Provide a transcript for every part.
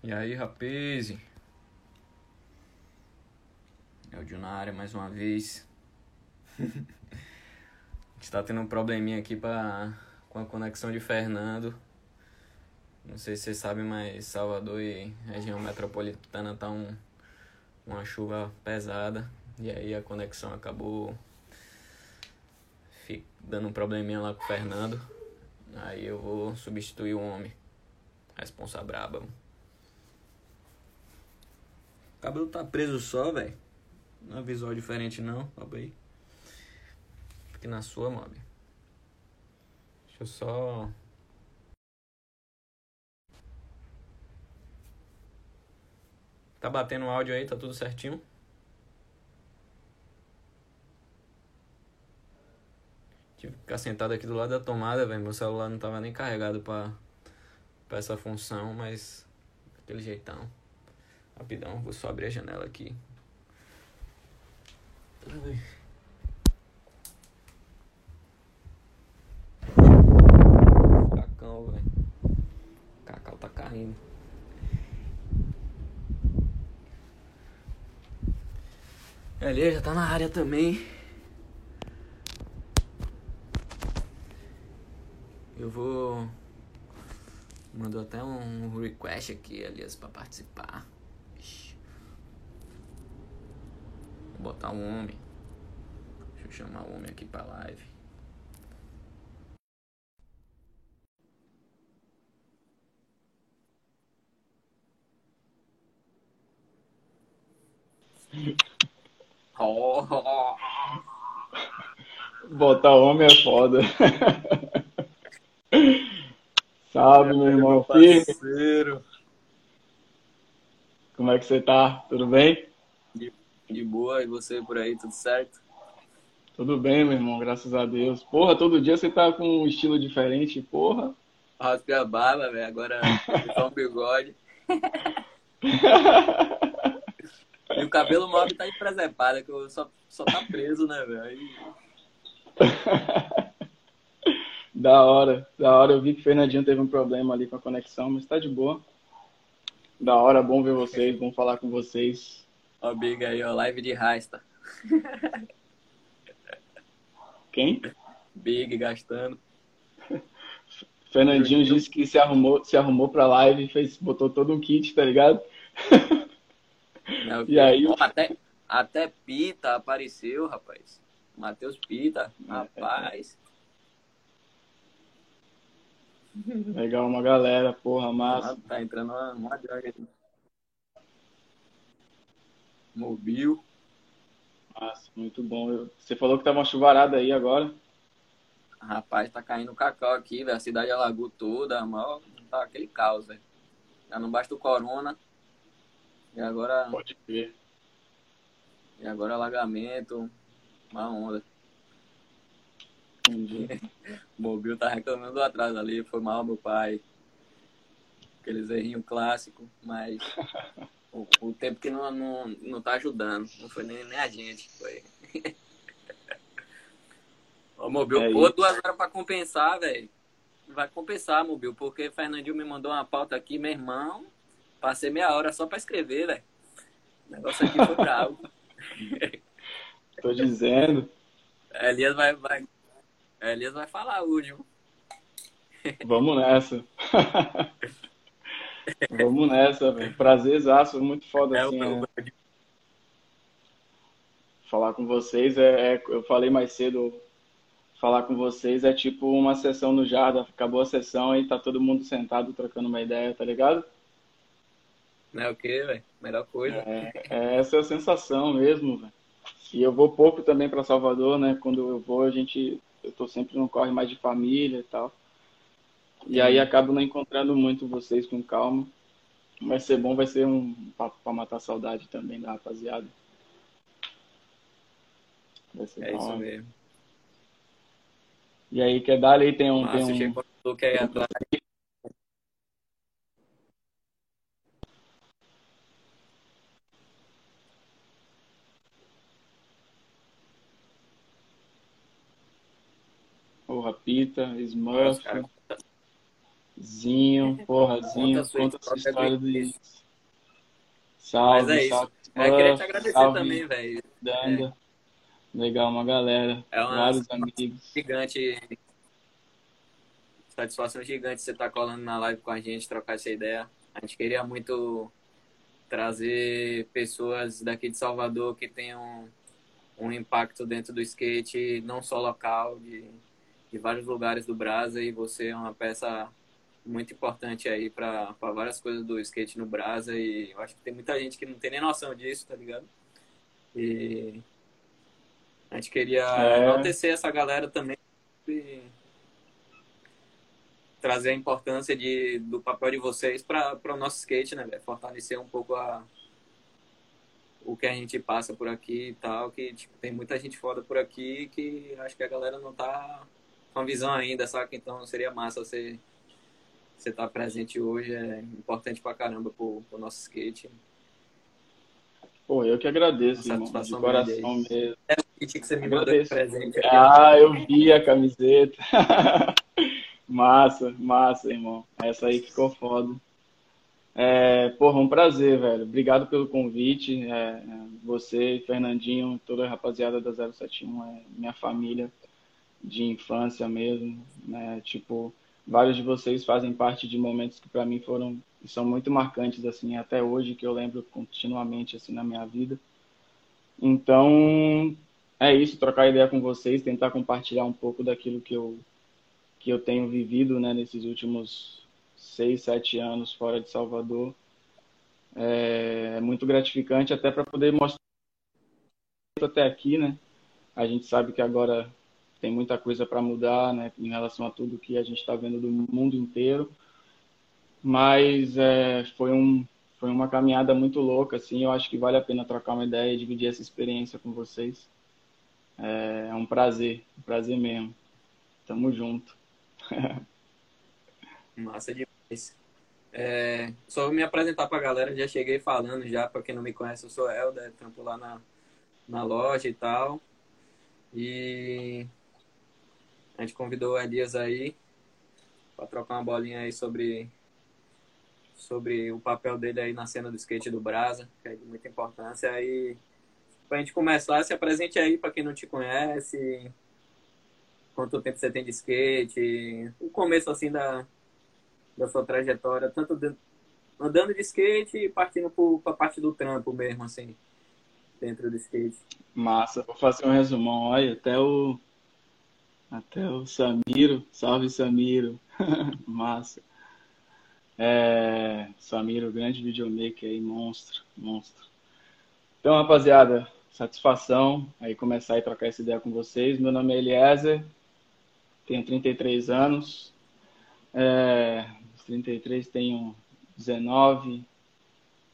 E aí, rapaz? É Dio na área mais uma vez. a gente tá tendo um probleminha aqui pra, com a conexão de Fernando. Não sei se vocês sabem, mas Salvador e região metropolitana tá um, uma chuva pesada. E aí a conexão acabou dando um probleminha lá com o Fernando. Aí eu vou substituir o homem. Responsa braba. O cabelo tá preso só, velho. Não é visual diferente não, papo aí. Fique na sua, mob. Deixa eu só... Tá batendo o áudio aí, tá tudo certinho? Tive que ficar sentado aqui do lado da tomada, velho. Meu celular não tava nem carregado pra, pra essa função, mas daquele jeitão. Rapidão, vou só abrir a janela aqui. Cacão, velho. Cacau tá caindo. Ele já tá na área também. Eu vou. Mandou até um request aqui, aliás, pra participar. Vou botar um homem. Deixa eu chamar o homem aqui pra live. Oh. Botar homem é foda. Salve, meu irmão. Parceiro. Como é que você tá? Tudo bem? De boa, e você por aí, tudo certo? Tudo bem, meu irmão, graças a Deus. Porra, todo dia você tá com um estilo diferente, porra. Raspei a barba, velho, agora só um bigode. e o cabelo móvel tá empresepado, que eu só, só tá preso, né, velho? Da hora, da hora. Eu vi que o Fernandinho teve um problema ali com a conexão, mas tá de boa. Da hora, bom ver vocês, bom falar com vocês. Ó, Big aí, ó, live de Rasta. Quem? Big gastando. Fernandinho disse que se arrumou, se arrumou pra live e fez, botou todo um kit, tá ligado? Não, e aí? Até, até Pita apareceu, rapaz. Matheus Pita, rapaz. Legal, uma galera, porra, massa. Tá entrando uma, uma aqui. Mobil. Nossa, muito bom. Você falou que tá uma chuvarada aí agora. Rapaz, tá caindo cacau aqui, velho. A cidade alagou toda, mal. Tá aquele caos, velho. Já não basta o corona. E agora. Pode ver. E agora alagamento. Uma onda. Entendi. o Mobil tá reclamando do atraso ali. Foi mal, meu pai. Aqueles errinhos clássicos, mas. O, o tempo que não, não, não tá ajudando. Não foi nem, nem a gente. Foi. o Mobil, é pô, duas horas pra compensar, velho. Vai compensar, Mobil, porque o Fernandinho me mandou uma pauta aqui, meu irmão. Passei meia hora só pra escrever, velho. O negócio aqui foi bravo. Tô dizendo. Elias vai, vai, Elias vai falar hoje. Vamos nessa. Vamos nessa, velho. Prazerzaço, muito foda é assim. É. Falar com vocês é, é, Eu falei mais cedo, falar com vocês é tipo uma sessão no Jarda. Acabou a sessão e tá todo mundo sentado trocando uma ideia, tá ligado? Não é o que, velho? Melhor coisa. É, é, essa é a sensação mesmo, velho. E eu vou pouco também para Salvador, né? Quando eu vou, a gente. Eu tô sempre no corre mais de família e tal. E aí acabo não encontrando muito vocês com calma. Vai ser bom, vai ser um papo para matar a saudade também da rapaziada. É isso mesmo. E aí, quer dar ali? Tem um. Márcio tem um... que aí atrás. O Rapita, Smurf. Zinho, porra, Zinho, conta, conta a sua história do Salve, Mas é isso. salve. É, queria te agradecer salve, também, velho. Danda. É. Legal, uma galera. É uma vários amigos. Gigante. Satisfação gigante você estar tá colando na live com a gente, trocar essa ideia. A gente queria muito trazer pessoas daqui de Salvador que tenham um impacto dentro do skate, não só local, de, de vários lugares do Brasa, e você é uma peça muito importante aí para várias coisas do skate no Brasa, e eu acho que tem muita gente que não tem nem noção disso, tá ligado? E a gente queria é. enaltecer essa galera também e trazer a importância de, do papel de vocês para o nosso skate, né, Fortalecer um pouco a, o que a gente passa por aqui e tal, que tipo, tem muita gente foda por aqui que acho que a galera não tá com a visão ainda, saca? Então seria massa você você estar tá presente hoje, é importante pra caramba pro, pro nosso skate. Pô, eu que agradeço, irmão, de coração mesmo. É o kit que você me mandou de presente. Ah, eu vi a camiseta. massa, massa, irmão. Essa aí ficou foda. É, porra, um prazer, velho. Obrigado pelo convite. É, é você, Fernandinho, toda a rapaziada da 071 é minha família de infância mesmo, né? Tipo, vários de vocês fazem parte de momentos que para mim foram são muito marcantes assim até hoje que eu lembro continuamente assim na minha vida. Então, é isso, trocar ideia com vocês, tentar compartilhar um pouco daquilo que eu que eu tenho vivido, né, nesses últimos seis, sete anos fora de Salvador. É, é muito gratificante até para poder mostrar até aqui, né? A gente sabe que agora tem muita coisa para mudar, né, em relação a tudo que a gente está vendo do mundo inteiro. Mas é, foi um foi uma caminhada muito louca, assim. Eu acho que vale a pena trocar uma ideia e dividir essa experiência com vocês. É, é um prazer, um prazer mesmo. Tamo junto. Massa demais. É, só me apresentar pra galera, já cheguei falando já, pra quem não me conhece, eu sou Helder, trampo lá na, na loja e tal. E a gente convidou o Elias aí para trocar uma bolinha aí sobre sobre o papel dele aí na cena do skate do Brasa, que é de muita importância. Aí, pra gente começar, se apresente aí para quem não te conhece, quanto tempo você tem de skate, o começo assim da, da sua trajetória, tanto de, andando de skate e partindo para a parte do trampo mesmo, assim, dentro do skate. Massa, vou fazer um resumão. Olha, até o até o Samiro, salve Samiro, massa. É, Samiro, grande videomaker aí, monstro, monstro. Então, rapaziada, satisfação aí começar a trocar essa ideia com vocês. Meu nome é Eliezer, tenho 33 anos. É, 33 tenho 19,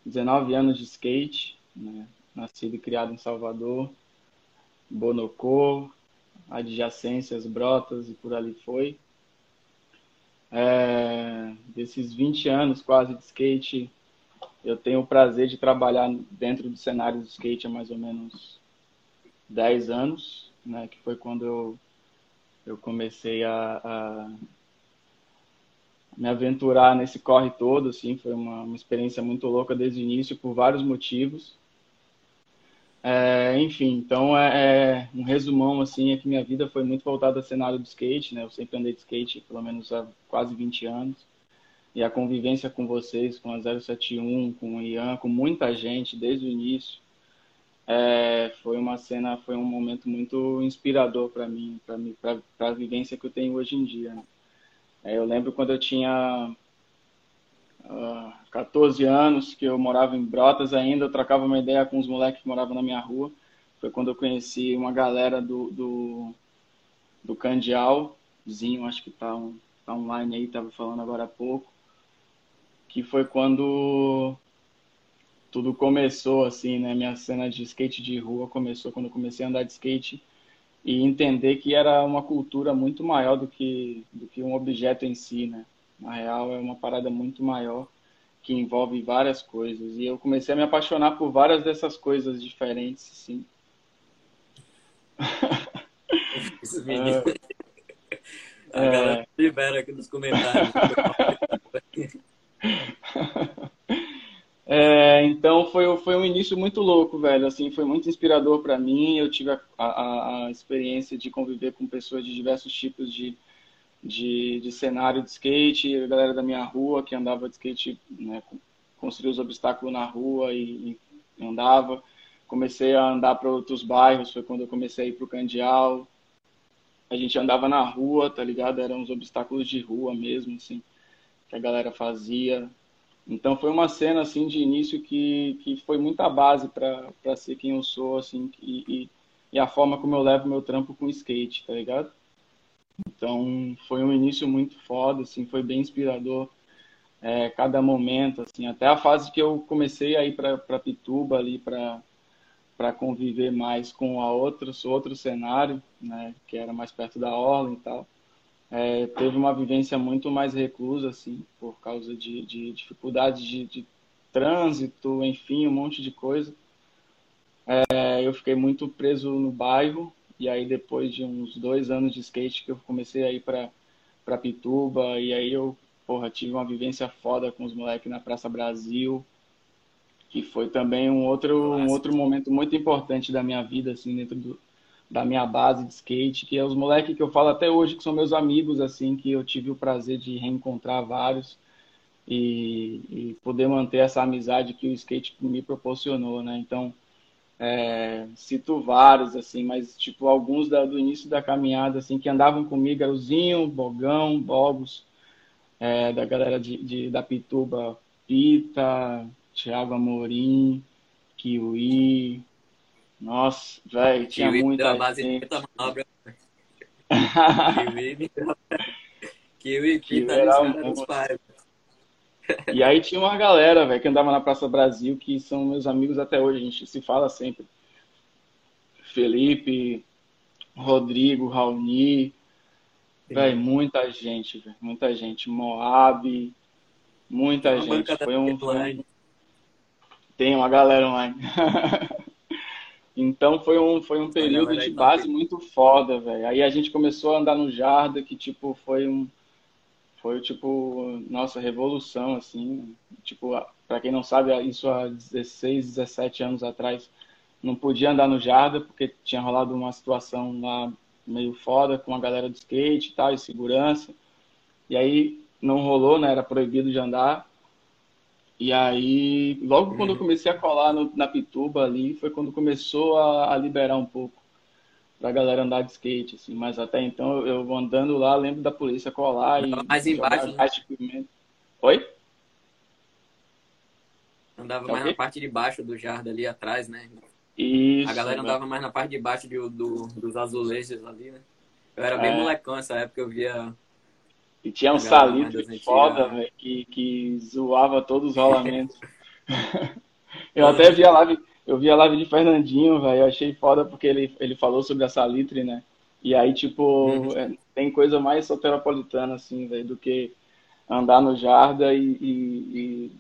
19 anos de skate, né? nascido e criado em Salvador, Bonocô, adjacências, brotas e por ali foi. É, desses 20 anos quase de skate, eu tenho o prazer de trabalhar dentro do cenário do skate há mais ou menos 10 anos, né, que foi quando eu eu comecei a, a me aventurar nesse corre todo, assim, foi uma, uma experiência muito louca desde o início por vários motivos. É, enfim, então é, é, um resumão assim é que minha vida foi muito voltada ao cenário do skate, né? Eu sempre andei de skate pelo menos há quase 20 anos. E a convivência com vocês, com a 071, com o Ian, com muita gente desde o início, é, foi uma cena, foi um momento muito inspirador para mim, para a vivência que eu tenho hoje em dia. Né? É, eu lembro quando eu tinha uh, ah, 14 anos, que eu morava em Brotas ainda, eu trocava uma ideia com os moleques que moravam na minha rua. Foi quando eu conheci uma galera do, do, do Candial, acho que tá, um, tá online aí, tava falando agora há pouco, que foi quando tudo começou assim, né? Minha cena de skate de rua começou quando eu comecei a andar de skate e entender que era uma cultura muito maior do que do que um objeto em si, né? Na real é uma parada muito maior que envolve várias coisas e eu comecei a me apaixonar por várias dessas coisas diferentes, sim. A é... galera libera aqui nos comentários. É, então foi, foi um início muito louco, velho. Assim, foi muito inspirador para mim. Eu tive a, a, a, experiência de conviver com pessoas de diversos tipos de, de, de, cenário de skate. A galera da minha rua que andava de skate, né, construía os obstáculos na rua e, e andava. Comecei a andar para outros bairros. Foi quando eu comecei a ir para o Candial. A gente andava na rua, tá ligado? Eram os obstáculos de rua mesmo, assim, que a galera fazia então foi uma cena assim de início que, que foi muita base para ser quem eu sou assim e, e, e, a forma como eu levo meu trampo com skate, tá ligado? Então foi um início muito foda, assim, foi bem inspirador é, cada momento, assim, até a fase que eu comecei a ir para Pituba ali para para conviver mais com a outros outro cenário, né, que era mais perto da orla e tal é, teve uma vivência muito mais reclusa, assim, por causa de, de dificuldades de, de, trânsito, enfim, um monte de coisa. É, eu fiquei muito preso no bairro, e aí depois de uns dois anos de skate que eu comecei a ir para para Pituba, e aí eu, porra, tive uma vivência foda com os moleques na Praça Brasil, que foi também um outro, um outro momento muito importante da minha vida, assim, dentro do, da minha base de skate, que é os moleques que eu falo até hoje, que são meus amigos, assim, que eu tive o prazer de reencontrar vários e, e poder manter essa amizade que o skate me proporcionou, né? Então, é, cito vários, assim, mas, tipo, alguns da, do início da caminhada, assim, que andavam comigo, era o Zinho, Bogão, Bogos, é, da galera de, de, da Pituba, Pita, Thiago Amorim, Kiwi, nossa, velho, tinha Kiwi muita deu a base gente. Manobra. Kiwi, Kiwi, Kiwi era um... E aí tinha uma galera, velho, que andava na Praça Brasil, que são meus amigos até hoje, a gente se fala sempre. Felipe, Rodrigo, Raoni, velho, muita gente, velho, muita gente. Moab, muita gente. Foi um, foi um... Tem uma galera online. Então foi um, foi um período de base muito foda, velho. Aí a gente começou a andar no Jarda, que tipo foi um foi tipo nossa revolução assim, tipo, para quem não sabe, isso há 16, 17 anos atrás não podia andar no Jarda porque tinha rolado uma situação lá meio foda com a galera do skate e tal, e segurança. E aí não rolou, né? Era proibido de andar. E aí, logo quando eu comecei a colar no, na Pituba ali, foi quando começou a, a, liberar um pouco pra galera andar de skate, assim. Mas até então, eu, andando lá, lembro da polícia colar e... Mais embaixo, né? de Oi? Andava tá mais na parte de baixo do jardim ali atrás, né? Isso. A galera andava mais na parte de baixo de, do, dos azulejos ali, né? Eu era bem é. molecão nessa época, eu via e tinha um salitre foda, véio, que, que zoava todos os rolamentos. eu até vi a live, eu vi a live de Fernandinho, velho. Eu achei foda porque ele, ele falou sobre a salitre, né? E aí, tipo, uhum. é, tem coisa mais soteropolitana, assim, velho, do que andar no Jarda e, e,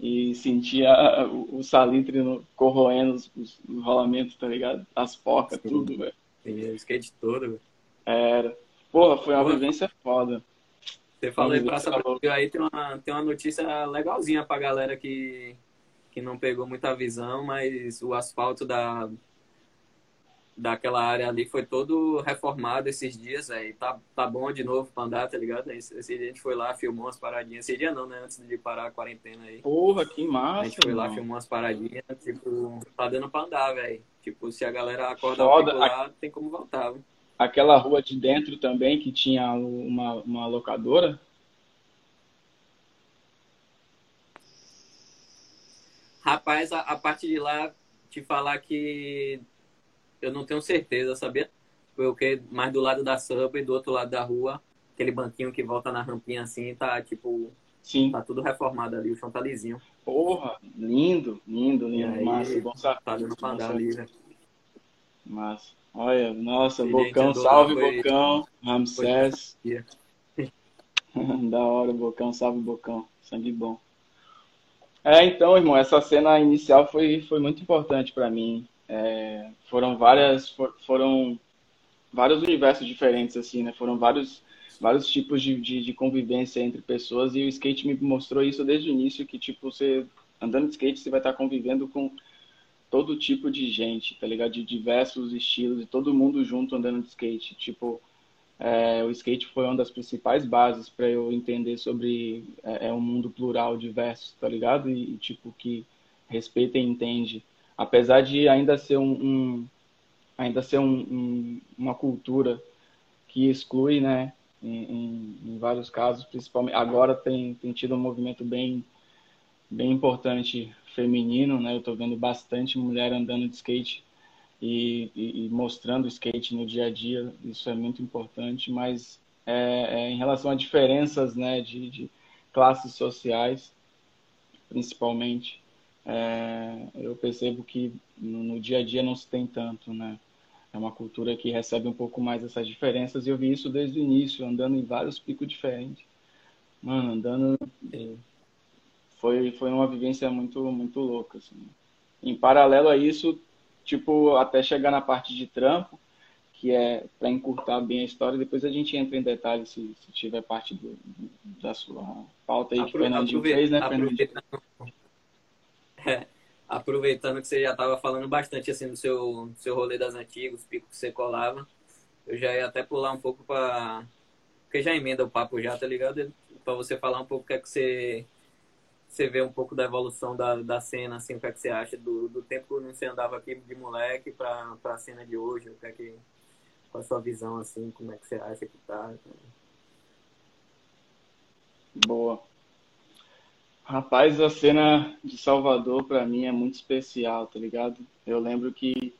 e, e sentir a, o, o, salitre no, corroendo os, os, rolamentos, tá ligado? As porcas, tudo, velho. Sim, o skate todo, velho. Era. Porra, foi uma Porra. vivência foda. Você falou em Praça Brasil aí, tem uma, tem uma notícia legalzinha pra galera que, que não pegou muita visão, mas o asfalto da, daquela área ali foi todo reformado esses dias, aí tá, tá bom de novo pra andar, tá ligado? Esse, esse dia a gente foi lá, filmou umas paradinhas. Esse dia não, né? Antes de parar a quarentena aí. Porra, que massa! A gente foi lá, filmou umas paradinhas, tipo, tá dando pra andar, velho. Tipo, se a galera acordar lá, tem como voltar, véio aquela rua de dentro também que tinha uma, uma locadora. Rapaz, a, a parte de lá, te falar que eu não tenho certeza, sabia? Porque mais do lado da samba e do outro lado da rua, aquele banquinho que volta na rampinha assim, tá tipo. Sim. Tá tudo reformado ali, o chão tá lisinho. Porra, lindo, lindo, lindo. Aí, massa, bom saber. Tá dando pra andar ali, velho. Massa. Olha, nossa, Bocão, salve foi... Bocão, Ramsés. da hora, Bocão, salve Bocão, sangue bom. É, então, irmão, essa cena inicial foi, foi muito importante para mim. É, foram várias, for, foram vários universos diferentes, assim, né? Foram vários, vários tipos de, de, de, convivência entre pessoas e o skate me mostrou isso desde o início que tipo você andando de skate você vai estar convivendo com todo tipo de gente tá ligado de diversos estilos e todo mundo junto andando de skate tipo é, o skate foi uma das principais bases para eu entender sobre é, é, um mundo plural diverso tá ligado? E, tipo que respeita e entende. Apesar de ainda ser um, um ainda ser um, um, uma cultura que exclui né em, em, em, vários casos, principalmente agora tem, tem tido um movimento bem, bem importante feminino, né? Eu estou vendo bastante mulher andando de skate e, e, mostrando skate no dia a dia, isso é muito importante, mas é, é em relação a diferenças né, de, de classes sociais, principalmente, é, eu percebo que no, no dia a dia não se tem tanto, né? É uma cultura que recebe um pouco mais essas diferenças e eu vi isso desde o início, andando em vários picos diferentes. Mano, andando. É, foi, foi uma vivência muito, muito louca. Assim. Em paralelo a isso, tipo, até chegar na parte de trampo, que é para encurtar bem a história, depois a gente entra em detalhes se, se tiver parte do, da sua pauta aí que o Fernandinho fez, né, Fernandinho? É aproveitando que você já estava falando bastante assim do seu, seu rolê das antigas, picos que você colava, eu já ia até pular um pouco para. Porque já emenda o papo já, tá ligado? Para você falar um pouco o que é que você. Você vê um pouco da evolução da, da cena, assim, o que é que você acha do, do tempo que você andava aqui de moleque para a cena de hoje, o que é que. Qual a sua visão, assim, como é que você acha que tá? Boa. Rapaz, a cena de Salvador para mim é muito especial, tá ligado? Eu lembro que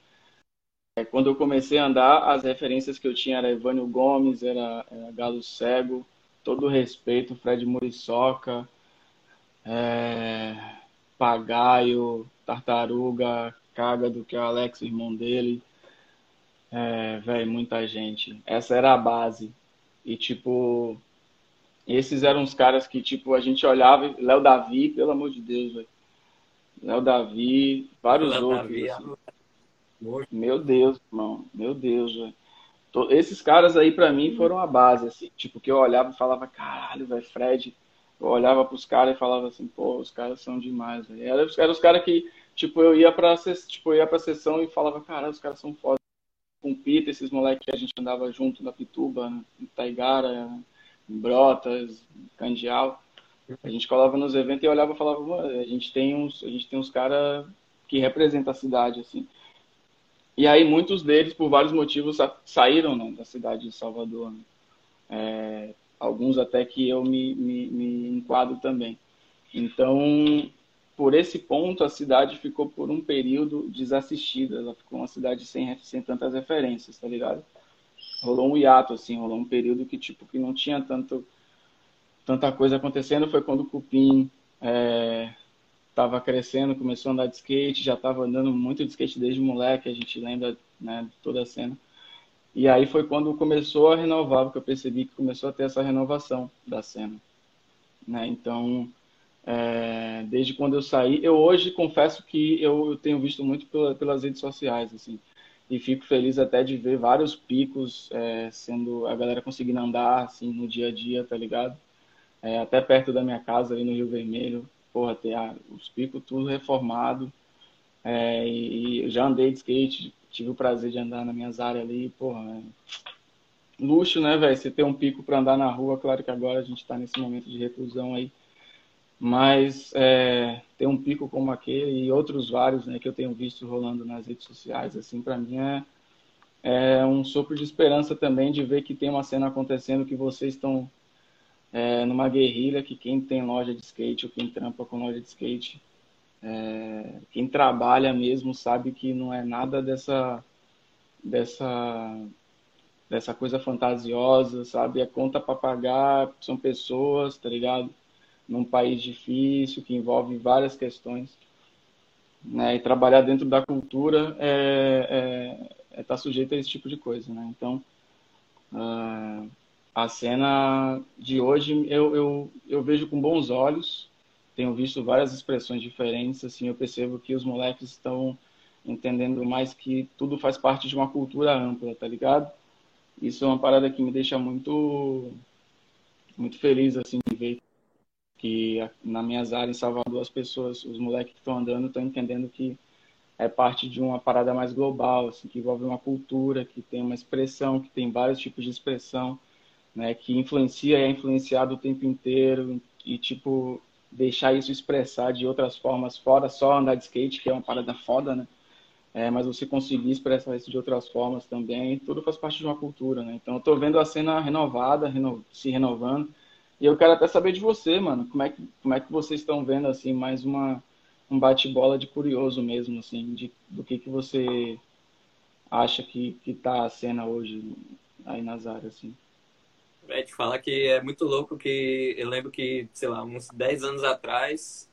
é, quando eu comecei a andar, as referências que eu tinha era Evânio Gomes, era, era Galo Cego, todo respeito, Fred Muriçoca, é, Pagaio, Tartaruga, Cágado, que é o Alex, o irmão dele. É, velho, muita gente. Essa era a base. E, tipo, esses eram os caras que, tipo, a gente olhava, Léo Davi, pelo amor de Deus, velho. Léo Davi, vários Léo outros. Davi, assim. Meu Deus, irmão. Meu Deus, velho. Esses caras aí, para mim, foram a base, assim. Tipo, que eu olhava e falava, caralho, velho, Fred. Eu olhava pros caras e falava assim, pô, os caras são demais, velho. Eram era os caras que, tipo, eu ia pra, tipo, eu sessão e falava, caralho, os caras são foda. Com o Pita, esses moleques que a gente andava junto na Pituba, em Taigara, Brotas, Candial. A gente colava nos eventos e olhava e falava, a gente tem uns, a gente tem uns caras que representam a cidade, assim. E aí muitos deles, por vários motivos, saíram né, da cidade de Salvador. Né? É, alguns até que eu me, me, me enquadro também. Então, por esse ponto, a cidade ficou por um período desassistida. Ela ficou uma cidade sem, sem tantas referências, tá ligado? rolou um hiato, assim, rolou um período que, tipo, que não tinha tanto, tanta coisa acontecendo. Foi quando o Cupim estava é, crescendo, começou a andar de skate, já estava andando muito de skate desde moleque, a gente lembra né, toda a cena. E aí foi quando começou a renovar, porque eu percebi que começou a ter essa renovação da cena. Né? Então, é, desde quando eu saí, eu hoje confesso que eu, eu tenho visto muito pela, pelas redes sociais, assim e fico feliz até de ver vários picos é, sendo a galera conseguindo andar assim no dia a dia, tá ligado? É, até perto da minha casa ali no Rio Vermelho, porra, tem os picos tudo reformado. É, e, e já andei de skate, tive o prazer de andar nas minhas áreas ali, porra, é luxo, né, velho? Você ter um pico para andar na rua, claro que agora a gente está nesse momento de reclusão aí, mas é, ter um pico como aquele e outros vários né, que eu tenho visto rolando nas redes sociais, assim, para mim é, é, um sopro de esperança também de ver que tem uma cena acontecendo que vocês estão é, numa guerrilha, que quem tem loja de skate ou quem trampa com loja de skate, é, quem trabalha mesmo sabe que não é nada dessa dessa dessa coisa fantasiosa, sabe? É conta para pagar, são pessoas, tá ligado? num país difícil, que envolve várias questões. Né? E trabalhar dentro da cultura é estar é, é tá sujeito a esse tipo de coisa. Né? Então, uh, a cena de hoje eu, eu, eu vejo com bons olhos. Tenho visto várias expressões diferentes. Assim, eu percebo que os moleques estão entendendo mais que tudo faz parte de uma cultura ampla, tá ligado? Isso é uma parada que me deixa muito muito feliz assim de ver que na minhas áreas em Salvador as pessoas, os moleques que estão andando estão entendendo que é parte de uma parada mais global, assim, que envolve uma cultura, que tem uma expressão, que tem vários tipos de expressão, né, que influencia e é influenciado o tempo inteiro e tipo deixar isso expressar de outras formas fora só andar de skate, que é uma parada foda, né? É, mas você conseguir expressar isso de outras formas também, tudo faz parte de uma cultura, né? Então eu tô vendo a cena renovada, reno... se renovando, e eu quero até saber de você, mano, como é que, como é que vocês estão vendo, assim, mais uma, um bate-bola de curioso mesmo, assim, de, do que que você acha que, que tá a cena hoje aí nas áreas, assim. É, te falar que é muito louco que eu lembro que, sei lá, uns 10 anos atrás,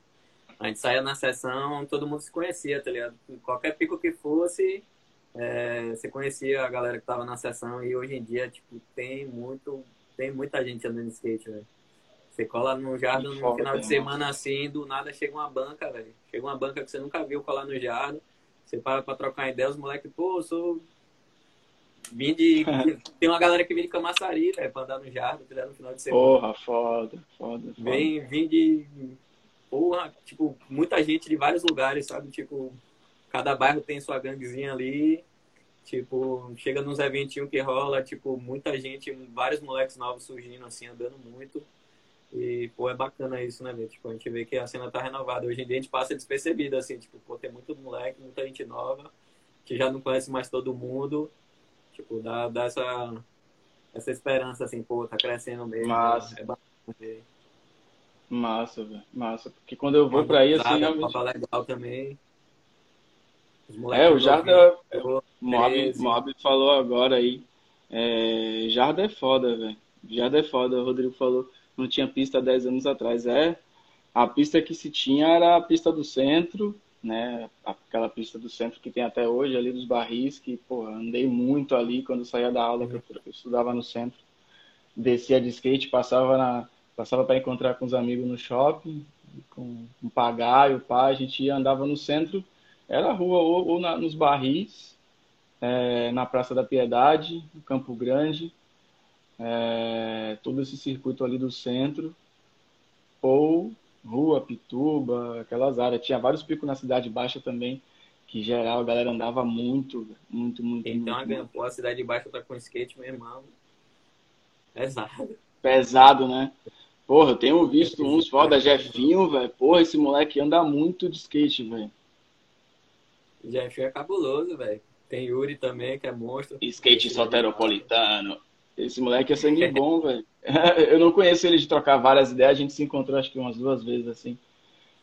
a gente saía na sessão, todo mundo se conhecia, tá ligado? Qualquer pico que fosse, é, você conhecia a galera que tava na sessão e hoje em dia, tipo, tem muito, tem muita gente andando de skate, velho. Você cola no jardim no final de semana assim, do nada chega uma banca, velho. Chega uma banca que você nunca viu colar no jardim. Você para pra trocar ideia, os moleques, pô, eu sou. Vim de. Tem uma galera que vem de Camaçari, velho, pra andar no jardim, no final de semana. Porra, foda, foda. foda. Vem, vim de porra, tipo, muita gente de vários lugares, sabe? Tipo, cada bairro tem sua ganguezinha ali. Tipo, chega nos eventinhos que rola, tipo, muita gente, vários moleques novos surgindo, assim, andando muito. E, pô, é bacana isso, né, velho? Tipo, a gente vê que a cena tá renovada. Hoje em dia a gente passa despercebido, assim, tipo, pô, tem muito moleque, muita gente nova, que já não conhece mais todo mundo. Tipo, dá, dá essa, essa esperança, assim, pô, tá crescendo mesmo. Massa. É. Massa, velho. Massa. Porque quando eu vou pra aí, assim, realmente... legal também. É, o Jarda... Moab, Moab falou agora aí. É... Jarda é foda, velho. Jarda é foda, o Rodrigo falou. Não tinha pista 10 anos atrás. É, a pista que se tinha era a pista do centro, né? Aquela pista do centro que tem até hoje, ali dos barris, que, porra, andei muito ali quando saía da aula, que eu, estudava no centro. Descia de skate, passava na Passava para encontrar com os amigos no shopping, com um pagaio, pá, a gente ia, andava no centro, era rua ou, ou na, nos barris, é, na Praça da Piedade, no Campo Grande, é, todo esse circuito ali do centro, ou rua, Pituba, aquelas áreas. Tinha vários picos na Cidade Baixa também, que geral a galera andava muito, muito, muito. Então muito, a, muito. a Cidade Baixa tá com skate, meu irmão. Pesado. Pesado, né? Porra, eu tenho visto uns foda, Jefinho, velho. Porra, esse moleque anda muito de skate, velho. Jefinho é cabuloso, velho. Tem Yuri também, que é monstro. Skate soteropolitano. Esse moleque é sangue bom, velho. Eu não conheço ele de trocar várias ideias, a gente se encontrou acho que umas duas vezes, assim.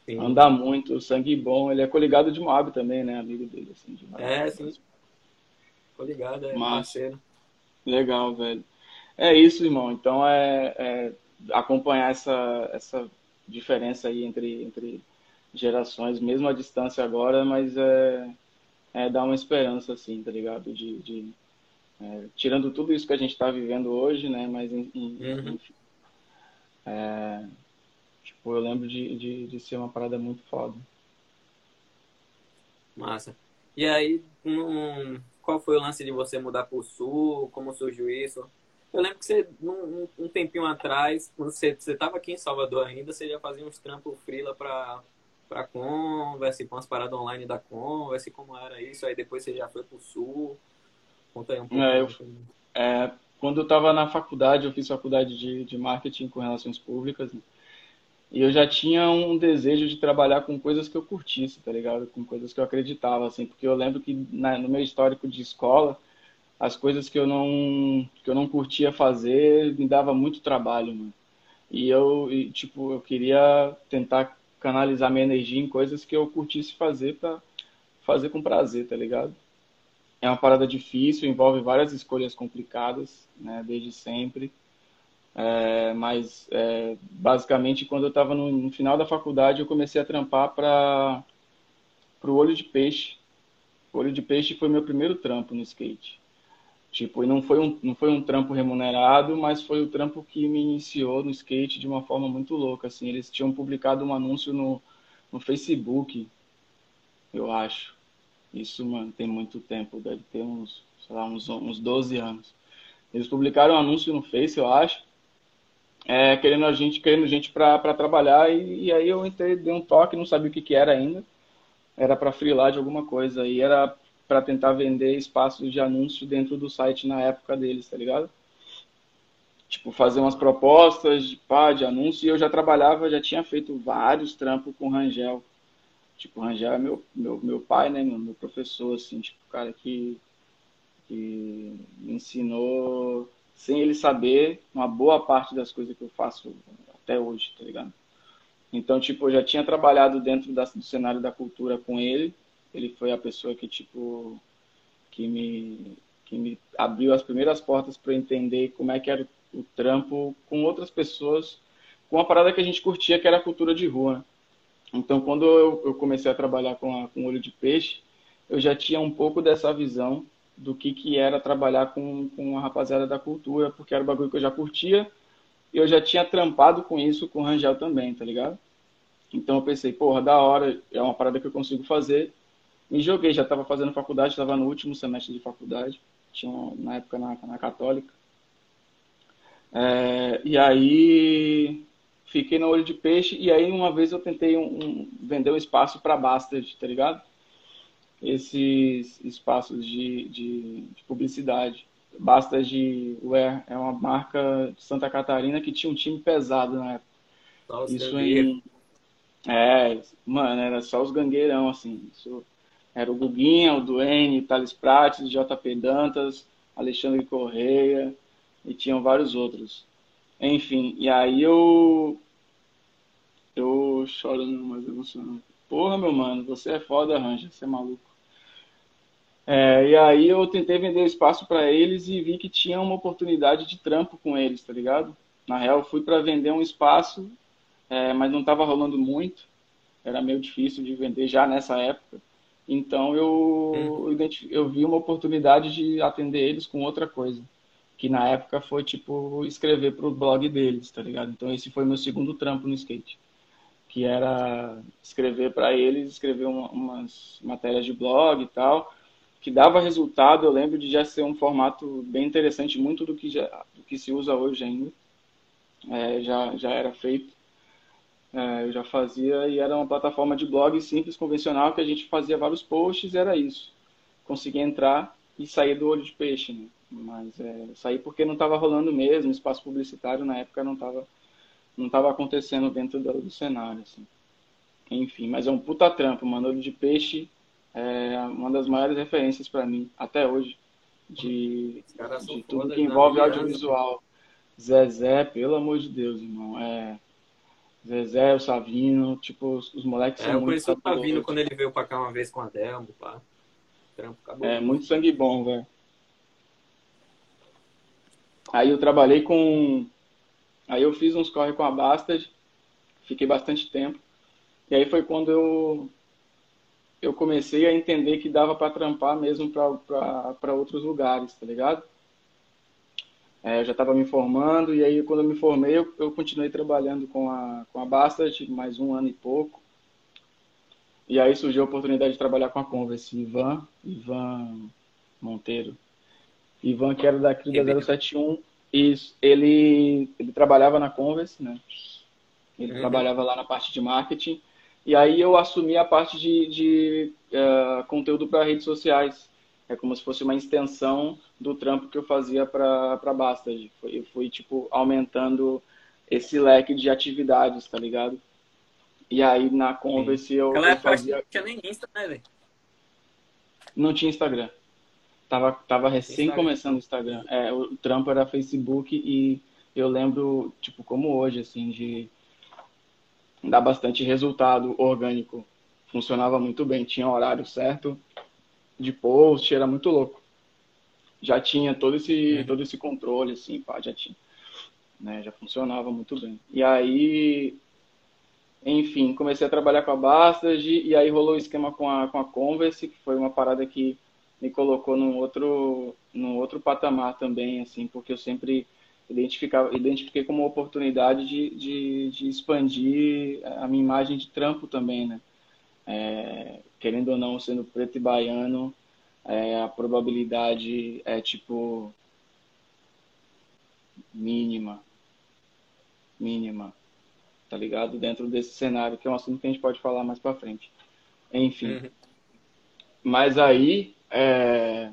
Sim. Anda muito, sangue bom. Ele é coligado de Moab também, né? Amigo dele, assim. De é, sim. Coligado, é Mas, parceiro. Legal, velho. É isso, irmão. Então é, é acompanhar essa, essa diferença aí entre, entre gerações, mesmo a distância agora, mas é, é dar uma esperança, assim, tá ligado? De, de é, tirando tudo isso que a gente está vivendo hoje, né? Mas, em, uhum. enfim. É, tipo, eu lembro de, de, de ser uma parada muito foda. Massa. E aí, um, qual foi o lance de você mudar para o sul? Como surgiu isso? Eu lembro que você, num, um tempinho atrás, você, você tava aqui em Salvador ainda, você já fazia uns trampos frila para para Converse, com as paradas online da Converse, como era isso? Aí depois você já foi pro Sul. Conta aí um pouco. É, eu, é, quando eu estava na faculdade, eu fiz faculdade de, de marketing com relações públicas. Né? E eu já tinha um desejo de trabalhar com coisas que eu curtisse, tá ligado? Com coisas que eu acreditava, assim. Porque eu lembro que na, no meu histórico de escola, as coisas que eu não que eu não curtia fazer me dava muito trabalho, mano. E eu, e, tipo, eu queria tentar canalizar minha energia em coisas que eu curtisse fazer para fazer com prazer, tá ligado? É uma parada difícil, envolve várias escolhas complicadas, né, desde sempre. É, mas, é, basicamente, quando eu estava no, no, final da faculdade, eu comecei a trampar para o Olho de Peixe. O Olho de Peixe foi meu primeiro trampo no skate. Tipo, e não foi, um, não foi um trampo remunerado, mas foi o trampo que me iniciou no skate de uma forma muito louca, assim. Eles tinham publicado um anúncio no, no Facebook, eu acho. Isso, mano, tem muito tempo, deve ter uns, sei lá, uns, uns 12 anos. Eles publicaram um anúncio no Face, eu acho, é, querendo a gente, querendo gente para trabalhar, e, e, aí eu entrei, dei um toque, não sabia o que, que era ainda. Era para freelar de alguma coisa, e era para tentar vender espaços de anúncio dentro do site na época deles, tá ligado? Tipo, fazer umas propostas de, pá, de anúncio, e eu já trabalhava, já tinha feito vários trampos com Rangel. Tipo, Rangel é meu, meu, meu pai, né, meu, meu professor, assim, tipo, cara que, que me ensinou sem ele saber uma boa parte das coisas que eu faço até hoje, tá ligado? Então, tipo, eu já tinha trabalhado dentro da, do cenário da cultura com ele. Ele foi a pessoa que, tipo, que me, que me abriu as primeiras portas para entender como é que era o, o trampo com outras pessoas, com uma parada que a gente curtia, que era a cultura de rua. Né? Então, quando eu, eu comecei a trabalhar com, a, com olho de peixe, eu já tinha um pouco dessa visão do que, que era trabalhar com, com a rapaziada da cultura, porque era um bagulho que eu já curtia e eu já tinha trampado com isso com o Rangel também, tá ligado? Então eu pensei, porra, da hora, é uma parada que eu consigo fazer. Me joguei, já estava fazendo faculdade, estava no último semestre de faculdade, tinha na época na, na Católica. É, e aí fiquei no olho de peixe e aí uma vez eu tentei um, um, vender um espaço para Bastard, tá ligado? esses espaços de, de, de publicidade. Basta de Wear é uma marca de Santa Catarina que tinha um time pesado na época. Nossa, Isso em... É, mano, era só os gangueirão, assim. Isso... Era o Guguinha, o Duane, Thales Prates, JP Dantas, Alexandre Correia e tinham vários outros. Enfim, e aí eu. Eu chorando, mas emocionado. Porra, meu mano, você é foda, Ranja, você é maluco. É, e aí eu tentei vender espaço para eles e vi que tinha uma oportunidade de trampo com eles, tá ligado? Na real, fui para vender um espaço, é, mas não estava rolando muito. Era meio difícil de vender já nessa época. Então eu, hum. eu vi uma oportunidade de atender eles com outra coisa. Que na época foi tipo escrever para o blog deles, tá ligado? Então esse foi meu segundo trampo no skate. Que era escrever para eles, escrever uma, umas matérias de blog e tal que dava resultado, eu lembro de já ser um formato bem interessante, muito do que, já, do que se usa hoje ainda. É, já, já era feito. É, eu já fazia e era uma plataforma de blog simples, convencional, que a gente fazia vários posts era isso. Conseguia entrar e sair do olho de peixe, né? Mas é, sair porque não estava rolando mesmo, espaço publicitário na época não estava não tava acontecendo dentro do, do cenário, assim. Enfim, mas é um puta trampo, mano. Olho de peixe é uma das maiores referências para mim, até hoje, de, de tudo que envolve audiovisual. Zezé, pelo amor de Deus, irmão. É, Zezé, o Savino, tipo, os, os moleques é, são muito. Eu conheci o Savino quando ele veio pra cá uma vez com a Delmo, pá. Trampo, É, muito sangue bom, velho. Aí eu trabalhei com. Aí eu fiz uns corre com a Bastard, fiquei bastante tempo. E aí foi quando eu eu comecei a entender que dava para trampar mesmo para outros lugares, tá ligado? É, eu já estava me formando e aí quando eu me formei eu, eu continuei trabalhando com a, com a Bastard mais um ano e pouco. E aí surgiu a oportunidade de trabalhar com a Converse, Ivan, Ivan Monteiro. Ivan, que era daqui da 071, isso, ele, ele trabalhava na Converse, né? Ele uhum. trabalhava lá na parte de marketing e aí eu assumi a parte de, de uh, conteúdo para redes sociais. É como se fosse uma extensão do trampo que eu fazia para Bastard. Eu fui, tipo, aumentando esse leque de atividades, tá ligado? E aí na Converse Sim. eu, eu fazia... Não tinha nem Insta, né, velho? Não tinha Instagram. Tava, tava recém Instagram. começando o Instagram. É, o trampo era Facebook e eu lembro, tipo, como hoje, assim, de dá bastante resultado orgânico. Funcionava muito bem, tinha horário certo de post, era muito louco. Já tinha todo esse, todo esse controle, assim, pá, já tinha. Né, já funcionava muito bem. E aí, enfim, comecei a trabalhar com a Bastard e aí rolou o esquema com a, com a Converse, que foi uma parada que me colocou num outro, num outro patamar também, assim, porque eu sempre identificar, identifiquei como uma oportunidade de, de, de, expandir a minha imagem de trampo também, né? É, querendo ou não, sendo preto e baiano, é, a probabilidade é tipo mínima. mínima, tá ligado? Dentro desse cenário, que é um assunto que a gente pode falar mais para frente. Enfim. Uhum. Mas aí, é...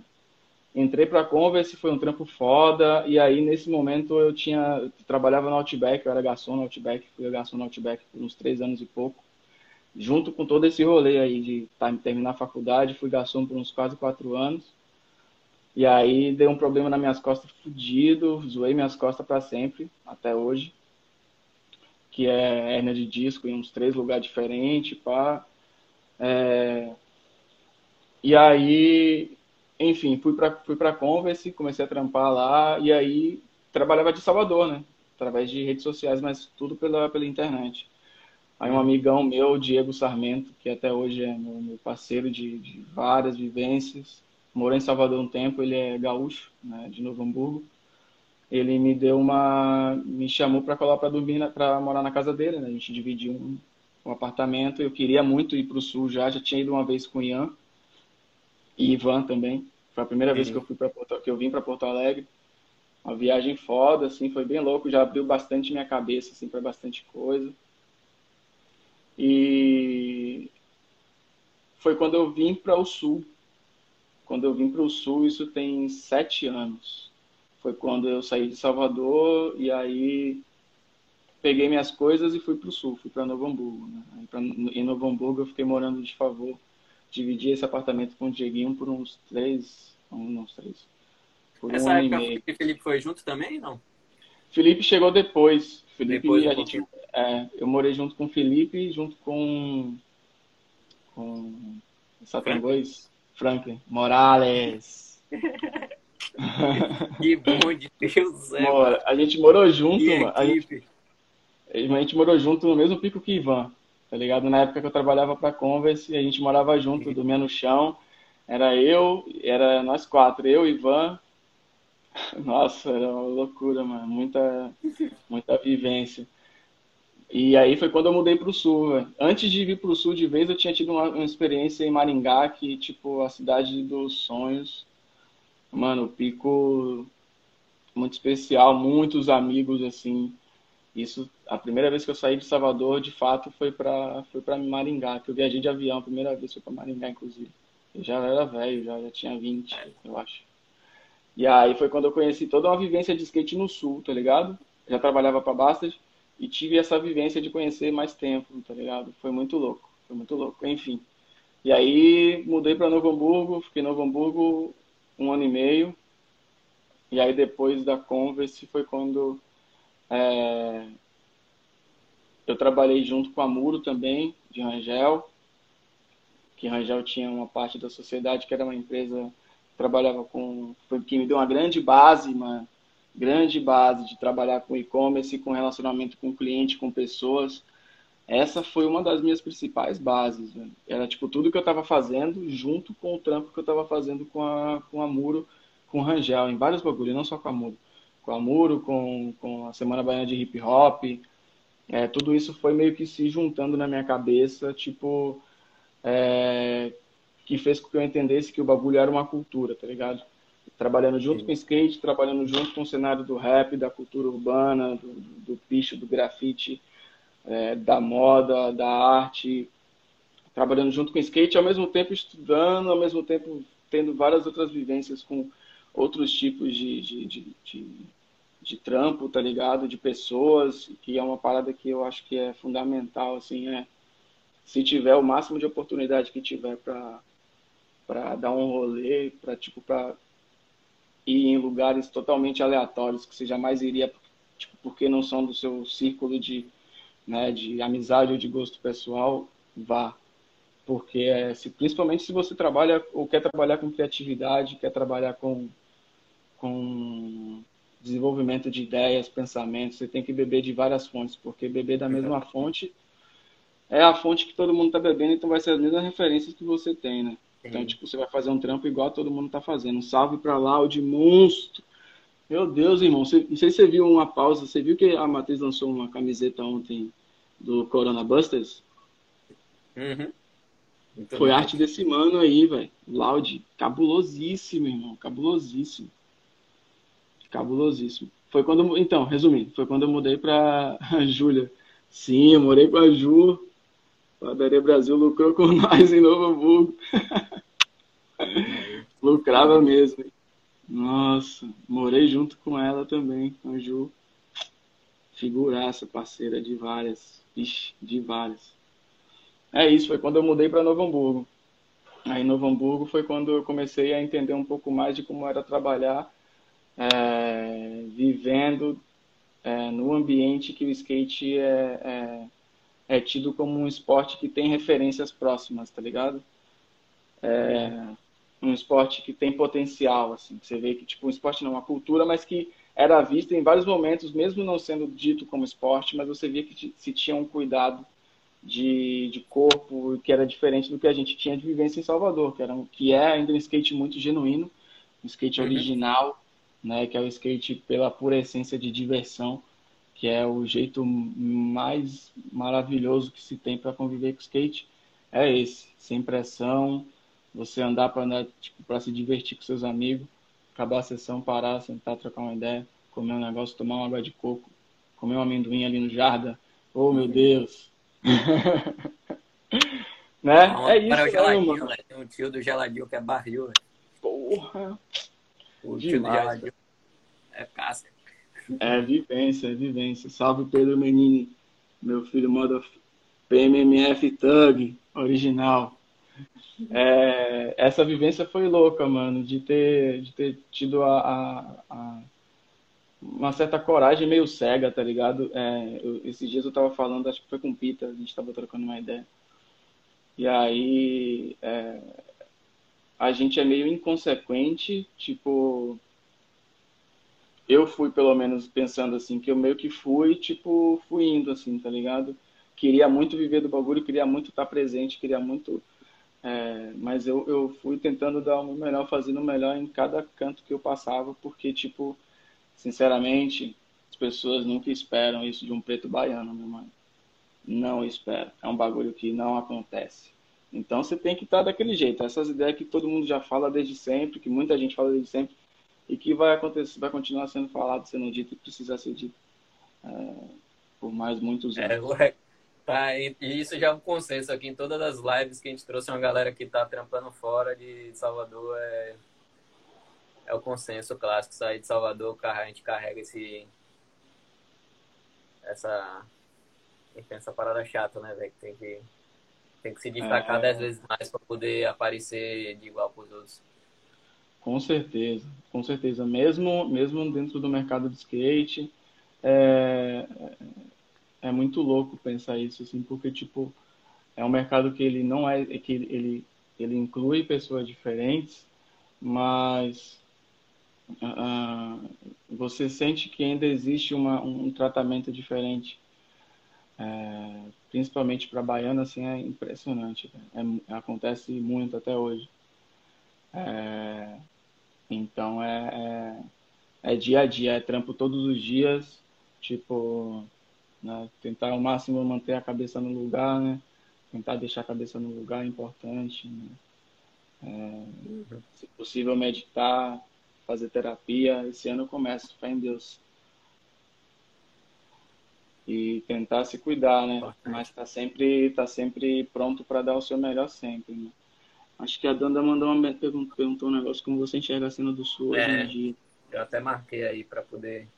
entrei pra Converse, foi um trampo foda, e aí nesse momento eu tinha, eu trabalhava no Outback, eu era garçom no Outback, fui garçom no Outback por uns três anos e pouco. Junto com todo esse rolê aí de terminar a faculdade, fui garçom por uns quase quatro anos. E aí deu um problema nas minhas costas fudido, zoei minhas costas para sempre, até hoje. Que é hernia de disco em uns três lugares diferentes, pá. É... E aí, enfim, fui para fui pra Converse, comecei a trampar lá, e aí trabalhava de Salvador, né? Através de redes sociais, mas tudo pela, pela internet. Aí um amigão meu, Diego Sarmento, que até hoje é meu, meu parceiro de, de várias vivências, morou em Salvador um tempo, ele é gaúcho, né, de Novo Hamburgo. Ele me deu uma, me chamou para colar para dormir, para morar na casa dele, né? A gente dividiu um, um apartamento. Eu queria muito ir para o sul já, já tinha ido uma vez com o Ian e Ivan também. Foi a primeira uhum. vez que eu fui para que eu vim para Porto Alegre. Uma viagem foda, assim, foi bem louco. Já abriu bastante minha cabeça, assim, para bastante coisa. E foi quando eu vim para o sul, quando eu vim para o Sul, isso tem sete anos. Foi quando eu saí de Salvador e aí peguei minhas coisas e fui para o Sul, fui para Novo Hamburgo. Né? Pra, em Novo Hamburgo eu fiquei morando de favor. Dividi esse apartamento com o Dieguinho por uns três, uns três. Por Essa um época que o Felipe foi junto também, não? Felipe chegou depois. Felipe, depois a gente, é, eu morei junto com o Felipe, junto com com Satangões. Franklin Morales. que bom de Deus, é, Mora. A gente morou junto, mano. A gente, a gente morou junto no mesmo pico que Ivan, tá ligado? Na época que eu trabalhava pra Converse, a gente morava junto, dormia no chão. Era eu, era nós quatro, eu, Ivan. Nossa, era uma loucura, mano. Muita, muita vivência. E aí foi quando eu mudei para o sul. Véio. Antes de vir para o sul de vez, eu tinha tido uma, uma, experiência em Maringá, que, tipo, a cidade dos sonhos. Mano, pico muito especial, muitos amigos, assim. Isso, a primeira vez que eu saí de Salvador, de fato, foi para foi para Maringá, que eu viajei de avião, a primeira vez foi para Maringá, inclusive. Eu já era velho, já, já tinha 20, eu acho. E aí foi quando eu conheci toda uma vivência de skate no sul, tá ligado? Já trabalhava para Bastard e tive essa vivência de conhecer mais tempo, tá ligado? Foi muito louco, foi muito louco, enfim. E aí mudei para Novo Hamburgo, fiquei em Novo Hamburgo um ano e meio. E aí depois da Converse foi quando é, eu trabalhei junto com a Muro também, de Rangel, que Rangel tinha uma parte da sociedade que era uma empresa trabalhava com, foi que me deu uma grande base, mano, grande base de trabalhar com e-commerce, com relacionamento com cliente, com pessoas. Essa foi uma das minhas principais bases. Né? Era tipo tudo que eu estava fazendo junto com o trampo que eu estava fazendo com a, com a Muro, com o Rangel, em vários bagulhos, não só com a Muro. Com a Muro, com, com a Semana Baiana de Hip Hop. É, tudo isso foi meio que se juntando na minha cabeça, tipo, é, que fez com que eu entendesse que o bagulho era uma cultura, tá ligado? trabalhando junto Sim. com o skate, trabalhando junto com o cenário do rap, da cultura urbana, do, do picho, do grafite, é, da moda, da arte, trabalhando junto com o skate, ao mesmo tempo estudando, ao mesmo tempo tendo várias outras vivências com outros tipos de, de, de, de, de trampo, tá ligado? De pessoas, que é uma parada que eu acho que é fundamental, assim, é se tiver o máximo de oportunidade que tiver para para dar um rolê, para tipo para ir em lugares totalmente aleatórios que você jamais iria, tipo, porque não são do seu círculo de, né, de amizade ou de gosto pessoal, vá. Porque, é, se, principalmente se você trabalha ou quer trabalhar com criatividade, quer trabalhar com, com desenvolvimento de ideias, pensamentos, você tem que beber de várias fontes, porque beber da mesma fonte é a fonte que todo mundo está bebendo, então vai ser as mesmas referências que você tem, né? Então, tipo, você vai fazer um trampo igual todo mundo tá fazendo. Um salve pra lá, o de monstro. Meu Deus, irmão. Você, não sei se você viu uma pausa. Você viu que a Matheus lançou uma camiseta ontem do Corona Busters? Uhum. Foi arte desse mano aí, velho. Loud. Cabulosíssimo, irmão. Cabulosíssimo. Cabulosíssimo. foi quando, então, resumindo, foi quando eu mudei para Júlia. Sim, eu morei com a Ju. Padaria Brasil lucrou com nós em Novo Hamburgo. Lucrava mesmo. Nossa, morei junto com ela também, com a Ju. Figuraça, parceira de várias. Ixi, de várias. É isso, foi quando eu mudei para Novo Hamburgo. Aí em Novo Hamburgo foi quando eu comecei a entender um pouco mais de como era trabalhar é, vivendo é, no ambiente que o skate é, é, é, tido como um esporte que tem referências próximas, tá ligado? É, um esporte que tem potencial, assim, você vê que tipo um esporte não, uma cultura, mas que era vista em vários momentos, mesmo não sendo dito como esporte, mas você via que se tinha um cuidado de, de corpo que era diferente do que a gente tinha de vivência em Salvador, que, era um, que é ainda um skate muito genuíno, um skate uhum. original, né, que é o skate pela pura essência de diversão, que é o jeito mais maravilhoso que se tem para conviver com skate, é esse, sem pressão, você andar para andar tipo, se divertir com seus amigos, acabar a sessão, parar, sentar, trocar uma ideia, comer um negócio, tomar uma água de coco, comer um amendoim ali no jarda. Oh, meu Deus! né? Não, é isso, para o geladinho, mano. Tem um tio do geladinho que é barril, velho. Porra! O geladinho é casca. É vivência, é vivência. Salve Pedro Menini, meu filho moda PMMF Thug, original. É, essa vivência foi louca, mano, de ter, de ter tido a, a, a uma certa coragem meio cega, tá ligado? É, eu, esses dias eu tava falando, acho que foi com o Pita, a gente tava trocando uma ideia. E aí é, a gente é meio inconsequente, tipo. Eu fui, pelo menos, pensando assim, que eu meio que fui, tipo, fui indo, assim, tá ligado? Queria muito viver do bagulho, queria muito estar presente, queria muito. É, mas eu, eu fui tentando dar o melhor, fazendo o melhor em cada canto que eu passava, porque, tipo, Sinceramente, as pessoas nunca esperam isso de um preto baiano, meu mano. Não espero. É um bagulho que não acontece. Então você tem que estar daquele jeito. Essas ideias que todo mundo já fala desde sempre, que muita gente fala desde sempre, e que vai acontecer, vai continuar sendo falado, sendo dito e precisa ser dito é, por mais muitos é, anos. É, tá, e isso já é um consenso aqui em todas as lives que a gente trouxe uma galera que está trampando fora de Salvador. É é o consenso clássico. Sair de Salvador, a gente carrega esse. Essa. Essa parada chata, né, velho? Tem que, tem que se destacar é... dez vezes mais para poder aparecer de igual para os outros. Com certeza, com certeza. Mesmo, mesmo dentro do mercado de skate, é, é muito louco pensar isso, assim, porque, tipo, é um mercado que ele não é, que ele, ele inclui pessoas diferentes, mas uh, você sente que ainda existe uma, um tratamento diferente. É, principalmente para baiana, assim, é impressionante. É, acontece muito até hoje. É, então é, é, é, dia a dia, é trampo todos os dias, tipo, né, tentar ao máximo manter a cabeça no lugar, né? Tentar deixar a cabeça no lugar é importante. Né? É, se possível meditar, fazer terapia. Esse ano eu começo, fé em Deus. E tentar se cuidar, né? Mas tá sempre, tá sempre pronto para dar o seu melhor sempre, né? Acho que a Danda mandou uma pergunta, perguntou um negócio como você enxerga a cena do Sul é, hoje em dia. Eu até marquei aí para poder.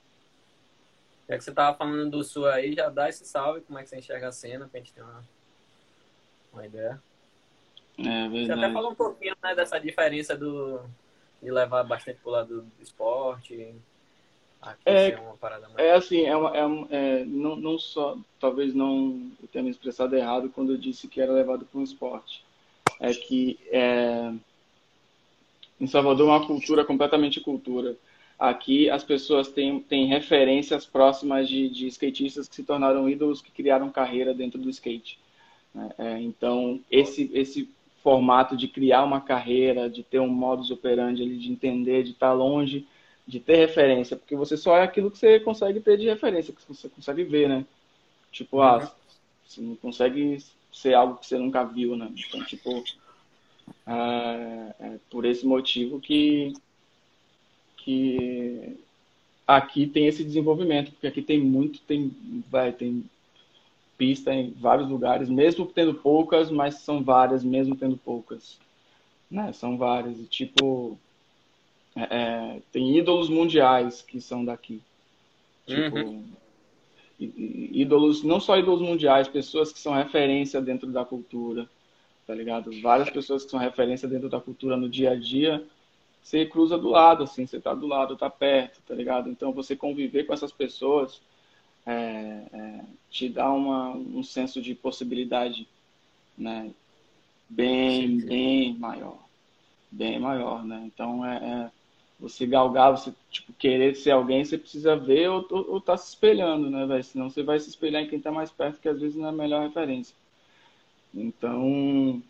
Já que você tava falando do Sul aí, já dá esse salve, como é que você enxerga a cena, pra gente ter uma, uma ideia. É verdade. Você até falou um pouquinho né, dessa diferença do, de levar bastante pro lado do esporte? Aqui é, é uma parada mais... É assim, é, uma, é, é, não, não só, talvez não eu tenha me expressado errado quando eu disse que era levado para um esporte. É que é, em Salvador é uma cultura completamente cultura. Aqui as pessoas têm, têm referências próximas de, de skatistas que se tornaram ídolos, que criaram carreira dentro do skate. Né? É, então, esse, esse formato de criar uma carreira, de ter um modus operandi de entender, de estar longe, de ter referência, porque você só é aquilo que você consegue ter de referência, que você consegue ver, né? Tipo, ah, uhum. você não consegue ser algo que você nunca viu, né? Então, tipo, é, é por esse motivo que, que aqui tem esse desenvolvimento, porque aqui tem muito, tem, vai, tem pista em vários lugares, mesmo tendo poucas, mas são várias, mesmo tendo poucas. Né? São várias. E, tipo, é, tem ídolos mundiais que são daqui. Tipo, uhum. ídolos, não só ídolos mundiais, pessoas que são referência dentro da cultura, tá ligado? Várias pessoas que são referência dentro da cultura no dia a dia, você cruza do lado, assim, você tá do lado, tá perto, tá ligado? Então, você conviver com essas pessoas é, é, te dá uma, um senso de possibilidade, né? Bem, bem maior. Bem maior, né? Então, é, é, você galgar, você, tipo, querer ser alguém, você precisa ver ou, ou, ou tá se espelhando, né, velho? Senão você vai se espelhar em quem tá mais perto, que às vezes não é a melhor referência. Então,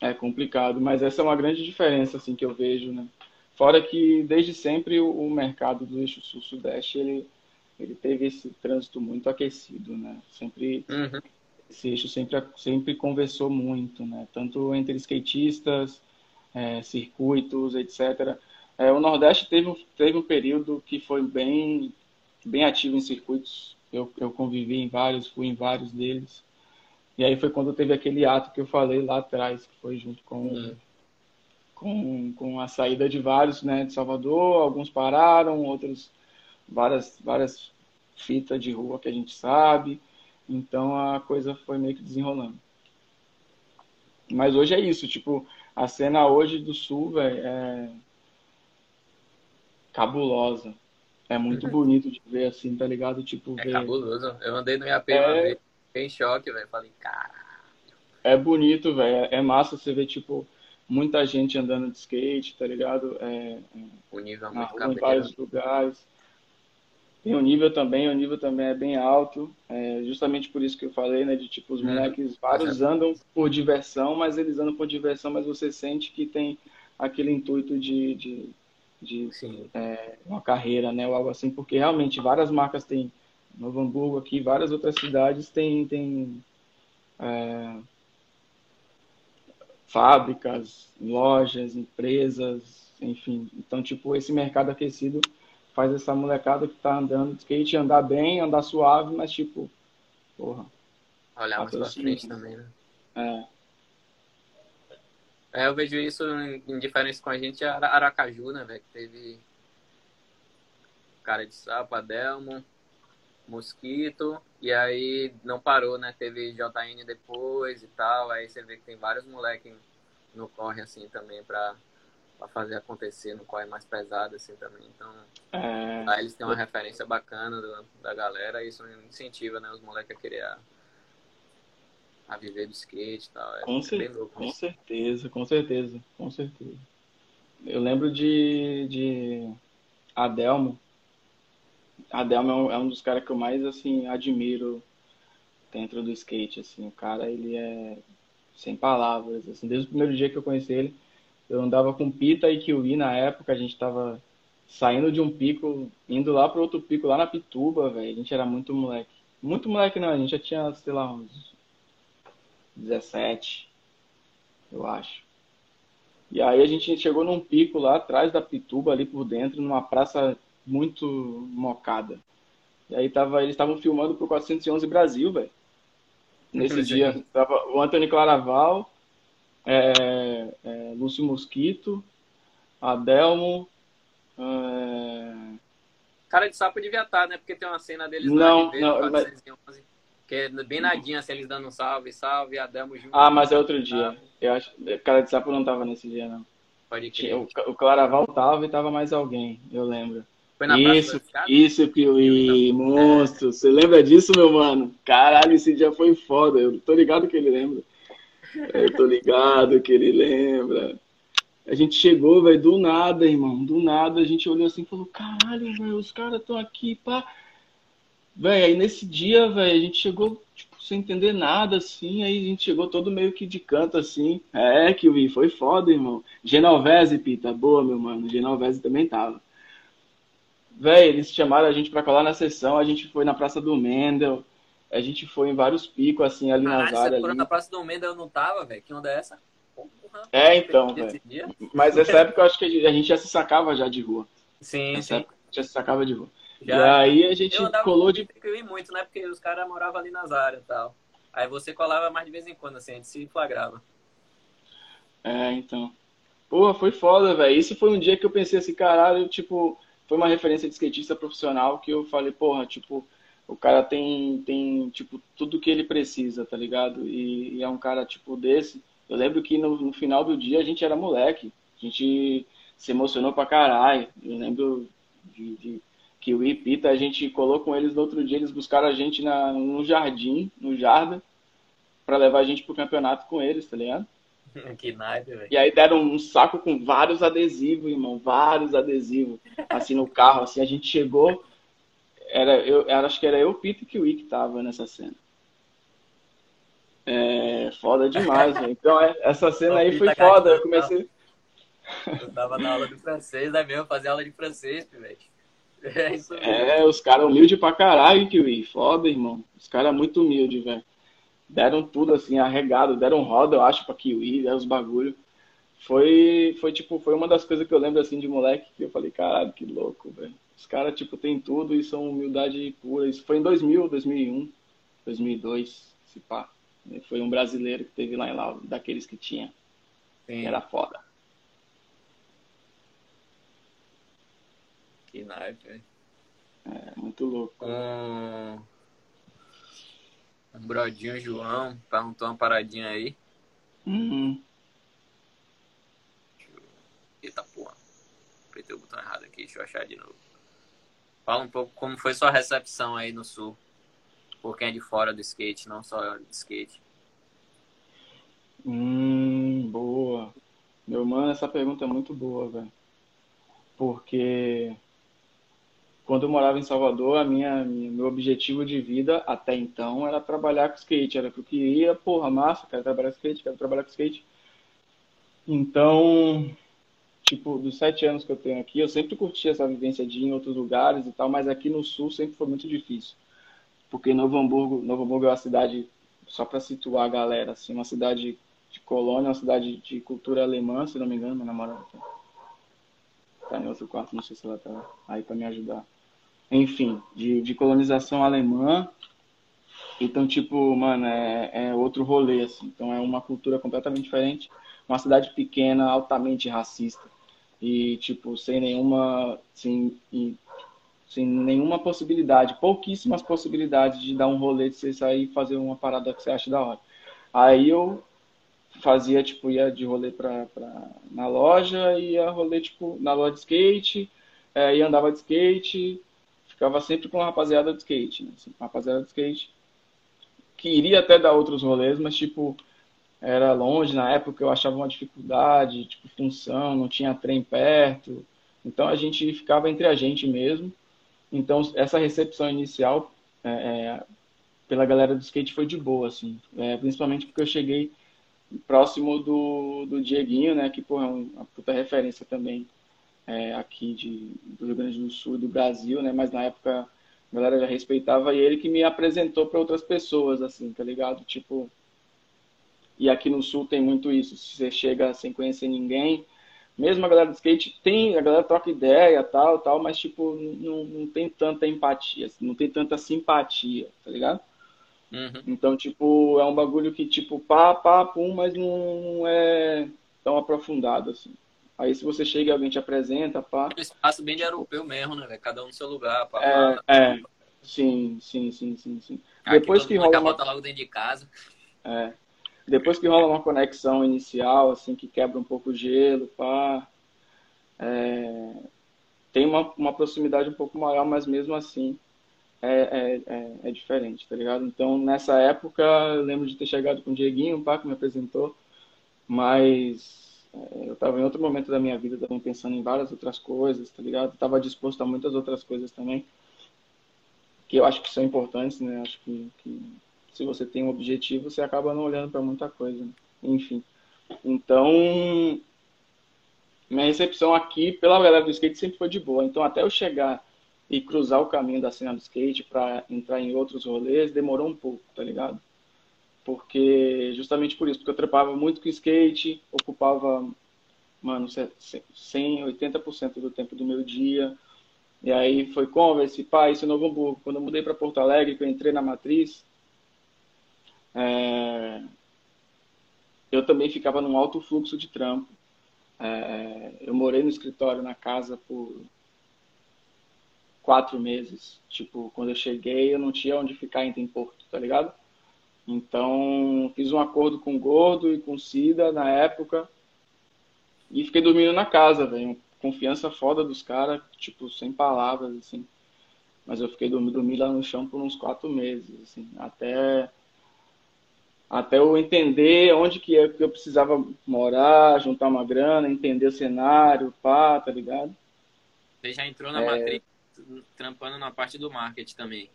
é complicado, mas essa é uma grande diferença, assim, que eu vejo, né? Fora que, desde sempre, o, o mercado do eixo sul-sudeste, ele ele teve esse trânsito muito aquecido, né? Sempre uhum. esse eixo sempre sempre conversou muito, né? Tanto entre skatistas, é, circuitos, etc. É, o Nordeste teve um, teve um período que foi bem bem ativo em circuitos. Eu, eu convivi em vários, fui em vários deles. E aí foi quando teve aquele ato que eu falei lá atrás, que foi junto com uhum. com, com a saída de vários, né, de Salvador. Alguns pararam, outros várias, várias fitas de rua que a gente sabe. Então a coisa foi meio que desenrolando. Mas hoje é isso, tipo, a cena hoje do Sul, véio, é cabulosa. É muito bonito de ver assim, tá ligado? Tipo, é ver... cabuloso. Eu andei no IAP é... uma vez, fiquei em choque, velho. Falei, caralho. É bonito, velho. É massa você ver, tipo, muita gente andando de skate, tá ligado? É, o nível é muito rua, em vários lugares. Tem o nível também, o nível também é bem alto, é justamente por isso que eu falei, né, de tipo, os uhum. moleques, vários andam por diversão, mas eles andam por diversão, mas você sente que tem aquele intuito de, de, de é, uma carreira, né, ou algo assim, porque realmente várias marcas têm, Novo Hamburgo aqui, várias outras cidades têm, têm é, fábricas, lojas, empresas, enfim, então, tipo, esse mercado aquecido faz essa molecada que tá andando de skate andar bem, andar suave, mas tipo, porra. Olhar mais pra frente também, né? É. É, eu vejo isso em, em diferença com a gente, Aracaju, né, velho? Que teve cara de sapo, Adelmo, Mosquito, e aí não parou, né? Teve JN depois e tal. Aí você vê que tem vários moleques no corre assim também pra, para fazer acontecer no corre mais pesado assim também. Então, é... aí eles têm uma referência bacana do, da galera e isso incentiva, né, os moleques a querer a, viver do skate e tal. É com, cer louco, com certeza, com certeza, com certeza. Eu lembro de, de Adelmo. Adelmo é um, é um dos caras que eu mais assim admiro dentro do skate, assim. O cara, ele é sem palavras, assim, desde o primeiro dia que eu conheci ele, eu andava com Pita e Kiwi na época, a gente estava saindo de um pico, indo lá para outro pico, lá na Pituba, velho. A gente era muito moleque. Muito moleque não, a gente já tinha, sei lá, uns 17, eu acho. E aí a gente chegou num pico lá atrás da Pituba, ali por dentro, numa praça muito mocada. E aí tava, eles estavam filmando pro 411 Brasil, velho. Nesse dia, tava o Antônio Claraval, é, é, Lúcio Mosquito, Adelmo. É... Cara de sapo devia estar, né? Porque tem uma cena deles não, lá não, 411, mas... que é bem nadinha, assim, eles dando um salve, salve, Adelmo junto. Ah, mas é outro dia. Eu acho cara de sapo não tava nesse dia, não. Pode crer. O, o Claraval tava e tava mais alguém, eu lembro. Foi na isso, isso que o monstro. Você lembra disso, meu mano? Caralho, esse dia foi foda. Eu tô ligado que ele lembra. Eu tô ligado que ele lembra. A gente chegou, velho, do nada, irmão. Do nada a gente olhou assim e falou: caralho, velho, os caras estão aqui, pá. Velho, aí nesse dia, velho, a gente chegou, tipo, sem entender nada, assim. Aí a gente chegou todo meio que de canto, assim. É, que vi, foi foda, irmão. Genovese, Pita, boa, meu mano. Genovese também tava. Velho, eles chamaram a gente pra colar na sessão. A gente foi na Praça do Mendel. A gente foi em vários picos, assim, ali Caralho, nas áreas. Ali. na Praça do Menda eu não tava, velho. Que onda é essa? Porra, é, então, velho. Mas essa época eu acho que a gente já se sacava já de rua. Sim, sim. Época, Já se sacava de boa. Já- e aí a gente Eu colou de. o Pico e muito, né? Porque os caras moravam ali nas áreas e tal. Aí você colava mais de vez em quando, assim, a gente se flagrava. É, então. Porra, foi foda, velho. Isso foi um dia que eu pensei assim, caralho, tipo, foi uma referência de skatista profissional que eu falei, porra, tipo, o cara tem, tem tipo, tudo que ele precisa, tá ligado? E, e é um cara, tipo, desse. Eu lembro que no, no final do dia a gente era moleque. A gente se emocionou pra caralho. Eu lembro de, de que o Ipita, a gente colou com eles no outro dia, eles buscaram a gente na, no jardim, no Jarda, pra levar a gente pro campeonato com eles, tá ligado? que naipe, velho. E aí deram um saco com vários adesivos, irmão, vários adesivos, assim no carro, assim, a gente chegou, era eu, era, acho que era eu, Pito e Kiwi que tava nessa cena. É, foda demais, velho. Então, é, essa cena aí foi foda, eu comecei... Eu tava na aula de francês, né, meu? Fazia aula de francês, velho. É isso mesmo. É, os caras humildes pra caralho, Kiwi, foda, irmão. Os caras muito humildes, velho. Deram tudo, assim, arregado, deram roda, eu acho, pra Kiwi, deram os bagulho. Foi, foi, tipo, foi uma das coisas que eu lembro, assim, de moleque, que eu falei, caralho, que louco, velho. Os caras, tipo, tem tudo e são humildade pura. Isso foi em 2000, 2001, 2002, se pá. Foi um brasileiro que teve lá em Lauro, daqueles que tinha, Sim, era foda. Que naipe, velho. É, muito louco. Um... um brodinho João perguntou uma paradinha aí. Uhum. Eita porra. Apertei o botão errado aqui, deixa eu achar de novo. Fala um pouco como foi sua recepção aí no sul. Por quem é de fora do skate, não só de skate. Hum, boa. Meu mano, essa pergunta é muito boa, velho. Porque quando eu morava em Salvador, a minha, meu objetivo de vida até então era trabalhar com skate. Era que eu queria, porra, massa, quero trabalhar com skate, quero trabalhar com skate. Então, tipo, dos sete anos que eu tenho aqui, eu sempre curti essa vivência de ir em outros lugares e tal, mas aqui no sul sempre foi muito difícil. Porque Novo Hamburgo, Novo Hamburgo é uma cidade, só para situar a galera, assim, uma cidade de colônia, uma cidade de cultura alemã, se não me engano, minha namorada tá, tá em outro quarto, não sei se ela tá aí para me ajudar. Enfim, de, de colonização alemã. Então, tipo, mano, é, é outro rolê, assim. Então, é uma cultura completamente diferente. Uma cidade pequena, altamente racista. E, tipo, sem nenhuma, sem, e- sem nenhuma possibilidade, pouquíssimas possibilidades de dar um rolê, de você sair e fazer uma parada que você acha da hora. Aí eu fazia, tipo, ia de rolê pra, pra, na loja, ia rolê, tipo, na loja de skate, é, andava de skate, ficava sempre com uma rapaziada de skate, né? Uma rapaziada de skate, que iria até dar outros rolês, mas, tipo, era longe na época, eu achava uma dificuldade, tipo, função, não tinha trem perto, então a gente ficava entre a gente mesmo. Então, essa recepção inicial é, é, pela galera do skate foi de boa, assim, É, principalmente porque eu cheguei próximo do, do Dieguinho, né, que, pô, é um- uma puta referência também é, aqui de, do Rio Grande do Sul e do Brasil, né, mas na época a galera já respeitava e ele que me apresentou para outras pessoas, assim, tá ligado? Tipo, e aqui no Sul tem muito isso, se você chega sem conhecer ninguém, mesmo a galera do skate tem, a galera troca ideia, tal, tal, mas, tipo, não, não tem tanta empatia, assim, não tem tanta simpatia, tá ligado? Uhum. Então, tipo, é um bagulho que, tipo, pá, pá, pum, mas não, não é tão aprofundado, assim. Aí, se você chega e alguém te apresenta, pá. Um espaço bem de europeu mesmo, né, velho? Cada um no seu lugar. Pra É, é, sim, sim, sim, sim, sim. Aqui Depois que rola uma, logo dentro de casa. é, depois que rola uma conexão inicial, assim, que quebra um pouco o gelo, pá, é, tem uma, uma proximidade um pouco maior, mas mesmo assim é, é, é, é diferente, tá ligado? Então, nessa época, eu lembro de ter chegado com o Dieguinho, pá, que me apresentou, mas eu tava em outro momento da minha vida também pensando em várias outras coisas, tá ligado? Eu tava disposto a muitas outras coisas também, que eu acho que são importantes, né? Acho que, que se você tem um objetivo, você acaba não olhando para muita coisa, né? enfim. Então, minha recepção aqui pela galera do skate sempre foi de boa. Então, até eu chegar e cruzar o caminho da cena do skate para entrar em outros rolês, demorou um pouco, tá ligado? Porque, justamente por isso, porque eu trepava muito com skate, ocupava, mano, 100, 80% do tempo do meu dia. E aí foi Converse, Pai, isso Novo Hamburgo. Quando eu mudei para Porto Alegre, que eu entrei na matriz, é... eu também ficava num alto fluxo de trampo. É... Eu morei no escritório, na casa, por quatro meses. Tipo, quando eu cheguei, eu não tinha onde ficar em Porto, tá ligado? Então, fiz um acordo com o Gordo e com o Cida na época e fiquei dormindo na casa, velho. Confiança foda dos caras, tipo, sem palavras, assim. Mas eu fiquei dormindo dormi lá no chão por uns quatro meses, assim, até até eu entender onde que, é que eu precisava morar, juntar uma grana, entender o cenário, pá, tá ligado? Você já entrou na é... matriz trampando na parte do marketing também.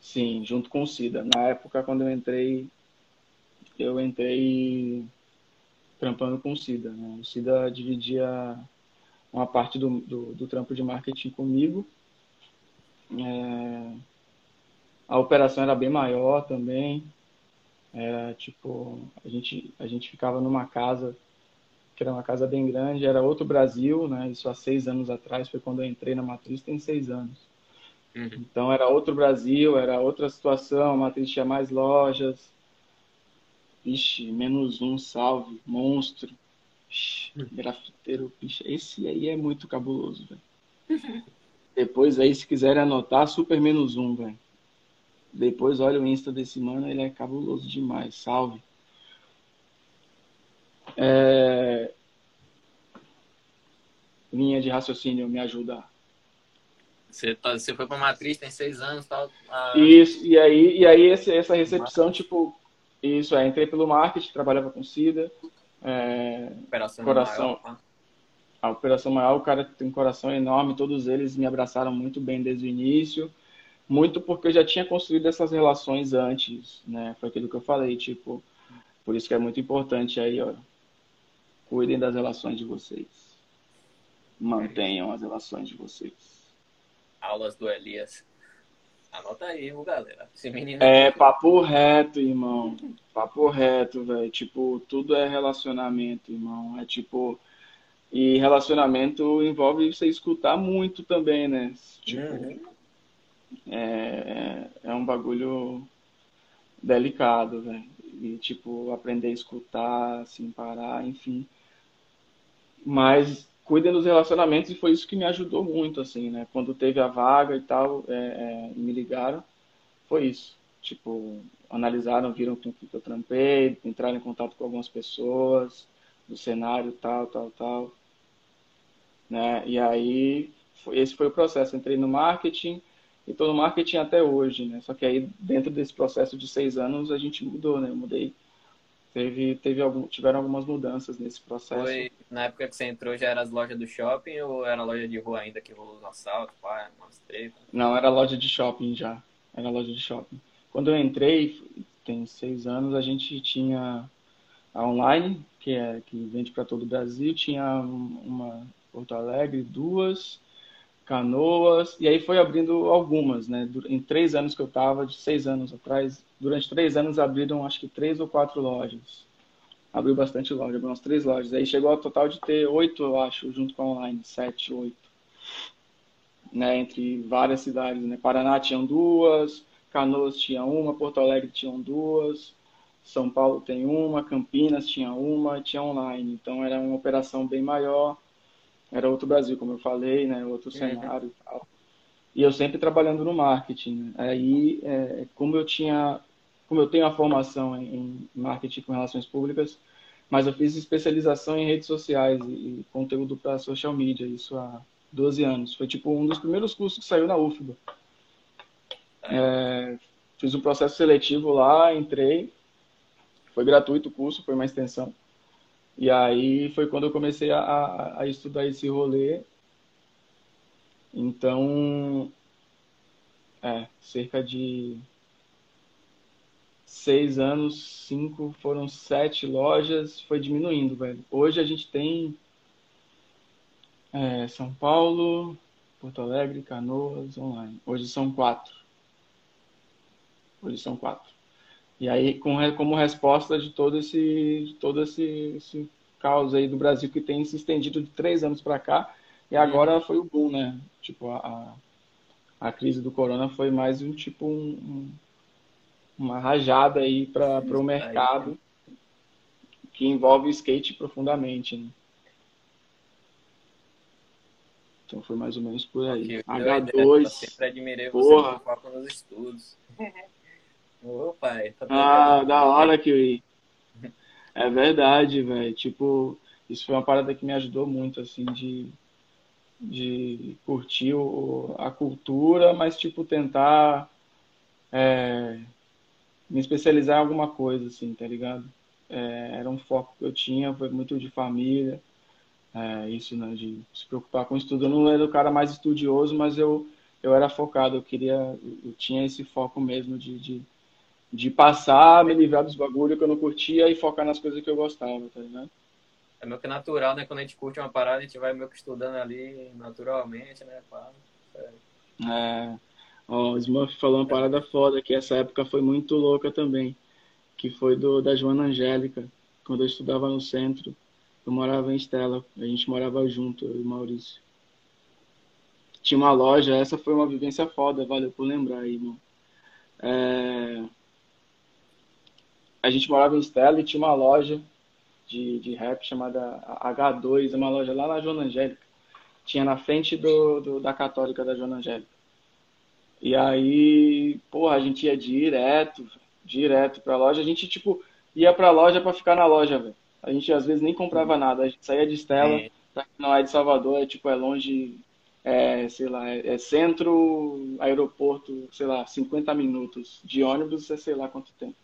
Sim, junto com o Cida. Na época, quando eu entrei, eu entrei trampando com o Cida. Né? O Cida dividia uma parte do, do, do trampo de marketing comigo. É... A operação era bem maior também. Era tipo, a gente, a gente ficava numa casa que era uma casa bem grande, era outro Brasil, né? Isso há seis anos atrás, foi quando eu entrei na Matriz, tem seis anos. Uhum. Então era outro Brasil, era outra situação, a Matriz tinha mais lojas, Vixe, menos um, salve, monstro. Vixe, grafiteiro, bicho. Esse aí é muito cabuloso, velho. Depois aí, se quiserem anotar, super menos um, velho. Depois olha o Insta desse mano, ele é cabuloso demais. Salve. É... Linha de raciocínio, me ajuda. Você, tá, você foi pra Matriz, tem seis anos tal. Ah... Isso, e aí, e aí essa, essa recepção, tipo, isso, é, entrei pelo marketing, trabalhava com SIDA. É, operação coração, maior. Tá? A operação maior, o cara tem um coração enorme, todos eles me abraçaram muito bem desde o início. Muito porque eu já tinha construído essas relações antes, né? Foi aquilo que eu falei, tipo, por isso que é muito importante aí, ó. Cuidem das relações de vocês. Mantenham as relações de vocês. Aulas do Elias. Anota aí, galera. Esse menino. É, papo reto, irmão. Papo reto, velho. Tipo, tudo é relacionamento, irmão. É tipo. E relacionamento envolve você escutar muito também, né? Tipo. Uhum. É, é um bagulho delicado, velho. E, tipo, aprender a escutar, assim, parar, enfim. Mas cuidem dos relacionamentos e foi isso que me ajudou muito, assim, né? Quando teve a vaga e tal, é, é, me ligaram, foi isso. Tipo, analisaram, viram com o que eu trampei, entraram em contato com algumas pessoas do cenário, tal, tal, tal. Né? E aí, foi, esse foi o processo. Entrei no marketing e estou no marketing até hoje, né? Só que aí, dentro desse processo de seis anos, a gente mudou, né? Eu mudei teve, teve algum, tiveram algumas mudanças nesse processo. Foi, na época que você entrou, já era as lojas do shopping ou era loja de rua ainda que rolou os assaltos, pá, umas? Não, era loja de shopping já. Era loja de shopping. Quando eu entrei, tem seis anos, a gente tinha a online, que, é, que vende para todo o Brasil, tinha uma Porto Alegre, duas, Canoas, e aí foi abrindo algumas, né? Em três anos que eu estava, de seis anos atrás, durante três anos abriram acho que três ou quatro lojas. Abriu bastante loja, abriu umas três lojas. Aí chegou ao total de ter oito, eu acho, junto com a online, sete, oito. Né? Entre várias cidades, né? Paraná tinham duas, Canoas tinha uma, Porto Alegre tinham duas, São Paulo tem uma, Campinas tinha uma, tinha online. Então era uma operação bem maior era outro Brasil, como eu falei, né? Outro uhum. cenário e tal. E eu sempre trabalhando no marketing. Né? Aí, é, como eu tinha, como eu tenho a formação em, marketing com relações públicas, mas eu fiz especialização em redes sociais e, e conteúdo para social media, isso há 12 anos. Foi tipo um dos primeiros cursos que saiu na UFBA. É, fiz um processo seletivo lá, entrei, foi gratuito o curso, foi uma extensão. E aí foi quando eu comecei a, a estudar esse rolê. Então, é, cerca de seis anos, cinco, foram sete lojas, foi diminuindo, velho. Hoje a gente tem é, São Paulo, Porto Alegre, Canoas, online. Hoje são quatro. Hoje são quatro. E aí, com, como resposta de todo esse, todo esse, esse caos aí do Brasil que tem se estendido de três anos para cá, E agora foi o boom, né? Tipo, a, a crise do corona foi mais um tipo um, um, uma rajada aí para o mercado que envolve o skate profundamente, né? Então foi mais ou menos por aí. Ok, H2. Eu sempre admirei você Porra. no foco nos estudos. Ô, pai, tá Ah, da hora que É verdade, velho. Tipo, isso foi uma parada que me ajudou muito, assim, de, de curtir o, a cultura, mas, tipo, tentar é, me especializar em alguma coisa, assim, tá ligado? É, era um foco que eu tinha, foi muito de família, é, isso, né, de se preocupar com estudo. Eu não era o cara mais estudioso, mas eu, eu era focado, eu queria, eu tinha esse foco mesmo de, de, de passar, me livrar dos bagulho que eu não curtia e focar nas coisas que eu gostava, tá ligado? É meio que natural, né? Quando a gente curte uma parada, a gente vai meio que estudando ali naturalmente, né? Pá. É, ó, o Smurf falou uma parada foda, que essa época foi muito louca também, que foi do da Joana Angélica, quando eu estudava no centro. Eu morava em Estela, a gente morava junto, eu e o Maurício. Tinha uma loja, essa foi uma vivência foda, valeu por lembrar aí, irmão. É, A gente morava em Estela e tinha uma loja de, de rap chamada H2, uma loja lá na Joana Angélica. Tinha na frente do, do- da Católica da Joana Angélica. E aí, porra, a gente ia direto, direto pra loja. A gente, tipo, ia pra loja pra ficar na loja, velho. A gente às vezes nem comprava nada. A gente saía de Estela, É. não é de Salvador, é tipo, é longe, é, sei lá, é, é centro, aeroporto, sei lá, 50 minutos. De ônibus é sei lá quanto tempo.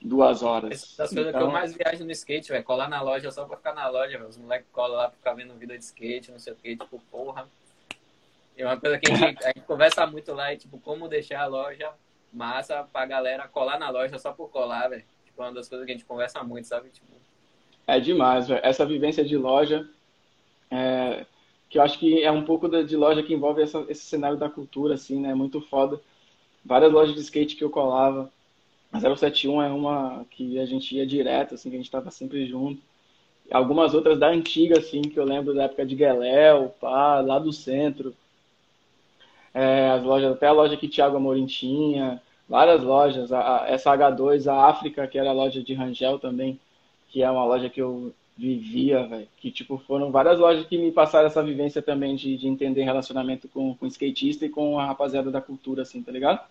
Duas horas. Essa das coisas que Então, eu mais viajo no skate, velho. Colar na loja só pra ficar na loja, velho. Os moleques colam lá pra ficar vendo vida de skate, não sei o que, tipo, porra. E uma coisa que a gente, a gente conversa muito lá é, tipo, como deixar a loja massa pra galera colar na loja só por colar, velho. Tipo, é uma das coisas que a gente conversa muito, sabe? Tipo, É demais, velho. Essa vivência de loja, é, que eu acho que é um pouco de loja que envolve essa- esse cenário da cultura, assim, né? Muito foda. Várias lojas de skate que eu colava. A 071 é uma que a gente ia direto, assim, que a gente tava sempre junto. Algumas outras da antiga, assim, que eu lembro da época de Gueléu, pá, lá do centro. É, as lojas, até a loja que Thiago Amorim tinha, várias lojas. A- a- essa H2, a África, que era a loja de Rangel também, que é uma loja que eu vivia, velho. Que, tipo, foram várias lojas que me passaram essa vivência também de, de entender relacionamento com, com skatista e com a rapaziada da cultura, assim, tá ligado?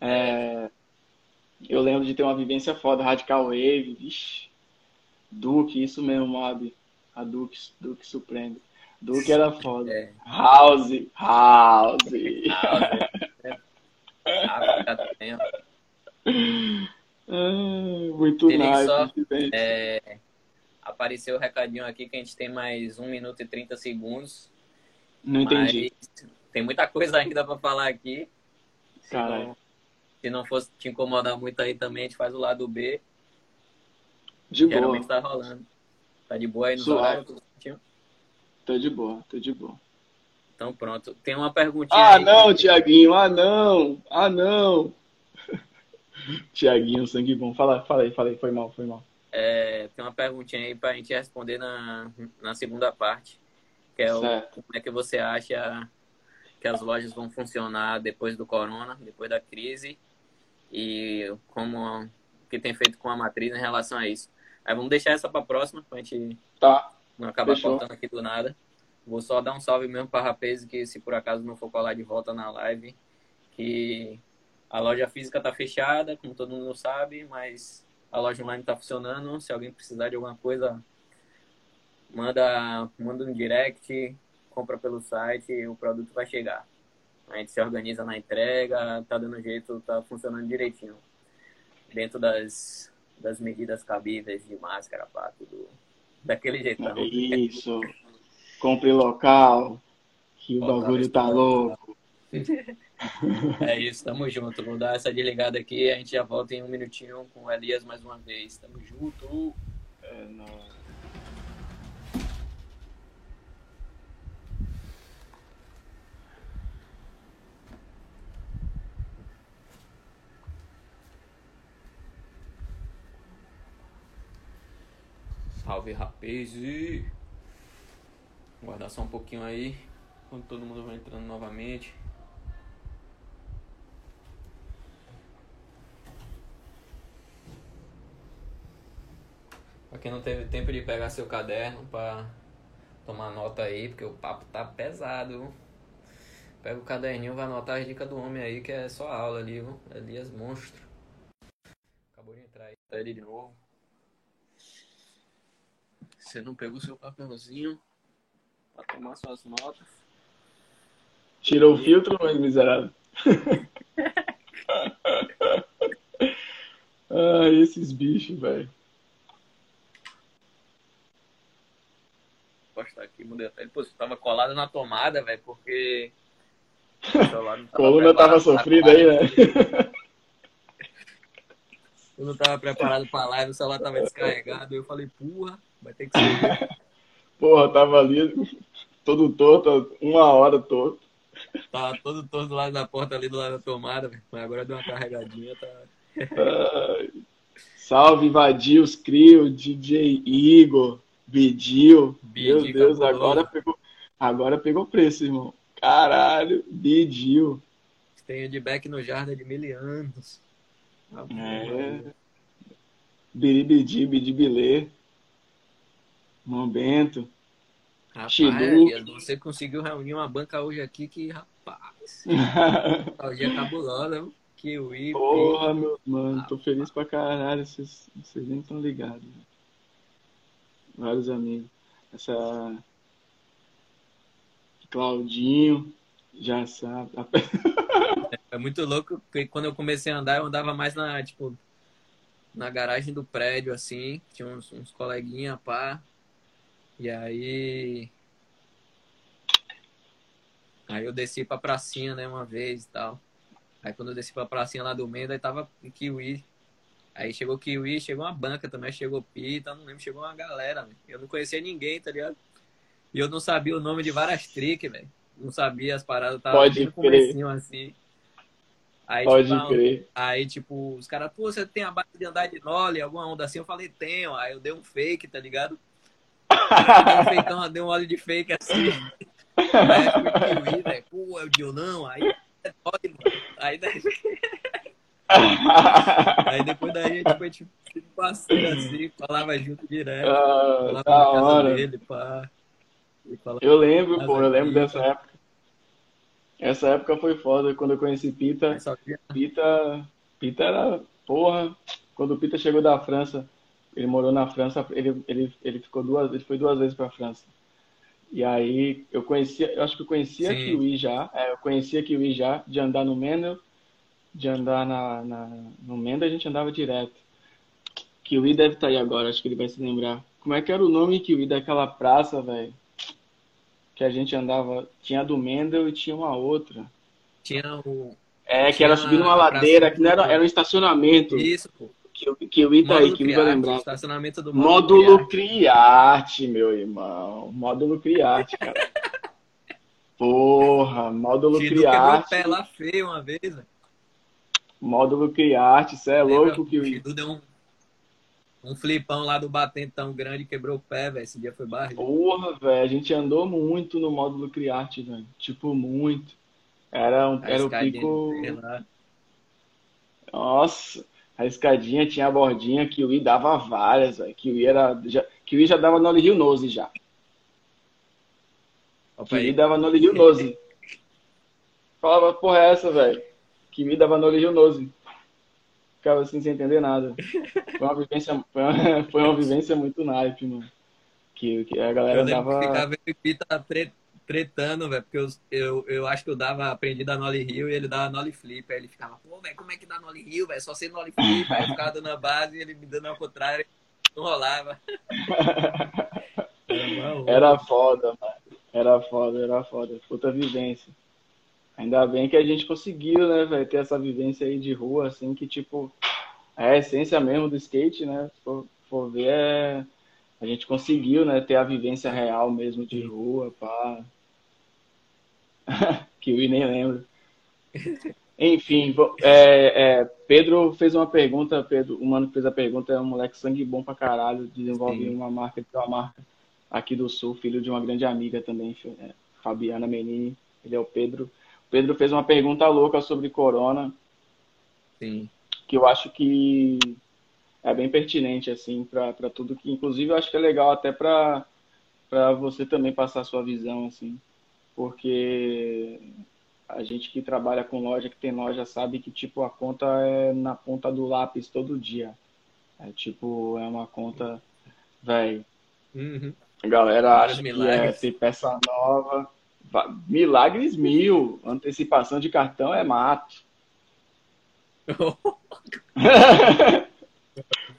É, eu lembro de ter uma vivência foda, Radical Wave, vixi, Duke, isso mesmo, Mob. A Duke, Duke Supreme. Duke era foda. é. House, House. Ah, muito nice. só. É, apareceu o recadinho aqui que a gente tem mais 1 minuto e 30 segundos. Não entendi. Tem muita coisa ainda pra falar aqui. Se Caralho. não, se não fosse te incomodar muito aí também, a gente faz o lado B. De boa. Geralmente tá rolando. Tá de boa aí no Suave. horário? Tô de boa, tô de boa. Então pronto. Tem uma perguntinha Ah, aí. não, Tiaguinho, ah, não, ah, não. Tiaguinho, sangue bom. Fala, fala aí, fala aí, foi mal, foi mal. É, tem uma perguntinha aí pra gente responder na, na segunda parte. Que é o, como é que você acha que as lojas vão funcionar depois do corona, depois da crise? E como o que tem feito com a matriz em relação a isso. Aí vamos deixar essa pra próxima, pra gente Tá, não acabar Fechou. cortando aqui do nada. Vou só dar um salve mesmo para Rapaz, que se por acaso não for colar de volta na live, que a loja física tá fechada, como todo mundo sabe, mas a loja online tá funcionando. Se alguém precisar de alguma coisa, manda, manda um direct, compra pelo site e o produto vai chegar. A gente se organiza na entrega, tá dando jeito, tá funcionando direitinho. Dentro das, das medidas cabíveis de máscara, pá, tudo daquele jeitão. é isso. Compre local, que o Local bagulho tá louco. É isso, tamo junto. Vou dar essa desligada aqui a gente já volta em um minutinho com o Elias mais uma vez. Tamo junto. É, não. Salve, rapaz! Guardar só um pouquinho aí, quando todo mundo vai entrando novamente. Pra quem não teve tempo de pegar seu caderno pra tomar nota aí, porque o papo tá pesado? Pega o caderninho, vai anotar as dicas do homem aí, que é só aula ali, viu? Elias Monstro. Acabou de entrar aí, tá ele de novo. Você não pegou seu papelzinho pra tomar suas notas. Tirou o filtro, mas miserável. ah, esses bichos, velho. postar aqui, mudei até. Pô, você tava colado na tomada, velho, porque. A coluna tava sofrida aí, né? Eu não tava preparado pra live, o celular tava descarregado. Eu falei, porra, vai ter que ser. porra, tava ali todo torto, uma hora torto. Tava todo torto do lado da porta ali, do lado da tomada, véio. mas agora deu uma carregadinha, tá. Salve, Vadios, Crio, DJ Igor. Bidil. Meu Deus, agora pegou, agora pegou preço, irmão. Caralho, Bidil. Tem de back no Jardim de mil anos. É. Biribidi, Bidibilê. Momento. Rapaz, você conseguiu reunir uma banca hoje aqui que, rapaz. Hoje é cabulosa, Kiwi. Porra, meu mano, tô feliz pra caralho. Vocês, vocês nem estão ligados vários amigos. Essa Claudinho, já sabe. é muito louco, porque quando eu comecei a andar, eu andava mais na, tipo, na garagem do prédio, assim, tinha uns, uns coleguinha, pá. E aí. Aí eu desci pra pracinha, né, uma vez e tal. Aí quando eu desci pra pracinha lá do Menda, aí tava em Kiwi, Aí chegou Kiwi, chegou uma banca também, chegou Pita, não lembro, chegou uma galera, véio. Eu não conhecia ninguém, tá ligado? E eu não sabia o nome de várias tricks, velho. Não sabia as paradas, tava Pode bem comecinho assim. Aí, Pode tipo, crer. Aí, tipo, os caras, pô, você tem a base de andar de nole, alguma onda assim? Eu falei, tenho. Aí eu dei um fake, tá ligado? dei um dei um óleo de fake assim. Aí foi Kiwi, velho. Pô, é o Dionão. Aí é nole, mano. Aí daí... Aí depois daí tipo, a gente foi tipo parceiro assim, falava junto direto. Ah, falava da hora. Dele, pá. Eu lembro, pô, eu lembro dessa época. Essa época foi foda, quando eu conheci Pita. Pita, Pita era, porra, quando o Pita chegou da França, ele morou na França, ele, ele, ele ficou duas, ele foi duas vezes pra França. E aí eu conhecia, eu acho que eu conhecia Sim. Kiwi já, é, eu conhecia Kiwi já, de andar no Mendel, de andar na, na, no Menda, a gente andava direto. Kiwi deve estar tá aí agora, acho que ele vai se lembrar. Como é que era o nome Kiwi daquela praça, velho? Que a gente andava. Tinha a do Mendel e tinha uma outra. Tinha o. É, que era subindo uma ladeira, que não era, era um estacionamento. Isso, pô. Kiwi tá aí, Kiwi vai lembrar. Estacionamento do módulo, módulo Criarte, meu irmão. Módulo Criarte, cara. Porra, módulo Criarte. quebrou o pé lá feio uma vez, velho. Módulo Criarte, isso é louco que o. Tudo deu um, um flipão lá do batente tão grande, quebrou o pé, velho. Esse dia foi barriga. Porra, velho. A gente andou muito no módulo Criarte, velho. Tipo, muito. Era, um, era o pico. Nossa, a escadinha tinha a bordinha que o I dava várias, velho. Que o I era. Já, que o I já dava no Rio Nose já. Que o I dava no Rio Nose. Falava, porra, é essa, velho? que me dava no religioso. Ficava assim sem entender nada. Foi uma vivência, foi uma, vivência muito naipe, mano. Que, que a galera eu dava. Ficava Pita tretando, velho, porque eu, eu, eu acho que eu dava, aprendi da Nolly Rio e ele dava Nolly Flip. Aí ele ficava, pô, velho, como é que dá Nolly Rio, velho? Só ser Nolly Flip. Aí eu ficava dando a base e ele me dando ao contrário, não rolava. Era foda, mano. Era foda, era foda. Puta vivência. Ainda bem que a gente conseguiu, né, velho, ter essa vivência aí de rua, assim, que, tipo, é a essência mesmo do skate, né? Se for, for ver, é... a gente conseguiu, né, ter a vivência real mesmo de rua, pá. que eu nem lembro. Enfim, é, é, Pedro fez uma pergunta, Pedro, o mano que fez a pergunta é um moleque sangue bom pra caralho, desenvolve Sim. uma marca, uma marca. aqui do Sul, filho de uma grande amiga também, é, Fabiana Menini. Ele é o Pedro. Pedro fez uma pergunta louca sobre corona. Sim. Que eu acho que é bem pertinente, assim, para tudo que. Inclusive, eu acho que é legal até para você também passar a sua visão, assim. Porque a gente que trabalha com loja, que tem loja, sabe que, tipo, a conta é na ponta do lápis todo dia. É tipo, é uma conta, velho. Uhum. A galera acha que é ter peça nova. Milagres mil. Antecipação de cartão é mato.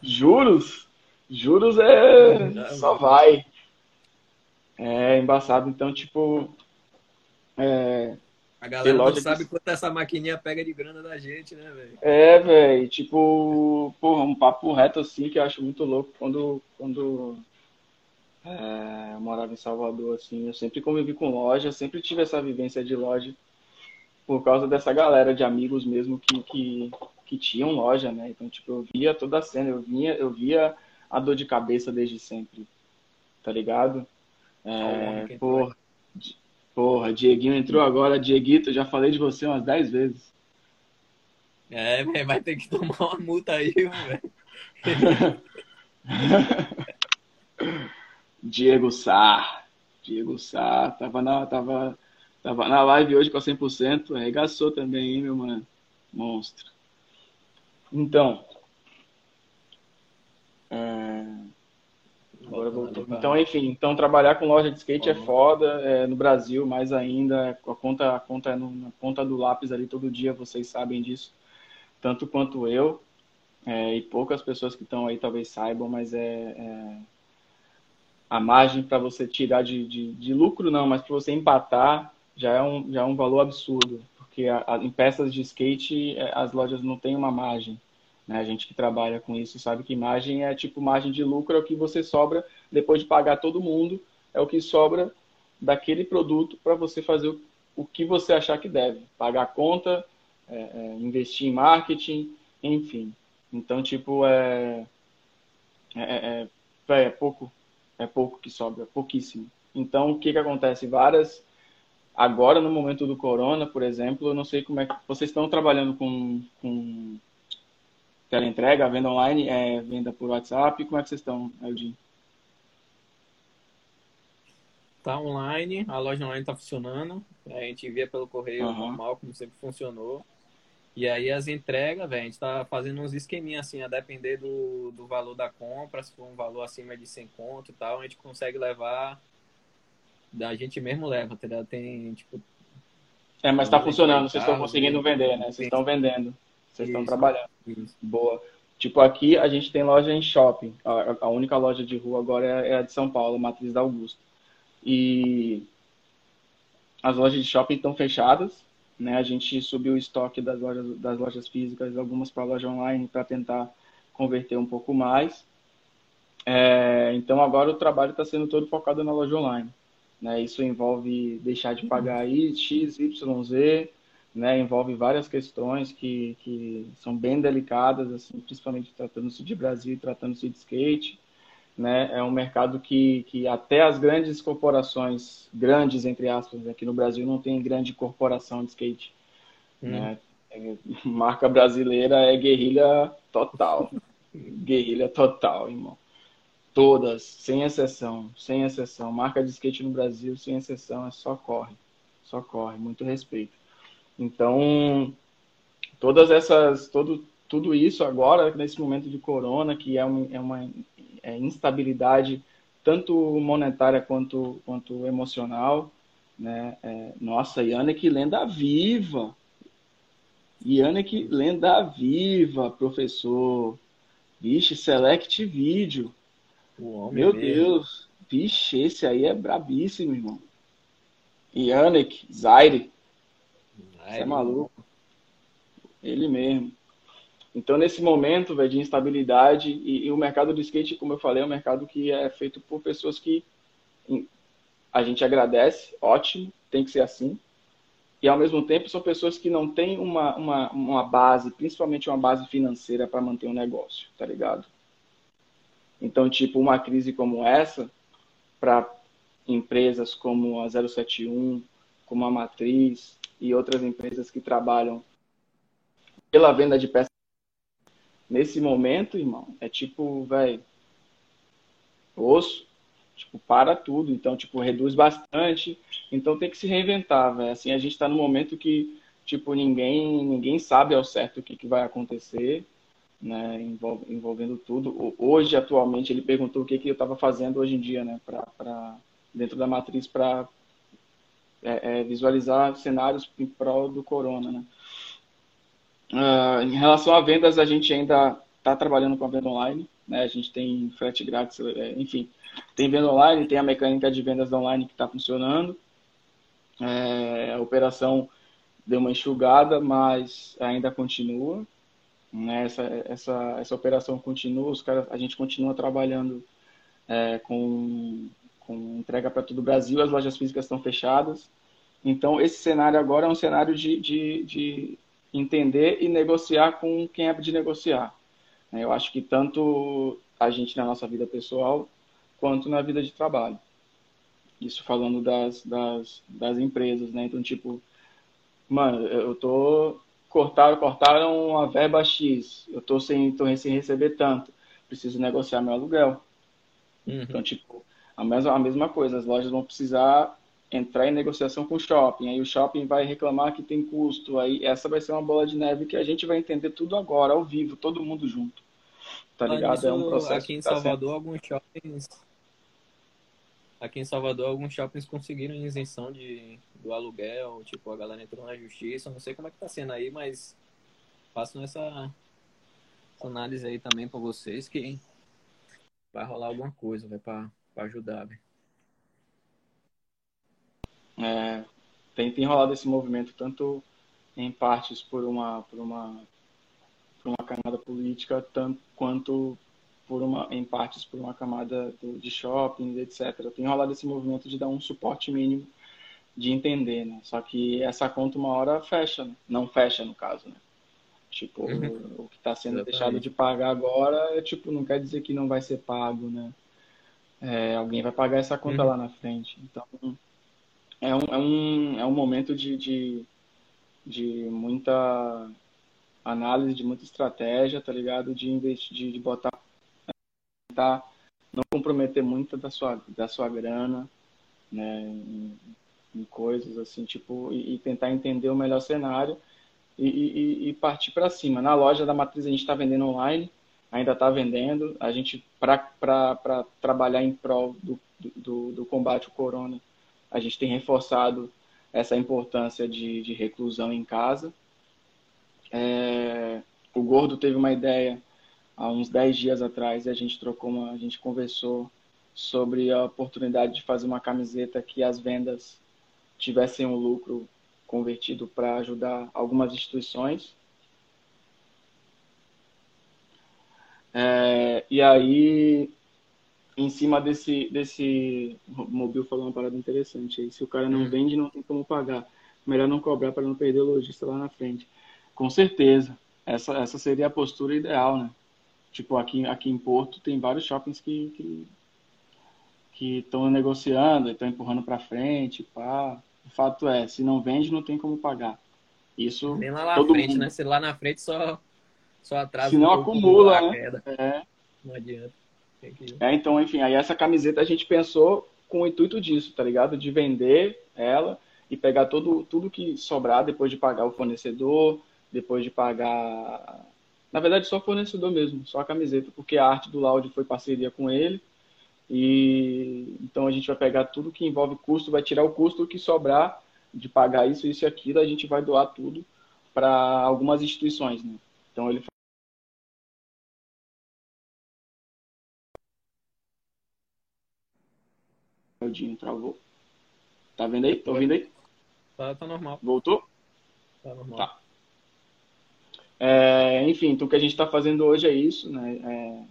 Juros? Juros é. Só vai. É embaçado. Então, tipo. É... A galera não sabe que... quanto essa maquininha pega de grana da gente, né, velho? É, velho. Tipo, porra, um papo reto assim que eu acho muito louco. Quando, quando é, eu morava em Salvador, assim, eu sempre convivi com loja, sempre tive essa vivência de loja por causa dessa galera de amigos mesmo que, que, que tinham loja, né? Então, tipo, eu via toda a cena, eu, vinha, eu via a dor de cabeça desde sempre, tá ligado? É, porra, porra, Dieguinho entrou agora, Dieguito, já falei de você umas 10 vezes. É, vai ter que tomar uma multa aí, velho. Diego Sá. Diego Sá. Tava na, tava, tava na live hoje com a 100%. Arregaçou também, hein, meu mano? Monstro. Então. É... Agora voltou. Então, enfim, então trabalhar com loja de skate é foda. É, no Brasil, mais ainda, a conta, a conta é no, na ponta do lápis ali todo dia, vocês sabem disso. Tanto quanto eu. É, e poucas pessoas que estão aí talvez saibam, mas é, é a margem para você tirar de, de, de, lucro, não, mas para você empatar já é um, já é um valor absurdo, porque a, a, em peças de skate é, as lojas não têm uma margem. Né? A gente que trabalha com isso sabe que margem é tipo margem de lucro, é o que você sobra depois de pagar todo mundo, é o que sobra daquele produto para você fazer o, o que você achar que deve. Pagar a conta, é, é, investir em marketing, enfim. Então, tipo, é, é, é, é pouco é pouco que sobra, pouquíssimo. Então, o que, que acontece? Várias. Agora, no momento do corona, por exemplo, eu não sei como é que. Vocês estão trabalhando com, com teleentrega, venda online, é, venda por WhatsApp? Como é que vocês estão, Eldin? Tá online, a loja online tá funcionando. A gente via pelo correio uhum. normal, como sempre funcionou. E aí as entregas, velho, a gente tá fazendo uns esqueminhas assim, a depender do, do valor da compra, se for um valor acima de 100 conto e tal, a gente consegue levar, a gente mesmo leva, tá Tem, tipo... É, mas tá funcionando, vocês estão conseguindo vender, né? Vocês estão vendendo, vocês estão trabalhando. Isso. Boa. Tipo, aqui a gente tem loja em shopping. A, a única loja de rua agora é, é a de São Paulo, Matriz da Augusta. E as lojas de shopping estão fechadas, né? A gente subiu o estoque das lojas, das lojas físicas, algumas para a loja online, para tentar converter um pouco mais. É, então agora o trabalho está sendo todo focado na loja online. Né? Isso envolve deixar de pagar aí X, Y, Z, né? envolve várias questões que, que são bem delicadas, assim, principalmente tratando-se de Brasil tratando-se de skate. Né? É um mercado que, que até as grandes corporações, grandes entre aspas, aqui no Brasil não tem grande corporação de skate. Hum. Né? É, marca brasileira é guerrilha total. guerrilha total, irmão. Todas, sem exceção, sem exceção. Marca de skate no Brasil, sem exceção, é só corre. Só corre, muito respeito. Então, todas essas, todo, tudo isso agora, nesse momento de corona, que é, um, é uma é, instabilidade tanto monetária quanto, quanto emocional. Né? É, nossa, Yannick, lenda viva! Yannick, lenda viva, professor. Vixe, select vídeo. Meu mesmo. Deus. Vixe, esse aí é brabíssimo, irmão. Yannick, Zaire. Você é maluco. Ele mesmo. Então, nesse momento véio, de instabilidade, e, e, o mercado do skate, como eu falei, é um mercado que é feito por pessoas que a gente agradece, ótimo, tem que ser assim. E, ao mesmo tempo, são pessoas que não têm uma, uma, uma base, principalmente uma base financeira para manter um negócio, tá ligado? Então, tipo, uma crise como essa, para empresas como a 071, como a Matriz e outras empresas que trabalham pela venda de peças. Nesse momento, irmão, é tipo, velho, osso, tipo, para tudo. Então, tipo, reduz bastante. Então tem que se reinventar, velho. Assim, a gente está no momento que, tipo, ninguém, ninguém sabe ao certo o que, que vai acontecer né, envolvendo tudo. Hoje, atualmente, ele perguntou o que, que eu estava fazendo hoje em dia, né, pra, pra dentro da matriz para é, é, visualizar cenários em prol do corona. Né. Uh, em relação a vendas, a gente ainda está trabalhando com a venda online, né, a gente tem frete grátis, é, enfim, tem venda online, tem a mecânica de vendas online que está funcionando. É, a operação deu uma enxugada, mas ainda continua. Né? Essa, essa, essa operação continua, os caras, a gente continua trabalhando é, com, com entrega para todo o Brasil, as lojas físicas estão fechadas. Então, esse cenário agora é um cenário de, de, de entender e negociar com quem é de negociar. Né? Eu acho que tanto a gente na nossa vida pessoal, quanto na vida de trabalho. Isso falando das, das, das empresas, né? Então, tipo, mano, eu tô cortaram, cortaram a verba X, eu tô sem, tô sem receber tanto, preciso negociar meu aluguel. Uhum. Então, tipo, a mesma, a mesma coisa, as lojas vão precisar entrar em negociação com o shopping, aí o shopping vai reclamar que tem custo, aí essa vai ser uma bola de neve que a gente vai entender tudo agora, ao vivo, todo mundo junto. Tá ligado? é um processo. Aqui em Salvador, tá alguns shoppings Aqui em Salvador, alguns shoppings conseguiram isenção de, do aluguel, tipo, a galera entrou na justiça. Não sei como é que tá sendo aí, mas faço essa, essa análise aí também para vocês que vai rolar alguma coisa, vai para ajudar, véio. É, tem, tem rolado esse movimento tanto em partes por uma por uma por uma camada política tanto quanto por uma, em partes por uma camada do, de shoppings, etc. Tem rolado esse movimento de dar um suporte mínimo de entender, né? Só que essa conta uma hora fecha, né? não fecha no caso, né? Tipo, uhum. o que está sendo Exatamente. deixado de pagar agora, é, tipo, não quer dizer que não vai ser pago, né? É, alguém vai pagar essa conta uhum. lá na frente. Então, é um, é um, é um momento de, de, de muita análise, de muita estratégia, tá ligado? De investir, de, de botar tentar não comprometer muito da sua, da sua grana, né, em, em coisas assim, tipo, e, e, tentar entender o melhor cenário e, e, e partir para cima. Na loja da Matriz a gente está vendendo online, ainda está vendendo. A gente, para trabalhar em prol do, do, do, combate ao corona, a gente tem reforçado essa importância de, de reclusão em casa. É, o Gordo teve uma ideia há uns 10 dias atrás a gente trocou uma, a gente conversou sobre a oportunidade de fazer uma camiseta que as vendas tivessem um lucro convertido para ajudar algumas instituições. É, e aí, em cima desse, desse. O Mobil falou uma parada interessante aí. Se o cara não hum. vende, não tem como pagar. Melhor não cobrar para não perder o lojista lá na frente. Com certeza. Essa, essa seria a postura ideal, né? Tipo, aqui, aqui em Porto tem vários shoppings que que estão negociando, estão empurrando para frente, pá. O fato é, se não vende, não tem como pagar. Isso Nem lá na frente, mundo... né? Se lá na frente só só atrasa. Se não um acumula, né? É. Não adianta. É, então, enfim, aí essa camiseta a gente pensou com o intuito disso, tá ligado? De vender ela e pegar todo, tudo que sobrar depois de pagar o fornecedor, depois de pagar na verdade, só fornecedor mesmo, só a camiseta, porque a arte do Laude foi parceria com ele. E então a gente vai pegar tudo que envolve custo, vai tirar o custo que sobrar de pagar isso, isso e aquilo, a gente vai doar tudo para algumas instituições, né? Então ele o Dinho travou. Tá vendo aí? Tá ouvindo aí? Tá, tá normal. Voltou? Tá normal. Tá. É, enfim, então o que a gente está fazendo hoje é isso, né?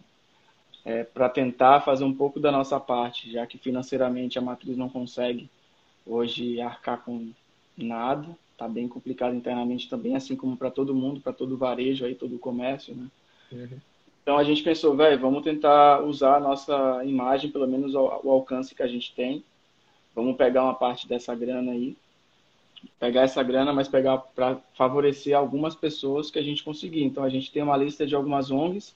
É, é para tentar fazer um pouco da nossa parte, já que financeiramente a matriz não consegue hoje arcar com nada, está bem complicado internamente também, assim como para todo mundo, para todo o varejo aí, todo o comércio, né? Uhum. Então a gente pensou, velho, vamos tentar usar a nossa imagem, pelo menos o, alcance que a gente tem. Vamos pegar uma parte dessa grana aí, pegar essa grana, mas pegar para favorecer algumas pessoas que a gente conseguir. Então a gente tem uma lista de algumas ONGs,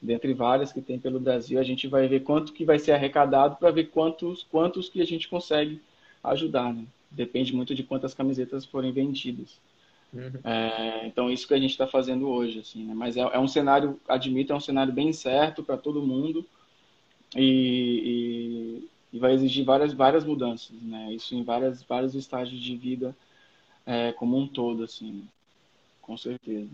dentre várias que tem pelo Brasil, a gente vai ver quanto que vai ser arrecadado para ver quantos quantos que a gente consegue ajudar, né? Depende muito de quantas camisetas forem vendidas. Uhum. É, então, isso que a gente está fazendo hoje, assim, né? Mas é, é, um cenário, admito, é um cenário bem certo para todo mundo e, e, e, vai exigir várias, várias mudanças, né? Isso em várias, vários estágios de vida é, como um todo, assim, com certeza.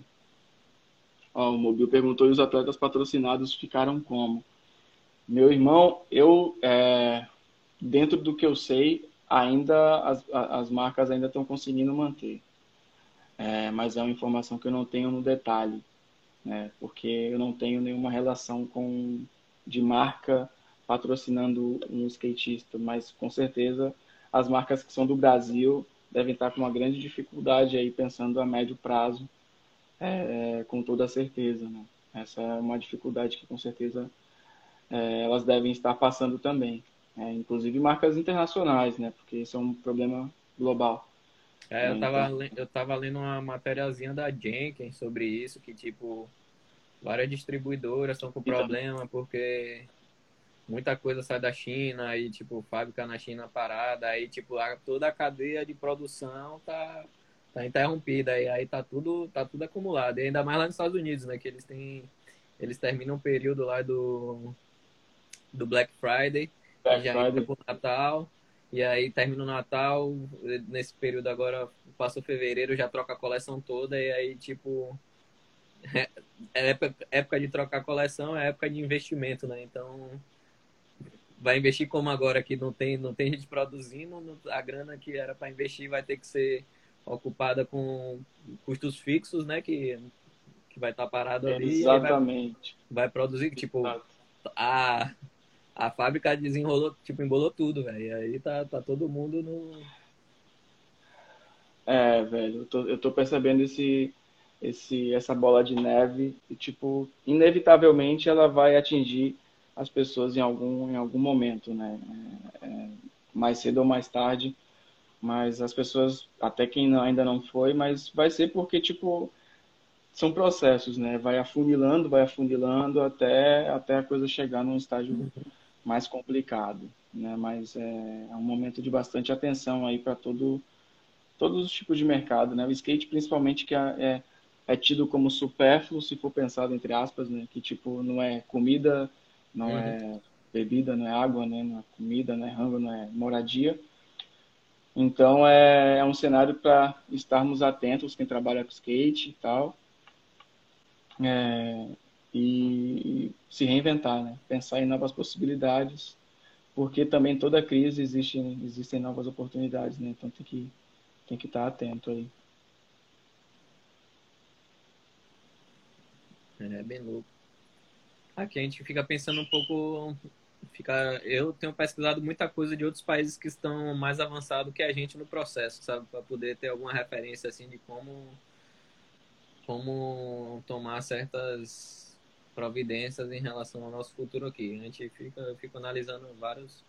Ó, o Mobil perguntou e os atletas patrocinados ficaram como? Meu irmão, eu, é, dentro do que eu sei, ainda as, as marcas ainda estão conseguindo manter é, mas é uma informação que eu não tenho no detalhe, né? porque eu não tenho nenhuma relação com de marca patrocinando um skatista, mas com certeza as marcas que são do Brasil devem estar com uma grande dificuldade aí pensando a médio prazo, é, com toda certeza, né? Essa é uma dificuldade que com certeza é, elas devem estar passando também, é, inclusive marcas internacionais, né? Porque isso é um problema global. É, eu tava, eu tava lendo uma matériazinha da Jenkins sobre isso, que tipo, várias distribuidoras estão com então. problema porque muita coisa sai da China e tipo, fábrica na China parada, aí tipo, toda a cadeia de produção tá, tá interrompida, e aí tá tudo, tá tudo acumulado. E ainda mais lá nos Estados Unidos, né? Que eles têm. Eles terminam o período lá do, do Black Friday, Black já Friday. pro Natal. E aí termina o Natal, nesse período agora, passou fevereiro, já troca a coleção toda, e aí, tipo, é, é época, de trocar coleção, é época de investimento, né? Então, vai investir como agora que não tem, não tem gente produzindo, a grana que era para investir vai ter que ser ocupada com custos fixos, né? Que, que vai estar tá parado ali. Exatamente. Vai, vai, produzir, tipo, a a fábrica desenrolou, tipo, embolou tudo, velho. E aí tá, tá todo mundo no. É, velho, eu tô, eu tô percebendo esse, esse, essa bola de neve e, tipo, inevitavelmente ela vai atingir as pessoas em algum, em algum momento, né? É, é, mais cedo ou mais tarde, mas as pessoas, até quem não, ainda não foi, mas vai ser porque, tipo, são processos, né? Vai afunilando, vai afunilando até, até a coisa chegar num estágio mais complicado, né? Mas é, é um momento de bastante atenção aí para todo todos os tipos de mercado, né? O skate principalmente que é, é, é tido como supérfluo se for pensado entre aspas, né? Que tipo não é comida, não uhum. é bebida, não é água, né? Não é comida, não é rango, não é moradia. Então é, é um cenário para estarmos atentos quem trabalha com skate e tal. É, e se reinventar, né? pensar em novas possibilidades, porque também toda crise existe, existem novas oportunidades, né? então tem que, tem que estar atento aí. É bem louco. Aqui a gente fica pensando um pouco. Fica, eu tenho pesquisado muita coisa de outros países que estão mais avançados que a gente no processo, sabe? Para poder ter alguma referência assim de como, como tomar certas providências em relação ao nosso futuro aqui. A gente fica, fica analisando vários,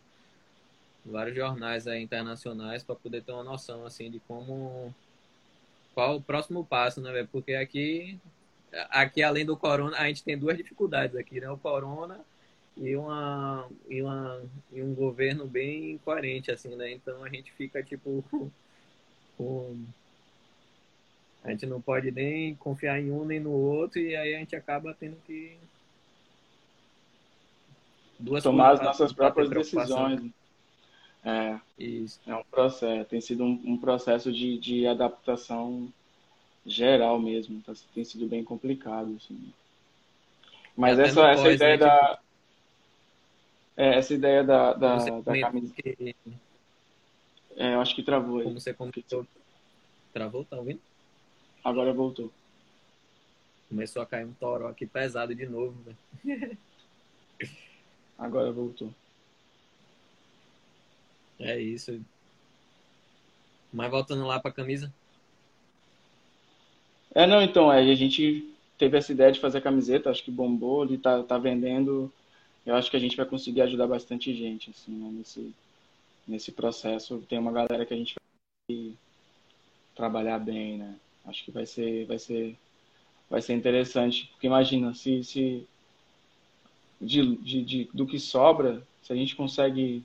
vários jornais internacionais para poder ter uma noção assim de como qual o próximo passo, né, Porque aqui aqui além do corona, a gente tem duas dificuldades aqui, né? O corona e uma e uma e um governo bem incoerente assim, né? Então a gente fica tipo com a gente não pode nem confiar em um nem no outro e aí a gente acaba tendo que Duas tomar as nossas próprias decisões. É, Isso. é um processo, tem sido um, um processo de, de adaptação geral mesmo, tá, tem sido bem complicado. Assim. Mas essa, essa pós, ideia né, da. Tipo... É, essa ideia da, da, da camisa. Que... É, eu acho que travou aí. Como você comentou. Travou, tá ouvindo? Agora voltou. Começou a cair um toró aqui pesado de novo, velho. Agora voltou. É isso. Mas voltando lá para a camisa. É, não, então, é, a gente teve essa ideia de fazer camiseta, acho que bombou, ele tá, tá vendendo. Eu acho que a gente vai conseguir ajudar bastante gente, assim, né, nesse, nesse processo. Tem uma galera que a gente vai trabalhar bem, né? Acho que vai ser, vai ser, vai ser interessante, porque imagina se, se de, de, de, do que sobra, se a gente consegue.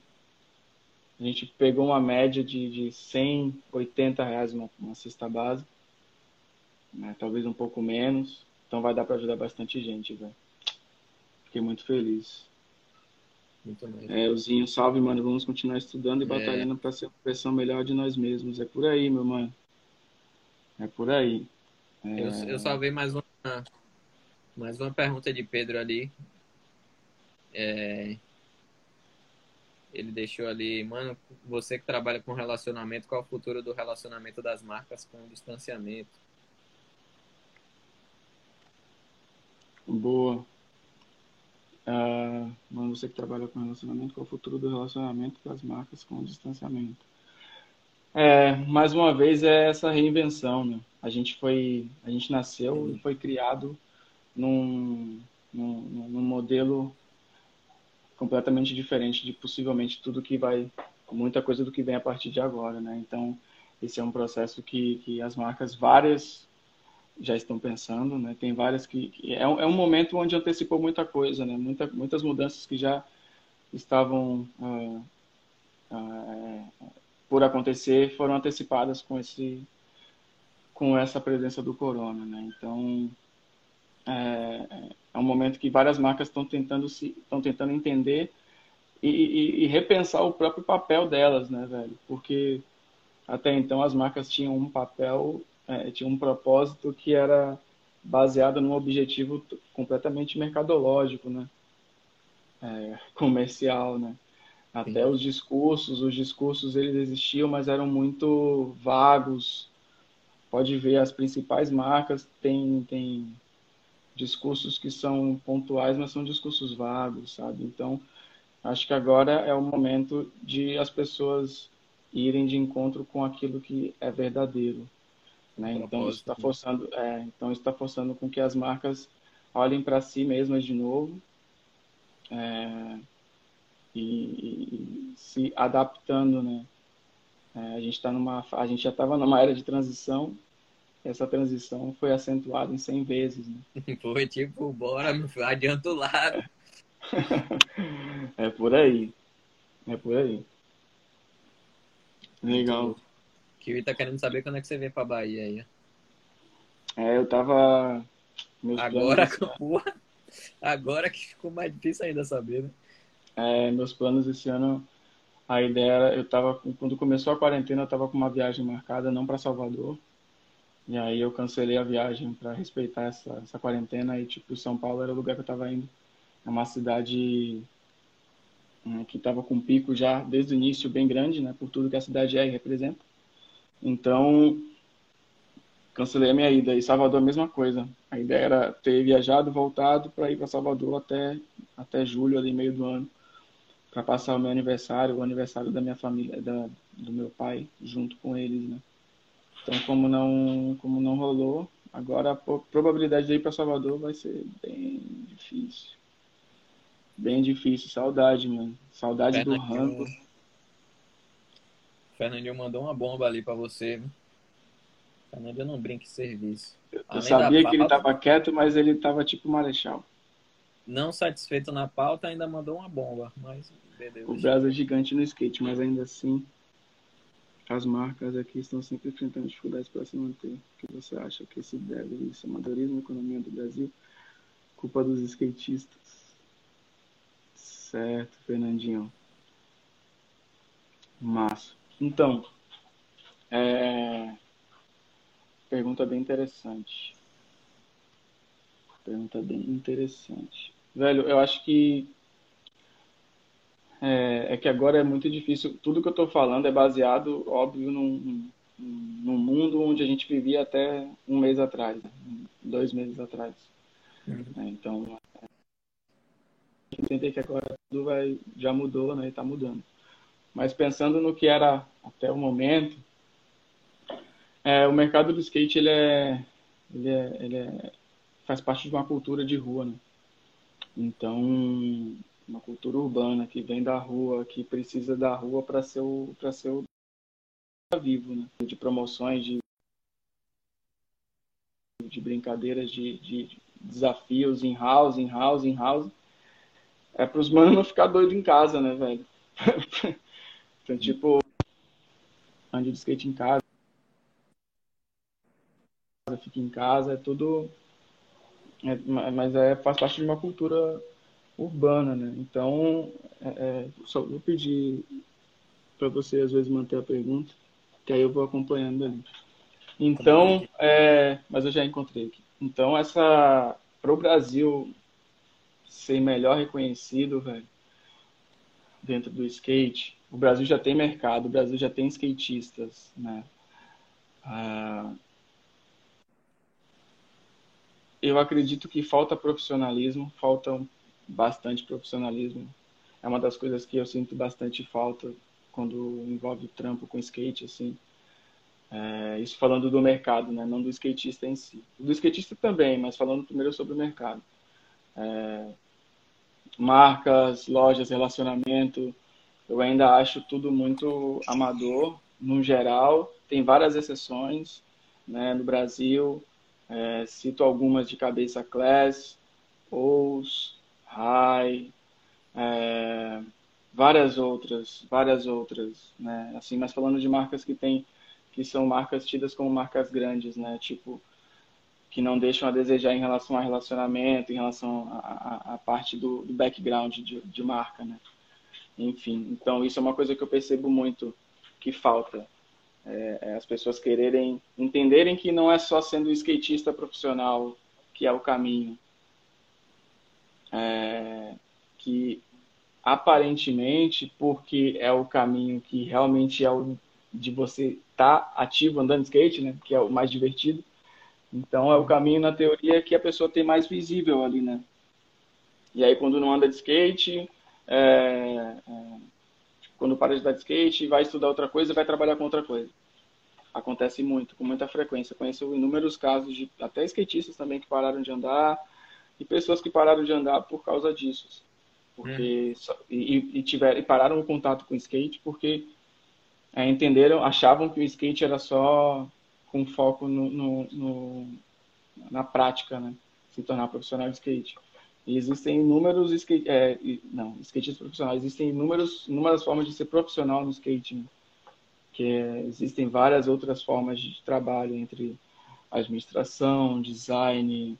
A gente pegou uma média de, de 180 reais uma, uma cesta básica, né? talvez um pouco menos. Então vai dar para ajudar bastante gente, velho. Fiquei muito feliz. Muito bem. É, Ozinho, salve, mano. Vamos continuar estudando e é. batalhando para ser uma versão melhor de nós mesmos. É por aí, meu mano. É por aí. É... Eu, eu salvei mais uma, mais uma pergunta de Pedro ali. É, ele deixou ali, mano, você que trabalha com relacionamento, qual é o futuro do relacionamento das marcas com o distanciamento? Boa. Uh, mano, você que trabalha com relacionamento, qual é o futuro do relacionamento das marcas com o distanciamento? É, mais uma vez é essa reinvenção, né? A gente foi, a gente nasceu e foi criado num, num, num modelo completamente diferente de possivelmente tudo que vai, muita coisa do que vem a partir de agora, né? Então, esse é um processo que, que as marcas várias já estão pensando, né? Tem várias que, que é, um, é um momento onde antecipou muita coisa, né? Muita, muitas mudanças que já estavam uh, uh, por acontecer foram antecipadas com esse com essa presença do corona, né? Então é, é um momento que várias marcas estão tentando se estão tentando entender e, e, e, repensar o próprio papel delas, né, velho? Porque até então as marcas tinham um papel, é, tinham um propósito que era baseado num objetivo completamente mercadológico, né? É, comercial, né? Até Sim. os discursos, os discursos eles existiam, mas eram muito vagos. Pode ver as principais marcas têm tem discursos que são pontuais, mas são discursos vagos, sabe? Então, acho que agora é o momento de as pessoas irem de encontro com aquilo que é verdadeiro, né? Então, isso está forçando, é, então está forçando com que as marcas olhem para si mesmas de novo é, e, e, se adaptando, né? É, a gente está numa, a gente já estava numa era de transição essa transição foi acentuada em 100 vezes. Né? Foi tipo, bora, adianta o lado. é por aí. É por aí. Legal. Kiwi tá querendo saber quando é que você vem pra Bahia aí. É, eu tava. Meus agora, porra, agora que ficou mais difícil ainda saber, né? É, meus planos esse ano, a ideia era, eu tava, quando começou a quarentena, eu tava com uma viagem marcada, não para Salvador, e aí eu cancelei a viagem para respeitar essa, essa quarentena e, tipo, São Paulo era o lugar que eu tava indo. É uma cidade né, que tava com um pico já desde o início bem grande, né? Por tudo que a cidade é e representa. Então, cancelei a minha ida. E Salvador, a mesma coisa. A ideia era ter viajado, voltado para ir para Salvador até, até julho, ali, meio do ano, para passar o meu aniversário, o aniversário da minha família, da, do meu pai, junto com eles, né? Então, como não, como não rolou, agora a probabilidade de ir para Salvador vai ser bem difícil. Bem difícil. Saudade, mano. Saudade do rango. Fernandinho mandou uma bomba ali para você. Fernandinho não brinca em serviço. Eu sabia que pauta, ele tava quieto, mas ele tava tipo marechal. Não satisfeito na pauta, ainda mandou uma bomba. Mas beleza. O Brasil é gigante no skate, mas ainda assim as marcas aqui estão sempre enfrentando dificuldades para se manter. O que você acha que se deve isso? Amadorismo, economia do Brasil? Culpa dos skatistas? Certo, Fernandinho. Massa. Então, é... pergunta bem interessante. Pergunta bem interessante. Velho, eu acho que é, é, que agora é muito difícil. Tudo que eu estou falando é baseado, óbvio, num, num mundo onde a gente vivia até um mês atrás, né? dois meses atrás. Uhum. É, então, entender que agora tudo vai, já mudou, né? Está mudando. Mas pensando no que era até o momento, é, o mercado do skate ele é, ele é, ele é, faz parte de uma cultura de rua, né? Então, uma cultura urbana que vem da rua, que precisa da rua para ser o para ser o vivo, né? De promoções, de de brincadeiras, de, de desafios em house, em house, em house. É para os manos não ficar doido em casa, né, velho? então, tipo, ande de skate em casa, fica em casa, é tudo. É, mas é, faz parte de uma cultura urbana, né? Então, é, é, só vou pedir para você, às vezes, manter a pergunta, que aí eu vou acompanhando ali. Então, é, mas eu já encontrei aqui. Então, essa para o Brasil ser melhor reconhecido, velho, dentro do skate, o Brasil já tem mercado, o Brasil já tem skatistas, né? Ah, eu acredito que falta profissionalismo, falta bastante profissionalismo. É uma das coisas que eu sinto bastante falta quando envolve trampo com skate, assim. É, isso falando do mercado, né? não do skatista em si. Do skatista também, mas falando primeiro sobre o mercado. É, marcas, lojas, relacionamento, eu ainda acho tudo muito amador, no geral. Tem várias exceções né, no Brasil. É, cito algumas de cabeça Class, Ous, High, é, várias outras, várias outras, né? Assim, mas falando de marcas que tem, que são marcas tidas como marcas grandes, né? Tipo, que não deixam a desejar em relação a relacionamento, em relação à parte do, do background de, de marca, né? Enfim, então isso é uma coisa que eu percebo muito que falta. É, é as pessoas quererem entenderem que não é só sendo skatista profissional que é o caminho. É, que aparentemente, porque é o caminho que realmente é o de você estar tá ativo andando de skate, né, que é o mais divertido. Então é o caminho na teoria que a pessoa tem mais visível ali, né? E aí quando não anda de skate, é, é, quando para de dar de skate, vai estudar outra coisa, vai trabalhar com outra coisa. Acontece muito, com muita frequência. Conheço inúmeros casos de até skatistas também que pararam de andar e pessoas que pararam de andar por causa disso. Porque hum. e, e, tiveram, e pararam o contato com o skate porque é, entenderam, achavam que o skate era só com foco no, no, no na prática, né? Se tornar profissional de skate. E existem inúmeros skate, é, não, skatistas profissionais. Existem inúmeros, inúmeras formas de ser profissional no skate. Né? Que é, existem várias outras formas de trabalho entre administração, design,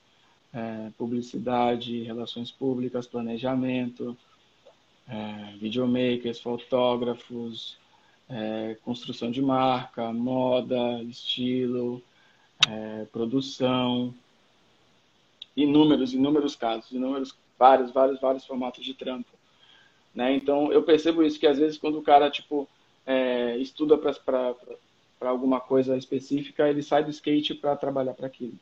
é, publicidade, relações públicas, planejamento, é, videomakers, fotógrafos, é, construção de marca, moda, estilo, é, produção, inúmeros, inúmeros casos, inúmeros, vários, vários, vários formatos de trampo. Né? Então, eu percebo isso, que às vezes quando o cara, tipo, é, estuda para alguma coisa específica, ele sai do skate para trabalhar para aquilo.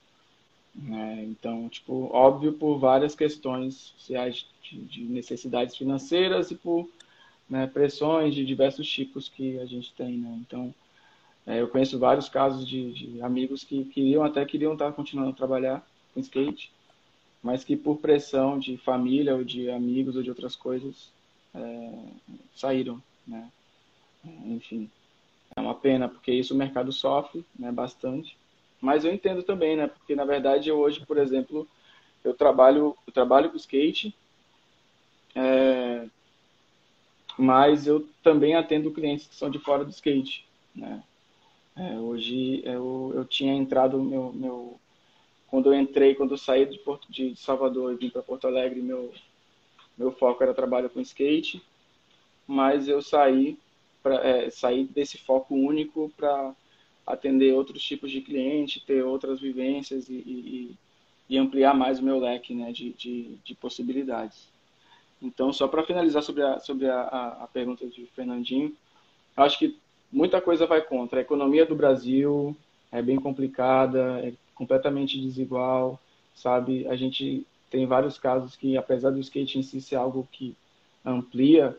Né? Então, tipo, óbvio por várias questões sociais de, de necessidades financeiras e por né, pressões de diversos tipos que a gente tem, né? Então, é, eu conheço vários casos de, de, amigos que queriam até queriam estar continuando a trabalhar com skate, mas que por pressão de família ou de amigos ou de outras coisas é, saíram, né? Enfim, é uma pena porque isso o mercado sofre, né, bastante. Mas eu entendo também, né? Porque na verdade eu hoje, por exemplo, eu trabalho, eu trabalho com skate, é, mas eu também atendo clientes que são de fora do skate, né? É, hoje eu, eu tinha entrado meu, meu quando eu entrei, quando eu saí de Porto de Salvador e vim para Porto Alegre, meu meu foco era trabalho com skate, mas eu saí para é, sair desse foco único para atender outros tipos de cliente, ter outras vivências e, e, e ampliar mais o meu leque né, de, de, de possibilidades. Então, só para finalizar sobre, a, sobre a, a, pergunta de Fernandinho, acho que muita coisa vai contra. A economia do Brasil é bem complicada, é completamente desigual, sabe? A gente tem vários casos que, apesar do skate em si ser algo que amplia,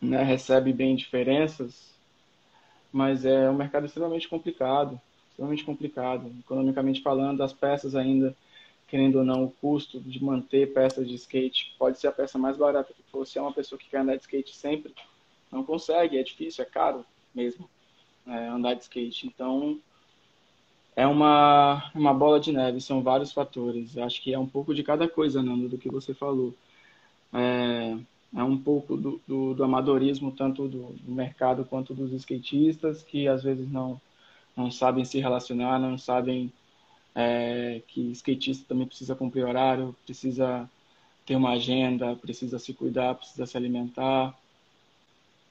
né, recebe bem diferenças, mas é um mercado extremamente complicado, extremamente complicado. Economicamente falando, as peças ainda querendo ou não, o custo de manter peças de skate pode ser a peça mais barata que for. Se é uma pessoa que quer andar de skate sempre, não consegue, é difícil, é caro mesmo é, andar de skate. Então, é uma, uma bola de neve, são vários fatores. Acho que é um pouco de cada coisa, Nando, do que você falou. É, é um pouco do, do, do amadorismo, tanto do, do, mercado quanto dos skatistas, que às vezes não, não sabem se relacionar, não sabem é, que skatista também precisa cumprir horário, precisa ter uma agenda, precisa se cuidar, precisa se alimentar.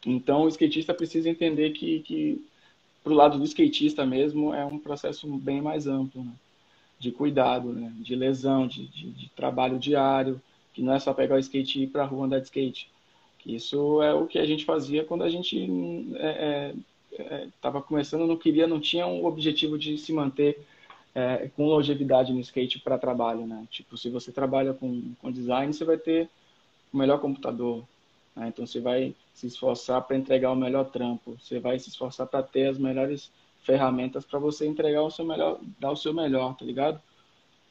Então, o skatista precisa entender que, que para o lado do skatista mesmo, é um processo bem mais amplo, né? de cuidado, né? de lesão, de, de, de, trabalho diário, que não é só pegar o skate e ir para a rua andar de skate. Isso é o que a gente fazia quando a gente estava é, é, começando, não queria, não tinha um objetivo de se manter é, com longevidade no skate para trabalho, né? Tipo, se você trabalha com, com design, você vai ter o melhor computador, né? Então você vai se esforçar para entregar o melhor trampo, você vai se esforçar para ter as melhores ferramentas para você entregar o seu melhor, dar o seu melhor, tá ligado?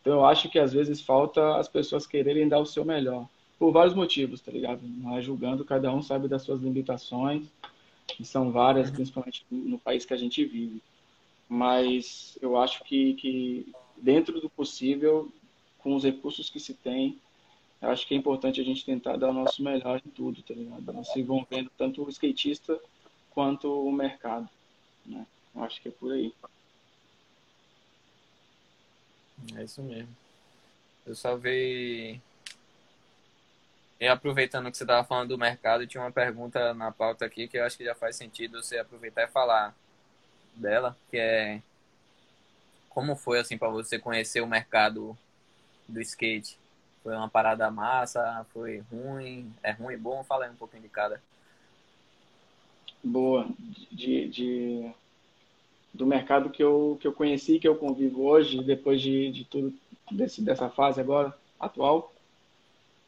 Então eu acho que às vezes falta as pessoas quererem dar o seu melhor, por vários motivos, tá ligado? Não é julgando, cada um sabe das suas limitações, que são várias, principalmente no país que a gente vive. Mas eu acho que, que dentro do possível, com os recursos que se tem, eu acho que é importante a gente tentar dar o nosso melhor em tudo, tá ligado? Se envolvendo tanto o skatista quanto o mercado, né? Eu acho que é por aí. É isso mesmo. Eu só vi. E aproveitando que você estava falando do mercado, tinha uma pergunta na pauta aqui que eu acho que já faz sentido você aproveitar e falar dela, que é como foi assim para você conhecer o mercado do skate? Foi uma parada massa? Foi ruim? É ruim e bom? Fala aí um pouquinho de cada. Boa. De, de, do mercado que eu, que eu conheci, que eu convivo hoje, depois de, de tudo, desse, dessa fase agora, atual?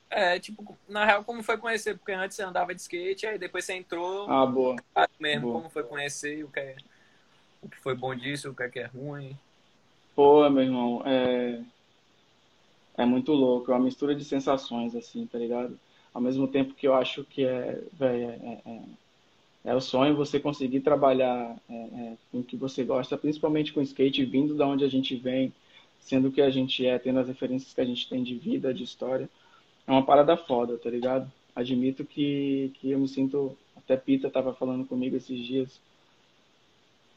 É, tipo, na real, como foi conhecer? Porque antes você andava de skate, aí depois você entrou. Ah, boa. Mesmo, boa. como foi conhecer o que, é, o que foi bom disso, o que é, que é ruim. Pô, meu irmão, é, é muito louco, é uma mistura de sensações, assim, tá ligado? Ao mesmo tempo que eu acho que é, véio, é, é, é, o sonho você conseguir trabalhar é, é, com o que você gosta, principalmente com skate, vindo da onde a gente vem, sendo o que a gente é, tendo as referências que a gente tem de vida, de história. É uma parada foda, tá ligado? Admito que, que eu me sinto. Até Pita tava falando comigo esses dias.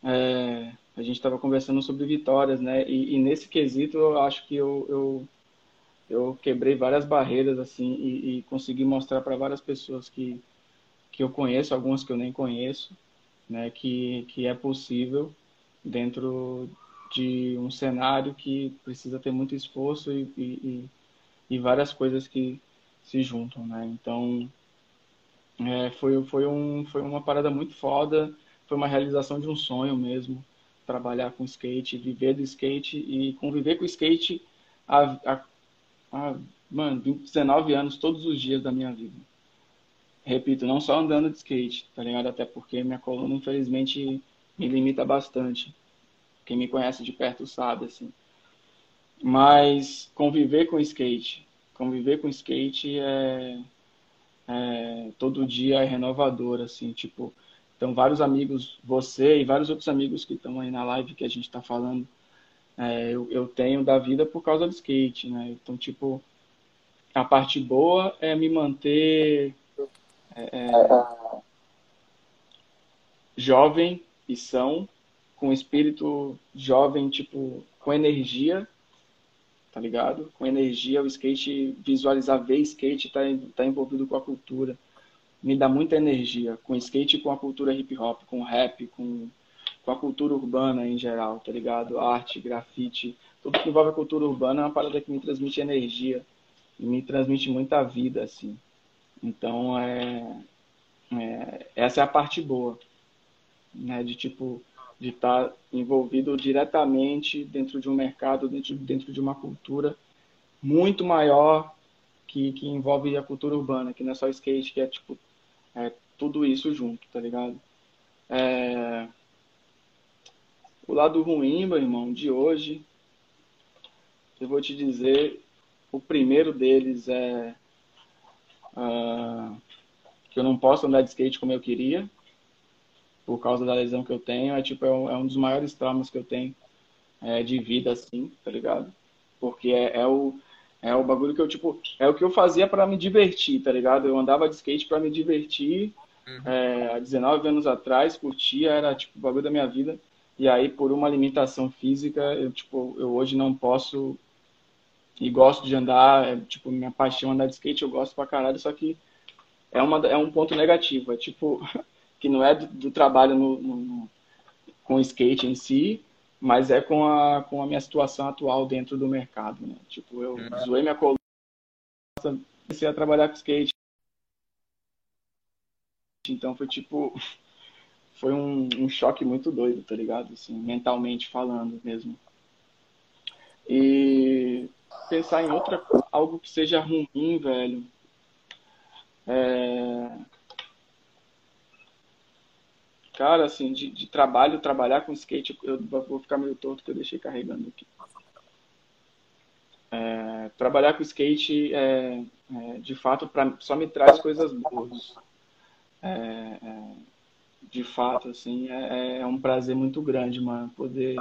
É, a gente estava conversando sobre vitórias, né? E, e, nesse quesito eu acho que eu, eu eu quebrei várias barreiras assim e, e consegui mostrar para várias pessoas que que eu conheço, algumas que eu nem conheço, né, que que é possível dentro de um cenário que precisa ter muito esforço e, e, e várias coisas que se juntam, né? Então é, foi foi um foi uma parada muito foda, foi uma realização de um sonho mesmo, trabalhar com skate, viver do skate e conviver com o skate a, a há, mano, 19 anos todos os dias da minha vida. Repito, não só andando de skate, tá ligado? Até porque minha coluna, infelizmente, me limita bastante. Quem me conhece de perto sabe, assim. Mas conviver com skate, conviver com skate é, é todo dia é renovador, assim, tipo, então vários amigos, você e vários outros amigos que estão aí na live que a gente está falando, é, eu, eu, tenho da vida por causa do skate, né? Então, tipo, a parte boa é me manter é, é, jovem e são, com espírito jovem, tipo, com energia, tá ligado? Com energia, o skate, visualizar, ver skate, tá, tá envolvido com a cultura. Me dá muita energia, com skate com a cultura hip hop, com rap, com com a cultura urbana em geral, tá ligado? Arte, grafite, tudo que envolve a cultura urbana é uma parada que me transmite energia e me transmite muita vida, assim. Então, é, é essa é a parte boa, né? De tipo, de estar tá envolvido diretamente dentro de um mercado, dentro, dentro de uma cultura muito maior que, que envolve a cultura urbana, que não é só skate, que é tipo, é tudo isso junto, tá ligado? É, o lado ruim, meu irmão, de hoje eu vou te dizer, o primeiro deles é uh, que eu não posso andar de skate como eu queria, por causa da lesão que eu tenho. É tipo, é um, é um dos maiores traumas que eu tenho é, de vida, assim, tá ligado? Porque é, é, o, é o bagulho que eu, tipo, é o que eu fazia para me divertir, tá ligado? Eu andava de skate para me divertir. Uhum. É, há 19 anos atrás, curtia, era tipo o bagulho da minha vida. E aí, por uma limitação física, eu, tipo, eu hoje não posso e gosto de andar, é, tipo, minha paixão é andar de skate, eu gosto pra caralho, só que é, uma, é um ponto negativo, é tipo, que não é do, do trabalho no, no, com o skate em si, mas é com a, com a minha situação atual dentro do mercado, né? Tipo, eu uhum. zoei minha coluna, comecei a trabalhar com skate, então foi tipo, foi um, um choque muito doido, tá ligado? Assim, mentalmente falando mesmo. E pensar em outra algo que seja ruim, velho. É... Cara, assim, de, de, trabalho, trabalhar com skate, eu vou ficar meio torto que eu deixei carregando aqui. É, trabalhar com skate, é, é, de fato, pra, só me traz coisas boas. É, é, de fato, assim, é, um prazer muito grande, mano, poder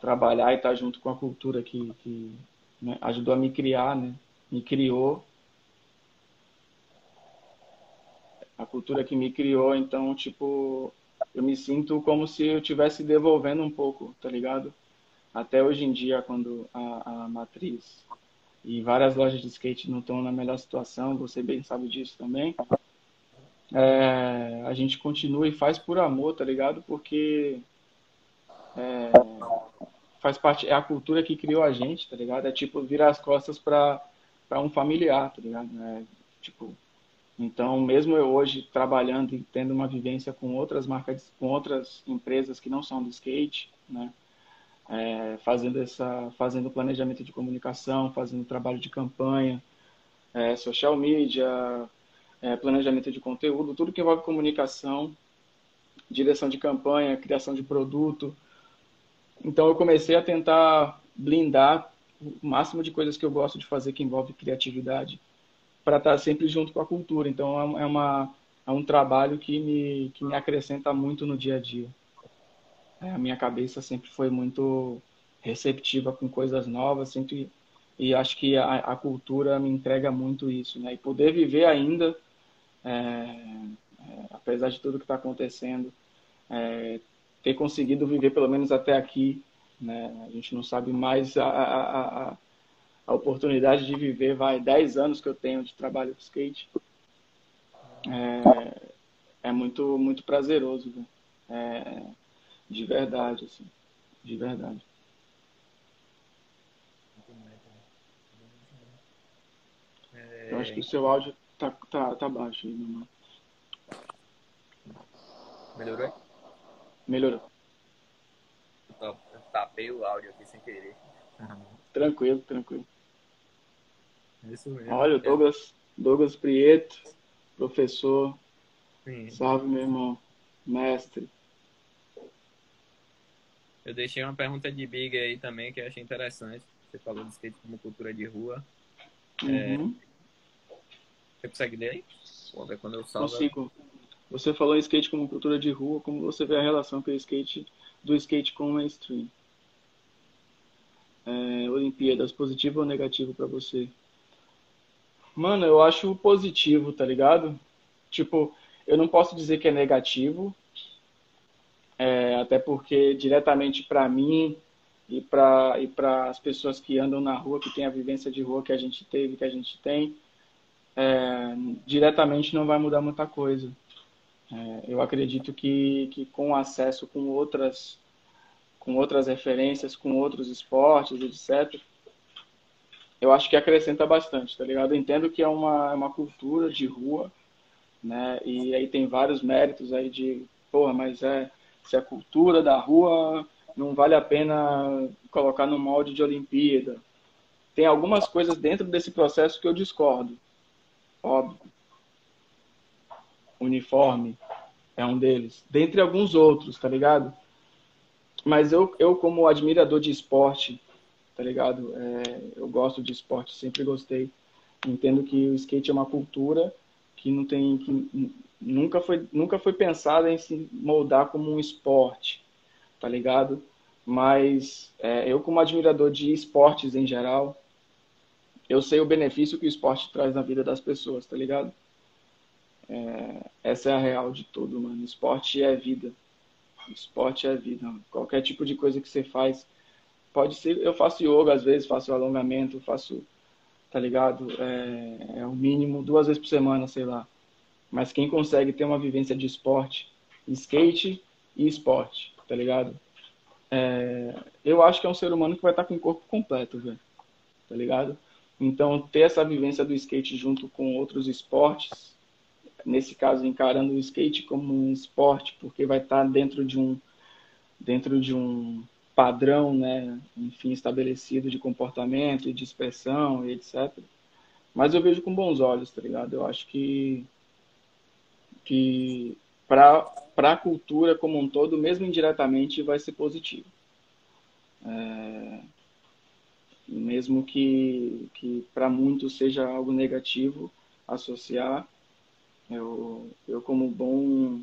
trabalhar e estar junto com a cultura que, que né? ajudou a me criar, né? Me criou. A cultura que me criou, então, tipo, eu me sinto como se eu estivesse devolvendo um pouco, tá ligado? Até hoje em dia, quando a, a matriz e várias lojas de skate não estão na melhor situação, você bem sabe disso também. É, a gente continua e faz por amor, tá ligado? Porque é, faz parte, é a cultura que criou a gente, tá ligado? É tipo virar as costas para um familiar, tá ligado? É, tipo, então, mesmo eu hoje trabalhando e tendo uma vivência com outras marcas, com outras empresas que não são do skate, né? É, fazendo essa, fazendo planejamento de comunicação, fazendo trabalho de campanha, é, social media, é, planejamento de conteúdo, tudo que envolve comunicação, direção de campanha, criação de produto, então eu comecei a tentar blindar o máximo de coisas que eu gosto de fazer que envolve criatividade para estar sempre junto com a cultura. Então é, é, uma, é um trabalho que me, que me acrescenta muito no dia a dia. É, a minha cabeça sempre foi muito receptiva com coisas novas, sempre e acho que a, a cultura me entrega muito isso, né? E poder viver ainda, é, é, apesar de tudo que está acontecendo, é, ter conseguido viver pelo menos até aqui. Né? A gente não sabe mais a, a, a, a oportunidade de viver, vai, 10 anos que eu tenho de trabalho com skate. É, é muito, muito prazeroso, é, de verdade, assim, de verdade. Eu acho que o seu áudio tá, tá, tá baixo aí, meu Melhorou? Melhorou. Eu tapei o áudio aqui sem querer. Tranquilo, tranquilo. Isso mesmo. Olha, Douglas, Douglas Prieto, professor. Sim. Salve, meu irmão. Mestre. Eu deixei uma pergunta de Big aí também que eu achei interessante. Você falou de skate como cultura de rua. É, uhum. É... Você consegue ler aí? Vou ver quando eu salvo. Consigo. Você falou skate como cultura de rua, como você vê a relação que o skate, do skate com o mainstream? É, Olimpíadas, positivo ou negativo para você? Mano, eu acho positivo, tá ligado? Tipo, eu não posso dizer que é negativo, é, até porque diretamente para mim e para e para as pessoas que andam na rua, que têm a vivência de rua que a gente teve, que a gente tem, é, diretamente não vai mudar muita coisa. É, eu acredito que, que com acesso com outras, com outras referências, com outros esportes, etc., eu acho que acrescenta bastante, tá ligado? Eu entendo que é uma, é uma cultura de rua, né? E aí tem vários méritos aí de, porra, mas é se a cultura da rua não vale a pena colocar no molde de Olimpíada. Tem algumas coisas dentro desse processo que eu discordo, óbvio uniforme é um deles, dentre alguns outros, tá ligado? Mas eu, eu como admirador de esporte tá ligado? É, eu gosto de esporte, sempre gostei. Entendo que o skate é uma cultura que não tem que nunca foi nunca foi pensada em se moldar como um esporte, tá ligado? Mas é, eu como admirador de esportes em geral, eu sei o benefício que o esporte traz na vida das pessoas, tá ligado? É, essa é a real de tudo, mano. Esporte é vida. Esporte é vida. Qualquer tipo de coisa que você faz, pode ser. Eu faço yoga às vezes, faço alongamento, faço tá ligado? É, é o mínimo duas vezes por semana, sei lá. Mas quem consegue ter uma vivência de esporte, skate e esporte, tá ligado? É, eu acho que é um ser humano que vai estar com o corpo completo, velho. Tá ligado? Então, ter essa vivência do skate junto com outros esportes, nesse caso, encarando o skate como um esporte, porque vai estar dentro de um dentro de um padrão, né, enfim, estabelecido de comportamento e de expressão e etc. Mas eu vejo com bons olhos, tá ligado? Eu acho que que para a cultura como um todo, mesmo indiretamente, vai ser positivo. É, mesmo que, que para muitos seja algo negativo associar, eu, eu como bom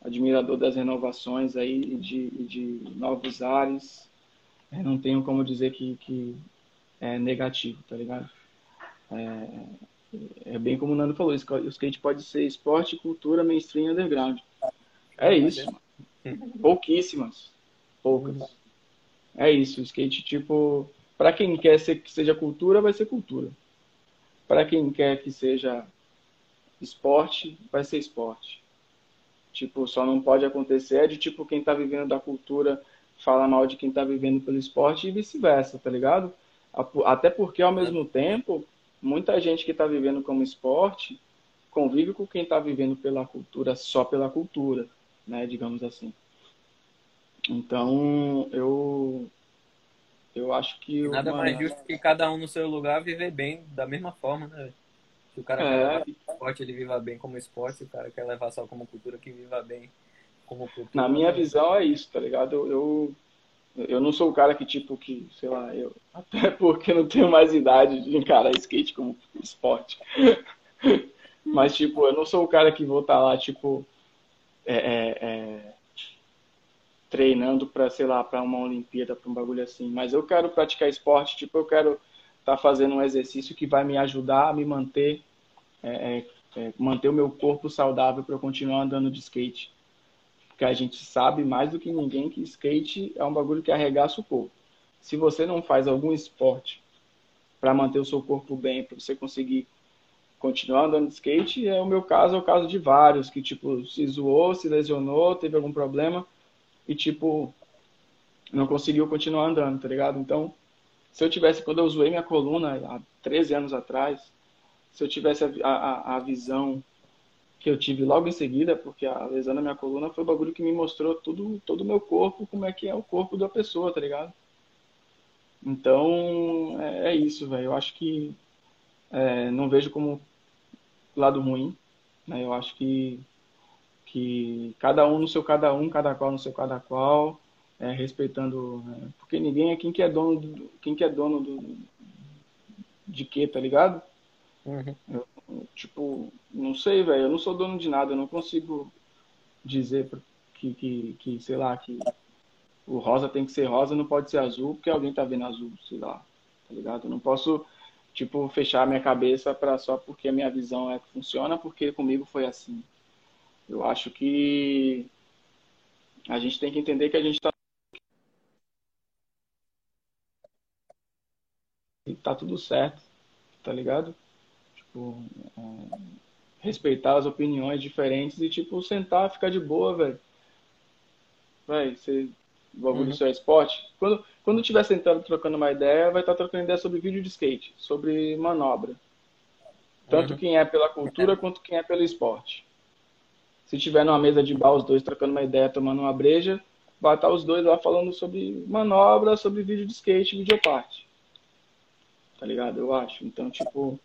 admirador das renovações aí de, de novos ares. É, não tenho como dizer que, que é negativo, tá ligado? É, é bem como o Nando falou, o skate pode ser esporte, cultura, mainstream underground. É isso. Pouquíssimas. Poucas. É isso. O skate, tipo, para quem quer ser, que seja cultura, vai ser cultura. Para quem quer que seja esporte, vai ser esporte. Tipo, só não pode acontecer é de tipo quem tá vivendo da cultura fala mal de quem tá vivendo pelo esporte e vice-versa, tá ligado? Até porque ao mesmo tempo, muita gente que tá vivendo como esporte convive com quem tá vivendo pela cultura só pela cultura, né, digamos assim. Então, eu eu acho que nada uma... mais justo que cada um no seu lugar viver bem da mesma forma, né? Se o cara é. quer levar esporte, ele viva bem como esporte. Se o cara quer levar só como cultura, que viva bem como cultura. Na minha visão é isso, tá ligado? Eu, eu, eu não sou o cara que, tipo, que, sei lá, eu. Até porque não tenho mais idade de encarar skate como esporte. Mas, tipo, eu não sou o cara que vou estar tá lá, tipo, é, é, é, treinando para sei lá, para uma Olimpíada, para um bagulho assim. Mas eu quero praticar esporte, tipo, eu quero estar tá fazendo um exercício que vai me ajudar a me manter, é, é, é manter o meu corpo saudável para eu continuar andando de skate. Porque a gente sabe mais do que ninguém que skate é um bagulho que arregaça o corpo. Se você não faz algum esporte para manter o seu corpo bem, para você conseguir continuar andando de skate, é o meu caso, é o caso de vários que tipo se zoou, se lesionou, teve algum problema e tipo não conseguiu continuar andando, tá ligado? Então, se eu tivesse, quando eu zoei minha coluna há 13 anos atrás, se eu tivesse a, a, a visão que eu tive logo em seguida, porque a lesão na minha coluna foi o bagulho que me mostrou tudo, todo o meu corpo, como é que é o corpo da pessoa, tá ligado? Então, é, é isso, velho. Eu acho que é, não vejo como lado ruim, né? Eu acho que, que cada um no seu cada um, cada qual no seu cada qual, é, respeitando, né? porque ninguém é quem que é dono do, quem que é dono do, de quê, tá ligado? Uhum. Eu, tipo, não sei, velho, eu não sou dono de nada, eu não consigo dizer que, que, que, sei lá, que o rosa tem que ser rosa, não pode ser azul, porque alguém tá vendo azul, sei lá, tá ligado? Eu não posso, tipo, fechar a minha cabeça para só porque a minha visão é que funciona, porque comigo foi assim. Eu acho que a gente tem que entender que a gente tá e tá tudo certo, tá ligado? Tipo, é, respeitar as opiniões diferentes e, tipo, sentar, ficar de boa, velho. Vai, você. O bagulho uhum. seu é esporte. Quando, quando tiver sentado trocando uma ideia, vai estar tá trocando ideia sobre vídeo de skate, sobre manobra. Tanto uhum. quem é pela cultura quanto quem é pelo esporte. Se tiver numa mesa de bar, os dois trocando uma ideia, tomando uma breja, vai estar os dois lá falando sobre manobra, sobre vídeo de skate, videoparte tá ligado? Eu acho. Então, tipo,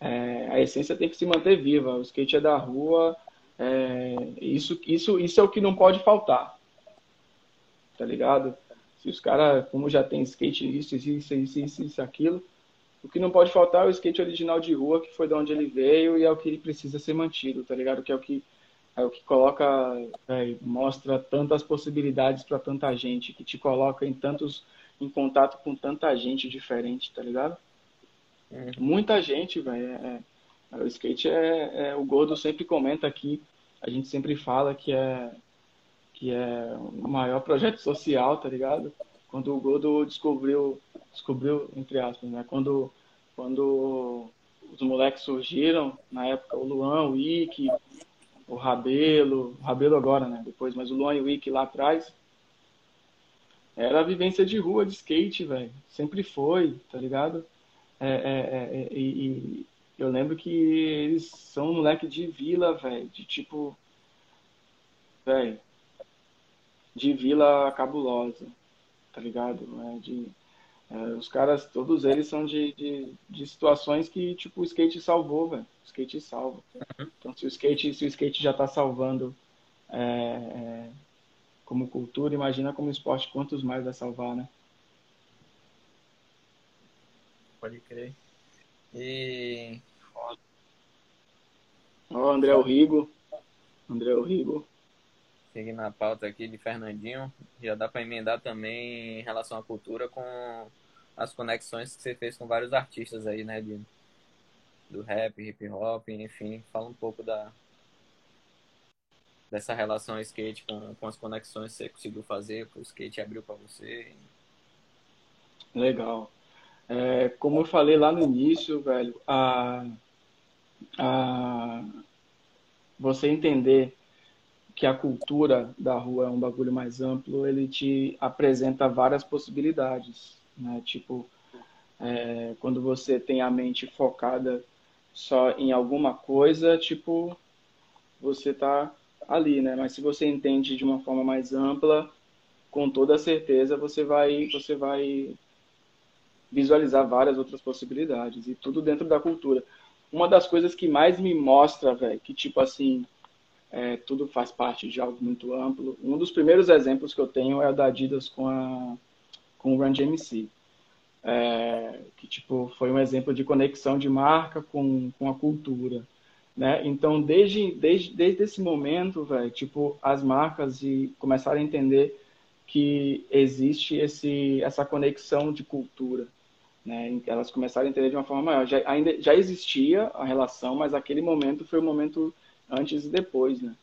é, a essência tem que se manter viva. O skate é da rua. É, isso, isso, isso é o que não pode faltar. Tá ligado? Se os caras, como já tem skate, isso, isso, isso, isso, isso, aquilo, o que não pode faltar é o skate original de rua, que foi de onde ele veio e é o que ele precisa ser mantido, tá ligado? Que é o que é o que coloca, mostra tantas possibilidades para tanta gente, que te coloca em tantos em contato com tanta gente diferente, tá ligado? É. Muita gente, velho. É, é, o skate é, é, o Gordo sempre comenta aqui, a gente sempre fala que é que é o maior projeto social, tá ligado? Quando o Gordo descobriu, descobriu entre aspas, né? Quando quando os moleques surgiram, na época o Luan, o Ike, o Rabelo, o Rabelo agora, né? Depois, mas o Luan e o Ike lá atrás, era a vivência de rua, de skate, velho. Sempre foi, tá ligado? É, é, é, é, e, eu lembro que eles são um moleque de vila, velho. De tipo. Velho. De vila cabulosa, tá ligado? É, de, é, os caras, todos eles são de, de, de, situações que, tipo, o skate salvou, velho. O skate salva. Uhum. Então, se o skate, se o skate já tá salvando como cultura, imagina como esporte, quantos mais vai salvar, né? Pode crer. E. Ó, oh, André Rigo. André Rigo. Seguindo a pauta aqui de Fernandinho, já dá para emendar também em relação à cultura com as conexões que você fez com vários artistas aí, né? De, do rap, hip hop, enfim. Fala um pouco da, dessa relação skate com, com as conexões que você conseguiu fazer, que o skate abriu para você. Legal. É, como eu falei lá no início, velho, a, a, você entender que a cultura da rua é um bagulho mais amplo, ele te apresenta várias possibilidades, né? Tipo, é, quando você tem a mente focada só em alguma coisa, tipo, você tá ali, né? Mas se você entende de uma forma mais ampla, com toda certeza você vai você vai visualizar várias outras possibilidades e tudo dentro da cultura. Uma das coisas que mais me mostra, velho, que tipo assim, é, tudo faz parte de algo muito amplo. Um dos primeiros exemplos que eu tenho é o da Adidas com a com o Run GMC. É, que tipo foi um exemplo de conexão de marca com, com a cultura. Né? Então, desde, desde, desde esse momento, velho, tipo, as marcas e começaram a entender que existe esse, essa conexão de cultura. Né? Elas começaram a entender de uma forma maior. Já, ainda, já existia a relação, mas aquele momento foi o momento antes e depois, né?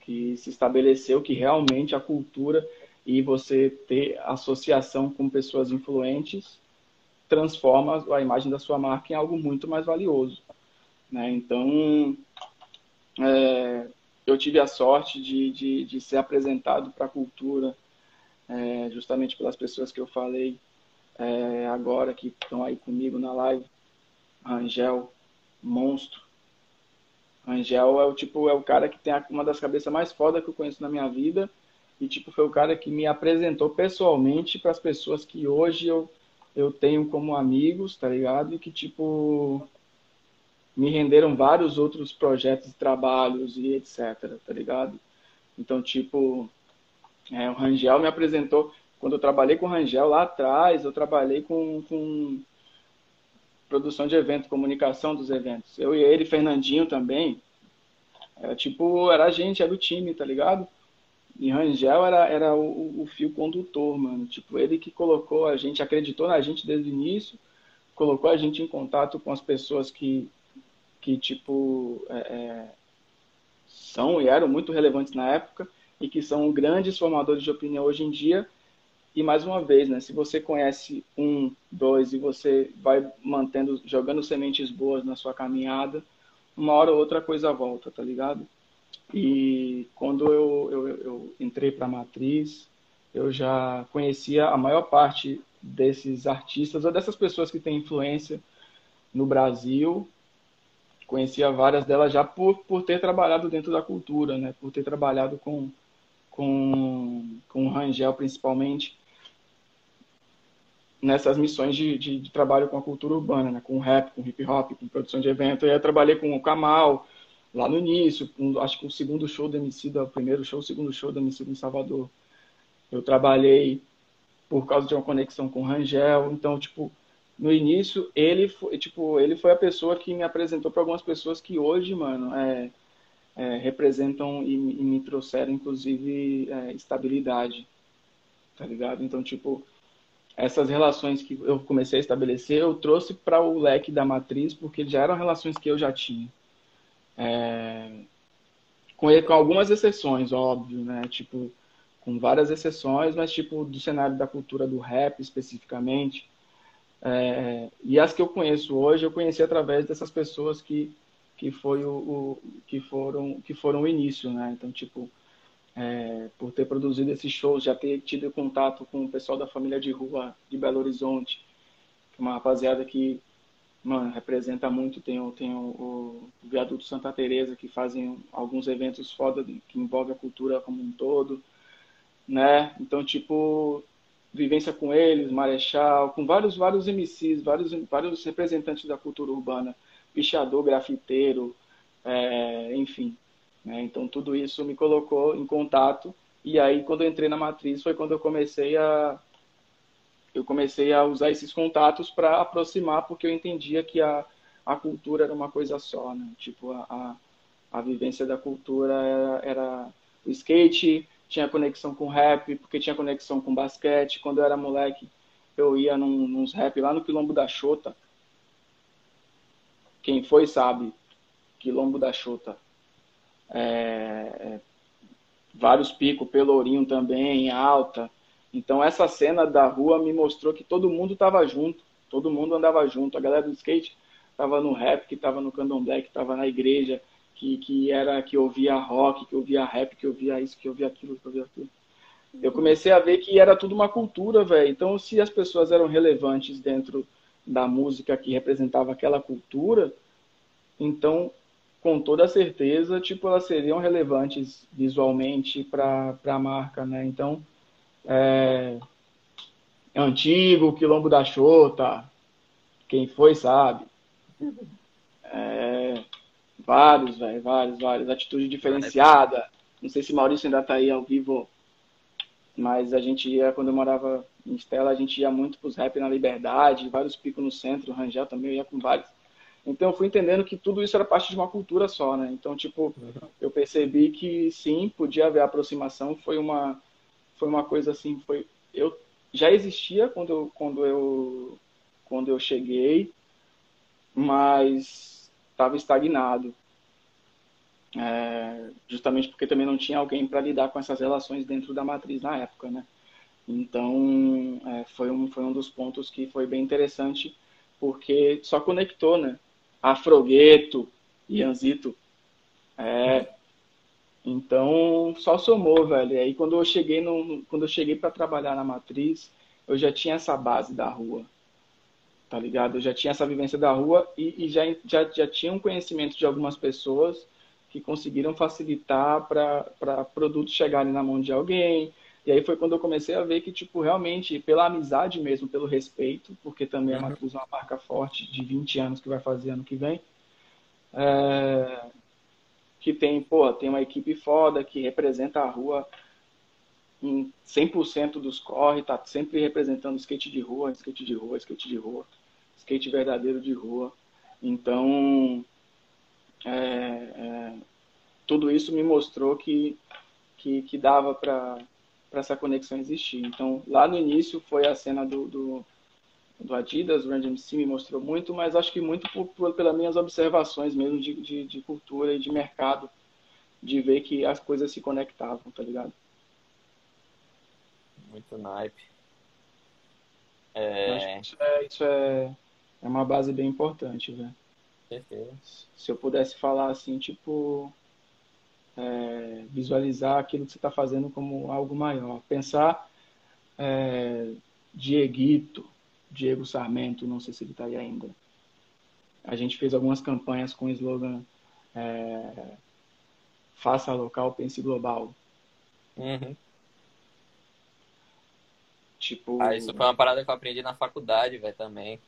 Que se estabeleceu que realmente a cultura e você ter associação com pessoas influentes transforma a imagem da sua marca em algo muito mais valioso. Né? Então, é, eu tive a sorte de, de, de ser apresentado para a cultura, é, justamente pelas pessoas que eu falei é, agora, que estão aí comigo na live. Angel, monstro. Angel é o tipo é o cara que tem uma das cabeças mais fodas que eu conheço na minha vida e tipo foi o cara que me apresentou pessoalmente para as pessoas que hoje eu eu tenho como amigos, tá ligado? E que tipo me renderam vários outros projetos, trabalhos e etc, tá ligado? Então, tipo, é, o Rangel me apresentou, quando eu trabalhei com o Rangel lá atrás, eu trabalhei com, com produção de evento, comunicação dos eventos. Eu e ele, Fernandinho também, era tipo, era a gente, era o time, tá ligado? E Rangel era, era o, o fio condutor, mano. Tipo, ele que colocou a gente, acreditou na gente desde o início, colocou a gente em contato com as pessoas que que tipo é, é, são e eram muito relevantes na época e que são grandes formadores de opinião hoje em dia. E mais uma vez, né, se você conhece um, dois e você vai mantendo, jogando sementes boas na sua caminhada, uma hora ou outra coisa volta, tá ligado? E quando eu, eu, eu entrei para a Matriz, eu já conhecia a maior parte desses artistas ou dessas pessoas que têm influência no Brasil conhecia várias delas já por, por ter trabalhado dentro da cultura, né? Por ter trabalhado com com, com o Rangel principalmente nessas missões de, de, de, trabalho com a cultura urbana, né? Com rap, com hip hop, com produção de evento. Eu trabalhei com o Kamal lá no início, com, acho que o segundo show do MC, o primeiro show, o segundo show do MC em Salvador. Eu trabalhei por causa de uma conexão com o Rangel. Então, tipo, no início, ele foi, tipo, ele foi a pessoa que me apresentou para algumas pessoas que hoje, mano, é, é, representam e, e, me trouxeram, inclusive, é, estabilidade, tá ligado? Então, tipo, essas relações que eu comecei a estabelecer, eu trouxe para o leque da matriz, porque já eram relações que eu já tinha. É, com, com algumas exceções, óbvio, né? Tipo, com várias exceções, mas tipo do cenário da cultura do rap especificamente. É, e as que eu conheço hoje, eu conheci através dessas pessoas que que foi o, o que foram que foram o início, né? Então tipo é, por ter produzido esses shows, já ter tido contato com o pessoal da família de rua de Belo Horizonte, é uma rapaziada que mano, representa muito. Tem, o, tem o, o Viaduto Santa Teresa que fazem alguns eventos foda que envolvem a cultura como um todo né? Então, tipo, vivência com eles, Marechal, com vários, vários MCs, vários, vários representantes da cultura urbana, pichador, grafiteiro, é, enfim. Né? Então, tudo isso me colocou em contato. E aí, quando eu entrei na Matriz, foi quando eu comecei a eu comecei a usar esses contatos para aproximar, porque eu entendia que a, a cultura era uma coisa só, né? Tipo, a, a, a vivência da cultura era, era o skate, tinha conexão com rap, porque tinha conexão com basquete. Quando eu era moleque, eu ia num, nos rap lá no Quilombo da Chota. Quem foi sabe, Quilombo da Chota. É, é, vários picos, Pelourinho também, alta. Então essa cena da rua me mostrou que todo mundo estava junto, todo mundo andava junto. A galera do skate estava no rap, que estava no candomblé, que estava na igreja, que, que era que ouvia rock, que ouvia rap, que ouvia isso, que ouvia aquilo, que ouvia aquilo. Eu comecei a ver que era tudo uma cultura, velho. Então, se as pessoas eram relevantes dentro da música que representava aquela cultura, então, com toda certeza, tipo, elas seriam relevantes visualmente para a marca, né? Então, é, antigo, Quilombo da Chota, quem foi sabe. É, Vários, velho, vários, vários. Atitude diferenciada. Não sei se Maurício ainda tá aí ao vivo, mas a gente ia, quando eu morava em Estela, a gente ia muito pros rap na Liberdade, vários picos no centro, Rangel também, eu ia com vários. Então eu fui entendendo que tudo isso era parte de uma cultura só, né? Então, tipo, eu percebi que sim, podia haver aproximação, foi uma foi uma coisa assim, foi eu já existia quando eu quando eu quando eu cheguei, mas estava estagnado. É, justamente porque também não tinha alguém para lidar com essas relações dentro da matriz na época, né? Então, é, foi, um, foi um dos pontos que foi bem interessante, porque só conectou, né? Afrogueto, Ianzito. É, então, só somou, velho. E aí, quando eu cheguei, no, quando eu cheguei para trabalhar na matriz, eu já tinha essa base da rua tá ligado? Eu já tinha essa vivência da rua e, e já, já, já tinha um conhecimento de algumas pessoas que conseguiram facilitar para produtos chegarem na mão de alguém. E aí foi quando eu comecei a ver que, tipo, realmente, pela amizade mesmo, pelo respeito, porque também uhum. a Matruz é uma marca forte de 20 anos que vai fazer ano que vem, é... que tem, pô, tem uma equipe foda que representa a rua em 100% dos corre, tá sempre representando skate de rua, skate de rua, skate de rua skate verdadeiro de rua. Então, é, é, tudo isso me mostrou que, que, que dava para essa conexão existir. Então, lá no início foi a cena do, do, do Adidas, o Rand MC me mostrou muito, mas acho que muito por, por, pelas minhas observações mesmo de, de, de cultura e de mercado, de ver que as coisas se conectavam, tá ligado? Muito naipe. É... Isso é, isso é, é uma base bem importante, velho. Certeza. Se eu pudesse falar assim, tipo, é, visualizar aquilo que você está fazendo como algo maior. Pensar é, Dieguito, Diego Sarmento, não sei se ele está aí ainda. A gente fez algumas campanhas com o slogan é, Faça local, pense global. Uhum. Tipo. Ah, isso foi uma parada que eu aprendi na faculdade, velho, também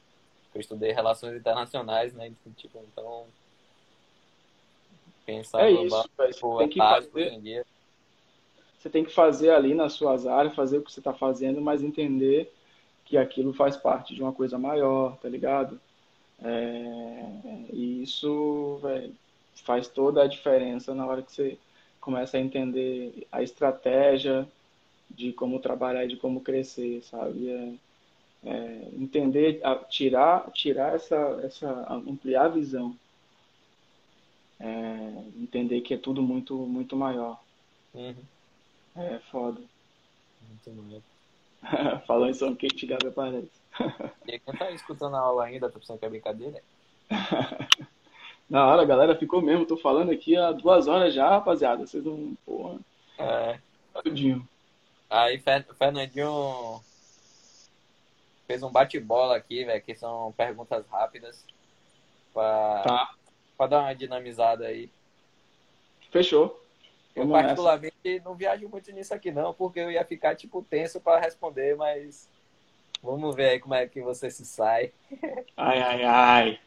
eu estudei relações internacionais, né? Tipo, então pensar é global, isso, tipo, tem que fazer. Você tem que fazer ali nas suas áreas, fazer o que você está fazendo, mas entender que aquilo faz parte de uma coisa maior, tá ligado? É, e isso véio, faz toda a diferença na hora que você começa a entender a estratégia de como trabalhar e de como crescer, sabe? É, entender, tirar, tirar essa, essa, ampliar a visão, é, entender que é tudo muito, muito maior. Uhum. É foda. Muito maior. Falando em som quente, Gabi aparece. E quem tá escutando a aula ainda, tá pensando que é brincadeira? Na hora, galera ficou mesmo. Tô falando aqui há duas horas já, rapaziada. Vocês não. Porra. É. Tudinho. Aí, Fernandinho fez um bate-bola aqui, velho, que são perguntas rápidas. Pra, tá. pra dar uma dinamizada aí. Fechou. Eu particularmente nessa. não viajo muito nisso aqui não, porque eu ia ficar tipo tenso para responder, mas vamos ver aí como é que você se sai. Ai, ai, ai.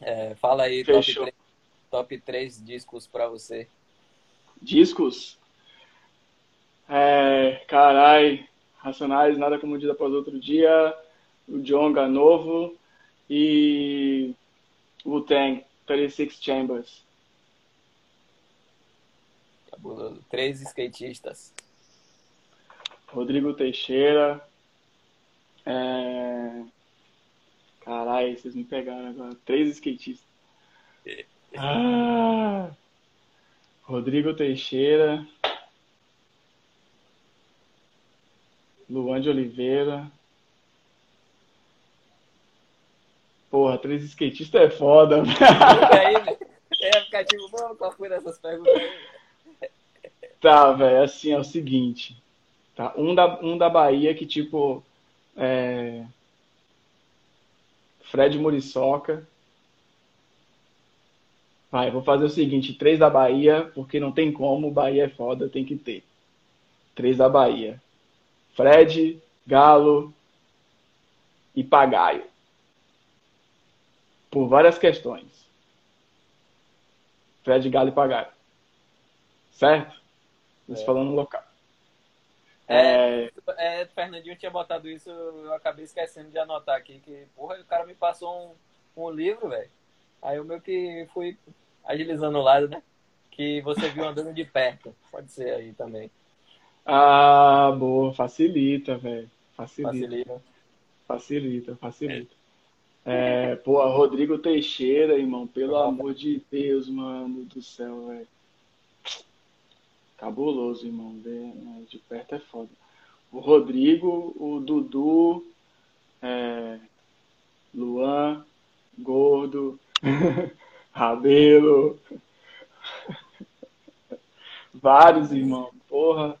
É, fala aí top 3, top 3 discos para você. Discos? É, carai, Racionais, Nada Como Dia Após Outro Dia, o Jonga Novo e Wu-Tang, 36 Chambers. Cabuloso. Três skatistas. Rodrigo Teixeira. É... Caralho, vocês me pegaram agora. Três skatistas. Ah! Rodrigo Teixeira. Luan de Oliveira. Porra, três skatistas é foda. É, ficar tipo, qual foi dessas perguntas aí? Tá, velho, assim, é o seguinte. Tá? Um, da, um da Bahia que, tipo, é... Fred Muriçoca. Vai, vou fazer o seguinte, três da Bahia, porque não tem como, Bahia é foda, tem que ter. Três da Bahia. Fred, Galo e Pagaio. Por várias questões. Fred, Galo e Pagaio. Certo? Isso é. falando no local. É, é, é, Fernandinho tinha botado isso, eu acabei esquecendo de anotar aqui, que, porra, o cara me passou um, um livro, velho. Aí eu meio que fui agilizando o lado, né? Que você viu andando de perto. Pode ser aí também. Ah, boa, facilita, velho. Facilita. Facilita. Facilita, facilita. É, é pô, Rodrigo Teixeira, irmão, pelo amor de Deus, mano do céu, velho. Cabuloso, irmão. Né, de perto é foda. O Rodrigo, o Dudu, é, Luan, Gordo, Rabelo. Vários, irmão. Porra.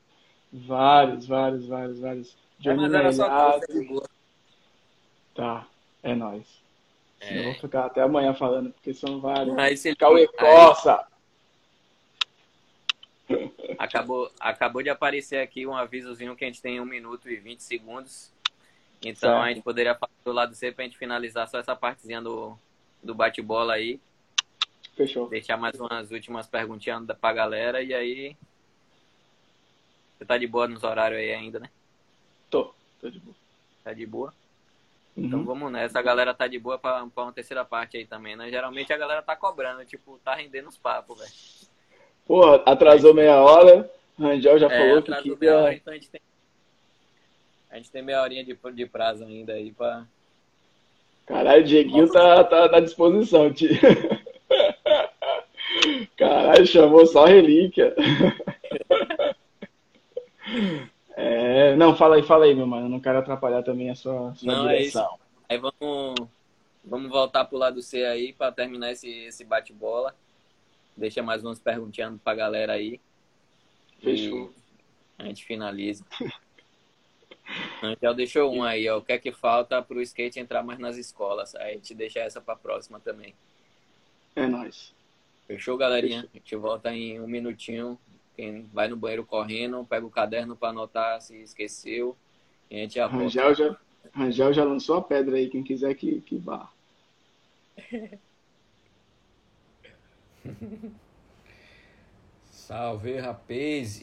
Vários, vários, vários, vários. Johnny é, era só Tá, é nóis. É. Eu vou ficar até amanhã falando, porque são vários. Aí, se Cauê Coça! Acabou, acabou de aparecer aqui um avisozinho que a gente tem 1 minuto e 20 segundos. Então certo. a gente poderia falar do lado C pra gente finalizar só essa partezinha do, do bate-bola aí. Fechou. Deixar mais umas últimas perguntinhas pra galera e aí você tá de boa nos horários aí ainda, né? Tô, tô de boa. Tá de boa? Uhum. Então vamos nessa. A galera tá de boa pra, pra uma terceira parte aí também, né? Geralmente a galera tá cobrando, tipo, tá rendendo os papos, velho. Pô, atrasou meia hora. Rangel já é, falou que queria... meia hora, então a gente tem... A gente tem meia horinha de, de prazo ainda aí pra... Caralho, Dieguinho tá, tá à disposição, tio. Caralho, chamou só relíquia. É, não, fala aí, fala aí, meu mano. Eu não quero atrapalhar também a sua, sua não, direção. É. Aí vamos, vamos voltar pro lado C aí para terminar esse, esse bate-bola. Deixa mais umas perguntinhas pra galera aí. Fechou. a gente finaliza. Então deixou um aí, ó. O que é que falta pro skate entrar mais nas escolas? Aí a gente deixa essa pra próxima também. É nóis. Fechou, galerinha? Fechou. A gente volta em um minutinho. Quem vai no banheiro correndo, pega o caderno para anotar se esqueceu. E a gente já Rangel já, Rangel já lançou a pedra aí, quem quiser que, que vá. Salve, rapaz!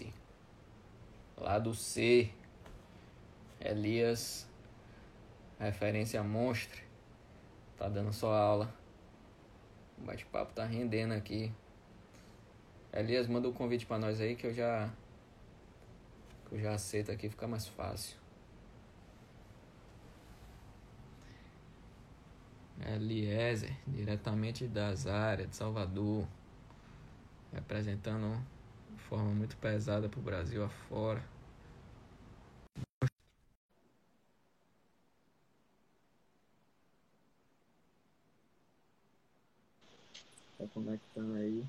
Lá do C. Elias, referência monstro. Tá dando sua aula. O bate-papo tá rendendo aqui. Elias, manda um convite para nós aí que eu já que eu já aceito aqui, fica mais fácil. Eliezer, diretamente das áreas de Salvador, representando de forma muito pesada para o Brasil afora. Tá conectando aí.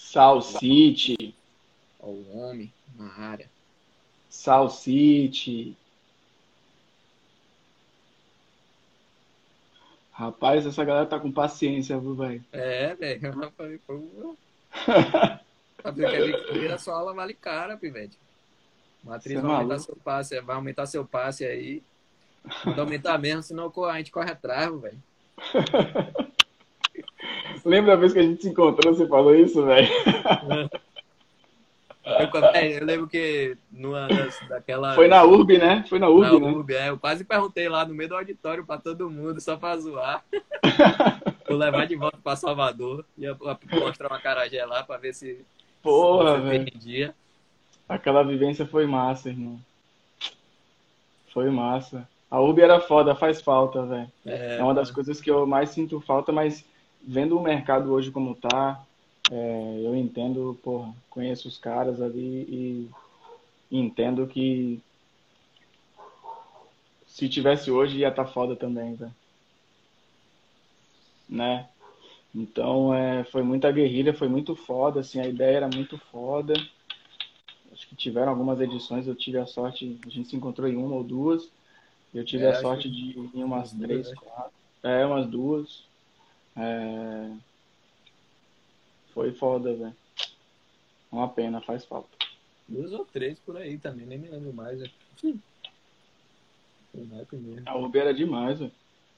Salsite. Ó, o homem na área. Salsite. Rapaz, essa galera tá com paciência, viu, velho? É, velho. Rapaz, pô. Sabe que a vira sua aula vale cara, pivete. Matriz Cê é vai aumentar maluco? seu passe, vai aumentar seu passe aí. Vai aumentar mesmo, senão a gente corre atrás, velho. Lembra da vez que a gente se encontrou, você falou isso, velho? Eu, é, eu lembro que numa das, daquela. Foi na URB, né? Foi na na URB, né? URB, é, eu quase perguntei lá no meio do auditório pra todo mundo, só pra zoar. Vou levar de volta pra Salvador. Ia mostrar uma carajé lá pra ver se Porra, velho. Aquela vivência foi massa, irmão. Foi massa. A URB era foda, faz falta, velho. É, É uma das coisas que eu mais sinto falta, mas vendo o mercado hoje como tá, é, eu entendo, porra, conheço os caras ali e entendo que se tivesse hoje ia estar tá foda também. Né? Então, é, foi muita guerrilha, foi muito foda, assim, a ideia era muito foda. Acho que tiveram algumas edições, eu tive a sorte, a gente se encontrou em uma ou duas. Eu tive É, a sorte que de ir em umas três, né? quatro. É, umas duas. É... Foi foda, velho. Uma pena, faz falta. Duas ou três por aí também, nem me lembro mais. né? A Uber era demais, velho.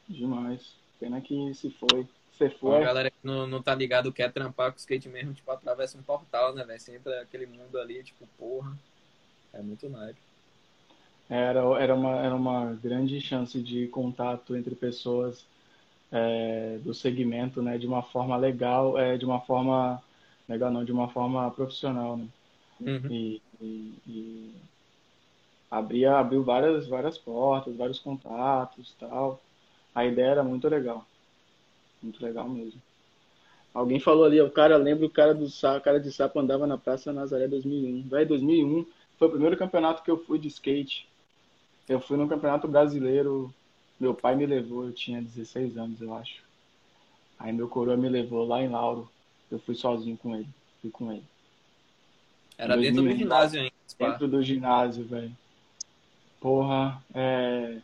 Demais. Pena que se foi. Você A foi. galera que não, não tá ligado quer trampar com skate mesmo, tipo, atravessa um portal, né, velho? Você entra aquele mundo ali, tipo, porra. É muito naipe. Era, era, uma, era uma grande chance de contato entre pessoas é, do segmento, né? De uma forma legal, é, de uma forma. Legal não, de uma forma profissional, né? Uhum. E, e, e abria, abriu várias, várias portas, vários contatos tal. A ideia era muito legal. Muito legal mesmo. Alguém falou ali, o cara, lembra o cara do sapo, cara de sapo andava na Praça Nazaré 2001. Vai 2001 foi o primeiro campeonato que eu fui de skate. Eu fui no Campeonato Brasileiro. Meu pai me levou, eu tinha 16 anos, eu acho. Aí meu coroa me levou lá em Lauro. Eu fui sozinho com ele. Fui com ele. Era dentro do 2001. ginásio ainda. Dentro do ginásio, velho. Porra, é...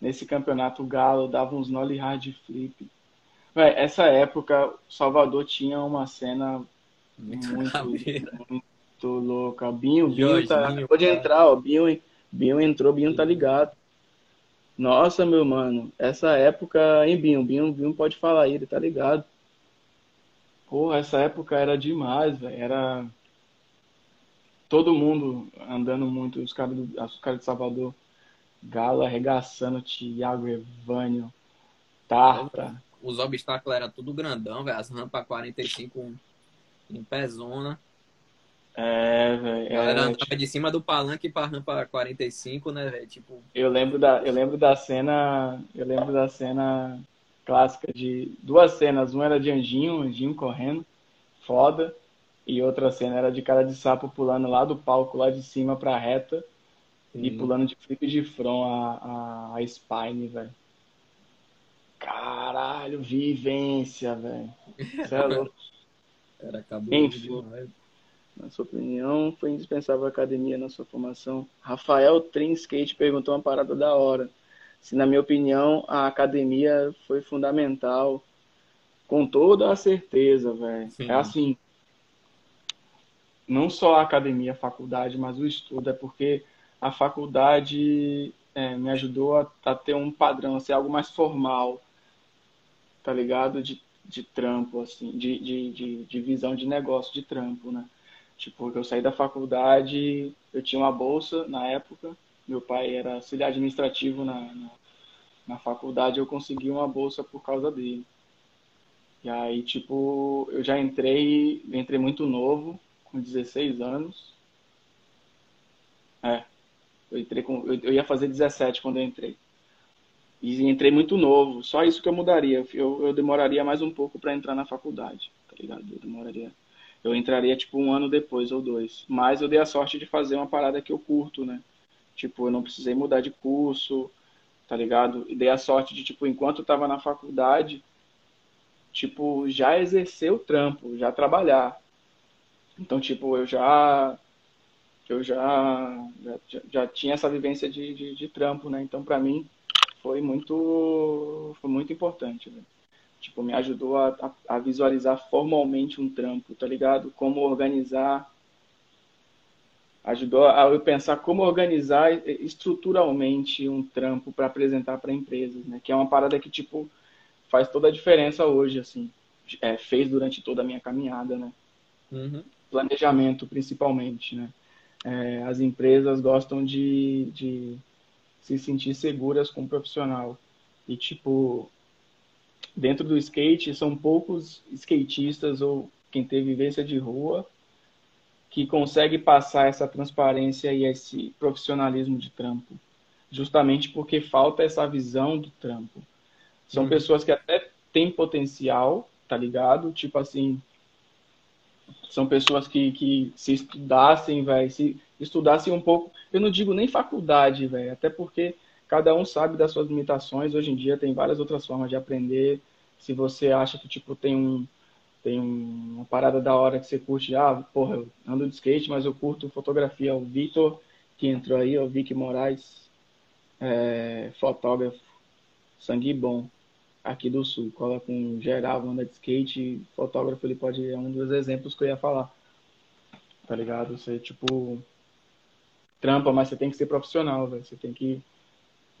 nesse campeonato o Galo dava uns nollie hard flip. Véi, essa época, Salvador tinha uma cena Muito muito, muito louca. Binho, Binho Jorginho, tá, acabou de cara. entrar, ó. Binho, Binho entrou, Binho tá ligado. Nossa, meu mano, essa época, hein, Binho? Binho, Binho pode falar aí, ele tá ligado. Porra, essa época era demais, velho. Era todo mundo andando muito, os caras do- os caras de Salvador, Galo arregaçando, Thiago Evânio, Tarta. Os obstáculos eram tudo grandão, velho. As rampas 45 em pezona. É, A velho. galera é, andava de cima do palanque pra rampa 45, né, velho? Tipo, Eu lembro da, eu lembro da cena, eu lembro da cena clássica de duas cenas, uma era de Anjinho, Anjinho correndo, foda, e outra cena era de cara de sapo pulando lá do palco, lá de cima pra reta, e Sim. pulando de flip de front a, a, a Spine, velho. Caralho, vivência, velho. Você é louco. era cabuloso Enfim. demais. Na sua opinião, foi indispensável a academia na sua formação? Rafael Trin Skate perguntou uma parada da hora. Se, na minha opinião, a academia foi fundamental. Com toda a certeza, velho. É assim. Não só a academia, a faculdade, mas o estudo. É porque a faculdade é, me ajudou a, a ter um padrão, a ser algo mais formal, tá ligado? De, de trampo, assim, de, de, de, de visão de negócio, de trampo, né? Tipo, eu saí da faculdade, eu tinha uma bolsa na época, meu pai era auxiliar administrativo na, na, na faculdade, eu consegui uma bolsa por causa dele. E aí, tipo, eu já entrei, entrei muito novo, com 16 anos. É, eu entrei com, eu, eu ia fazer 17 quando eu entrei. E entrei muito novo, só isso que eu mudaria. Eu, eu demoraria mais um pouco para entrar na faculdade, tá ligado? Eu demoraria. Eu entraria tipo um ano depois ou dois. Mas eu dei a sorte de fazer uma parada que eu curto, né? Tipo, eu não precisei mudar de curso, tá ligado? E dei a sorte de, tipo, enquanto eu tava na faculdade, tipo, já exercer o trampo, já trabalhar. Então, tipo, eu já eu já já, já tinha essa vivência de, de, de trampo, né? Então, para mim, foi muito foi muito importante, né? Tipo, me ajudou a, a, a, visualizar formalmente um trampo, tá ligado? Como organizar. Ajudou a eu pensar como organizar estruturalmente um trampo para apresentar para empresas, né? Que é uma parada que, tipo, faz toda a diferença hoje, assim. É, fez durante toda a minha caminhada, né? Uhum. Planejamento, principalmente, né? É, as empresas gostam de, de se sentir seguras com o profissional. E, tipo, dentro do skate, são poucos skatistas ou quem tem vivência de rua que consegue passar essa transparência e esse profissionalismo de trampo. Justamente porque falta essa visão do trampo. São uhum. pessoas que até têm potencial, tá ligado? Tipo assim, são pessoas que, que se estudassem, velho, se estudassem um pouco, eu não digo nem faculdade, velho, até porque cada um sabe das suas limitações. Hoje em dia tem várias outras formas de aprender. Se você acha que tipo tem um tem uma parada da hora que você curte, ah, porra, eu ando de skate, mas eu curto fotografia. O Vitor, que entrou aí, o Vic Moraes, é, fotógrafo, sangue bom aqui do Sul. Cola com geral, anda de skate, fotógrafo, ele pode é um dos exemplos que eu ia falar. Tá ligado? Você, tipo, trampa, mas você tem que ser profissional, velho. Você tem que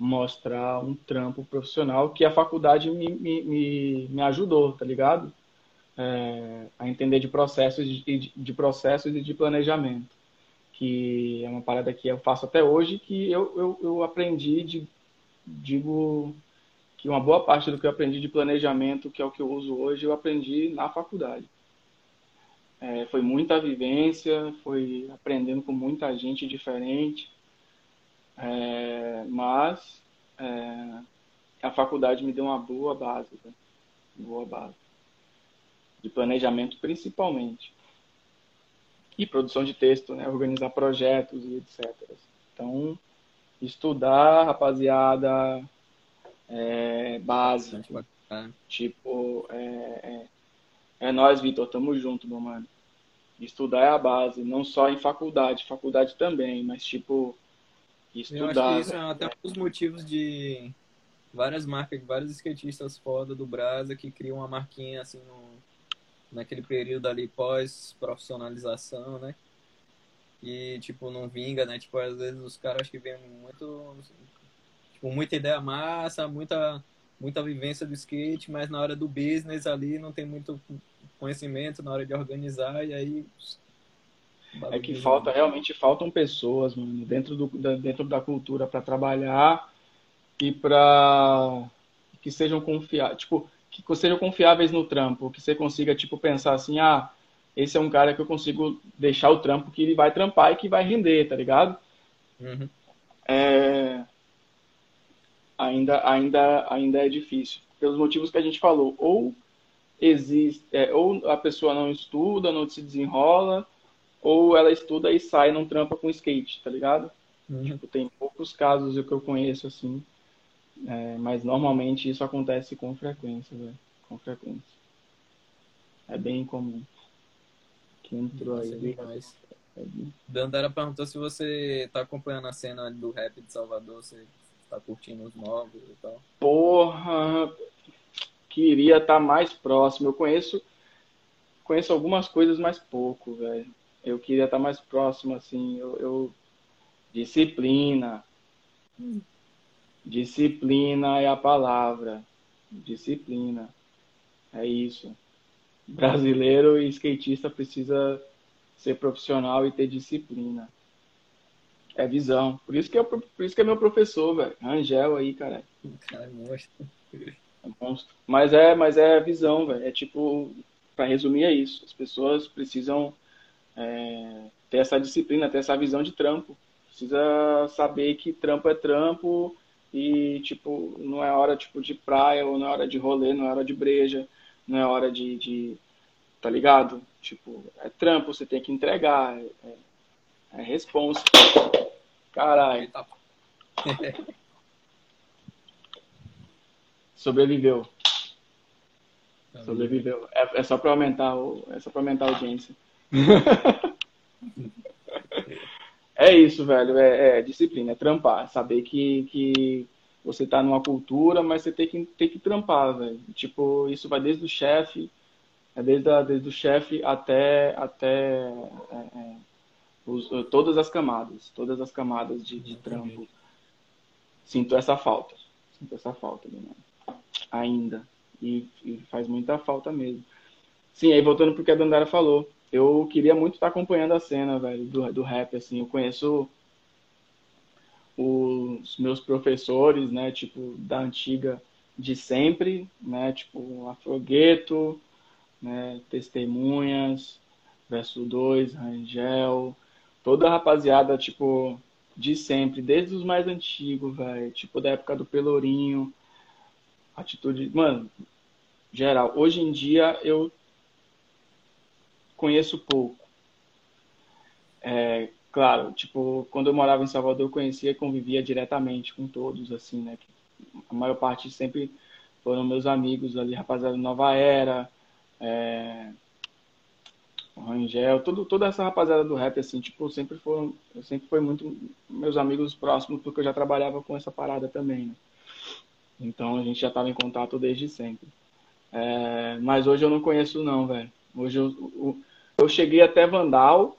mostrar um trampo profissional que a faculdade me, me, me, ajudou, tá ligado? É, a entender de processos de, de processos e de planejamento que é uma parada que eu faço até hoje que eu, eu, eu aprendi de digo que uma boa parte do que eu aprendi de planejamento, que é o que eu uso hoje, eu aprendi na faculdade. É, foi muita vivência, foi aprendendo com muita gente diferente, é, mas é, a faculdade me deu uma boa base, né? boa base de planejamento principalmente e produção de texto, né? organizar projetos e etc. Então estudar, rapaziada, é, base. Tipo, é, é, é nós, Vitor, tamo junto, meu mano. Estudar é a base, não só em faculdade, faculdade também, mas tipo, estudar. Eu acho que isso é até um dos motivos de várias marcas, vários skatistas foda do Brasa que criam uma marquinha assim no, naquele período ali pós-profissionalização, né? E, tipo, não vinga, né? Tipo, às vezes os caras que vêm muito Tipo, muita ideia massa, muita, muita vivência do skate, mas na hora do business ali não tem muito conhecimento na hora de organizar e aí é que falta realmente faltam pessoas mano, dentro do dentro da cultura para trabalhar e para que sejam confiáveis tipo que sejam confiáveis no trampo que você consiga tipo pensar assim ah esse é um cara que eu consigo deixar o trampo que ele vai trampar e que vai render tá ligado uhum. é, ainda, ainda, ainda é difícil. Pelos motivos que a gente falou. Ou existe, é, ou a pessoa não estuda, não se desenrola, ou ela estuda e sai não trampa com skate, tá ligado? Uhum. Tipo, tem poucos casos que eu conheço assim. É, mas normalmente isso acontece com frequência, velho. Com frequência. É bem comum. Que entrou Nossa, aí. É Dandara perguntou se você tá acompanhando a cena do rap de Salvador, você tá curtindo os novos e tal? Porra, queria estar tá mais próximo. Eu conheço conheço algumas coisas, mas pouco, velho. Eu queria estar mais próximo, assim. Eu, eu... disciplina. Hum. Disciplina é a palavra. Disciplina. É isso. Brasileiro e skatista precisa ser profissional e ter disciplina. É visão. Por isso que é, por isso que é meu professor, velho. Angel aí, cara. Cara, é monstro. É monstro. Mas é, mas é visão, velho. É tipo, para resumir, é isso. As pessoas precisam é, ter essa disciplina, ter essa visão de trampo. Precisa saber que trampo é trampo e, tipo, não é hora, tipo, de praia ou não é hora de rolê, não é hora de breja, não é hora de, de tá ligado? Tipo, é trampo, você tem que entregar, é, é, é responsa. Caralho. Sobreviveu. Sobreviveu. É, é só para aumentar o, é só para aumentar a audiência. É isso, velho. É, é, disciplina, é trampar. Saber que, que você tá numa cultura, mas você tem que, tem que trampar, velho. Tipo, isso vai desde o chefe, é desde, a, desde o chefe até, até é, é os, todas as camadas, todas as camadas de, de trampo. Sinto essa falta. Sinto essa falta, né? ainda. E, e, faz muita falta mesmo. Sim, aí voltando pro que a Dandara falou. Eu queria muito estar acompanhando a cena, velho, do, do rap, assim. Eu conheço os meus professores, né, tipo, da antiga de sempre, né, tipo, Afrogueto, né, Testemunhas, Verso 2, Rangel, toda a rapaziada, tipo, de sempre, desde os mais antigos, velho, tipo, da época do Pelourinho, atitude, mano, geral. Hoje em dia eu conheço pouco. É, claro, tipo, quando eu morava em Salvador, eu conhecia e convivia diretamente com todos, assim, né? A maior parte sempre foram meus amigos ali, rapaziada Nova Era, é, Rangel, todo, toda essa rapaziada do rap, assim, tipo, sempre foram, sempre foi muito meus amigos próximos, porque eu já trabalhava com essa parada também, né? Então a gente já estava em contato desde sempre. É, mas hoje eu não conheço não, velho. Hoje eu, eu, eu, cheguei até Vandal.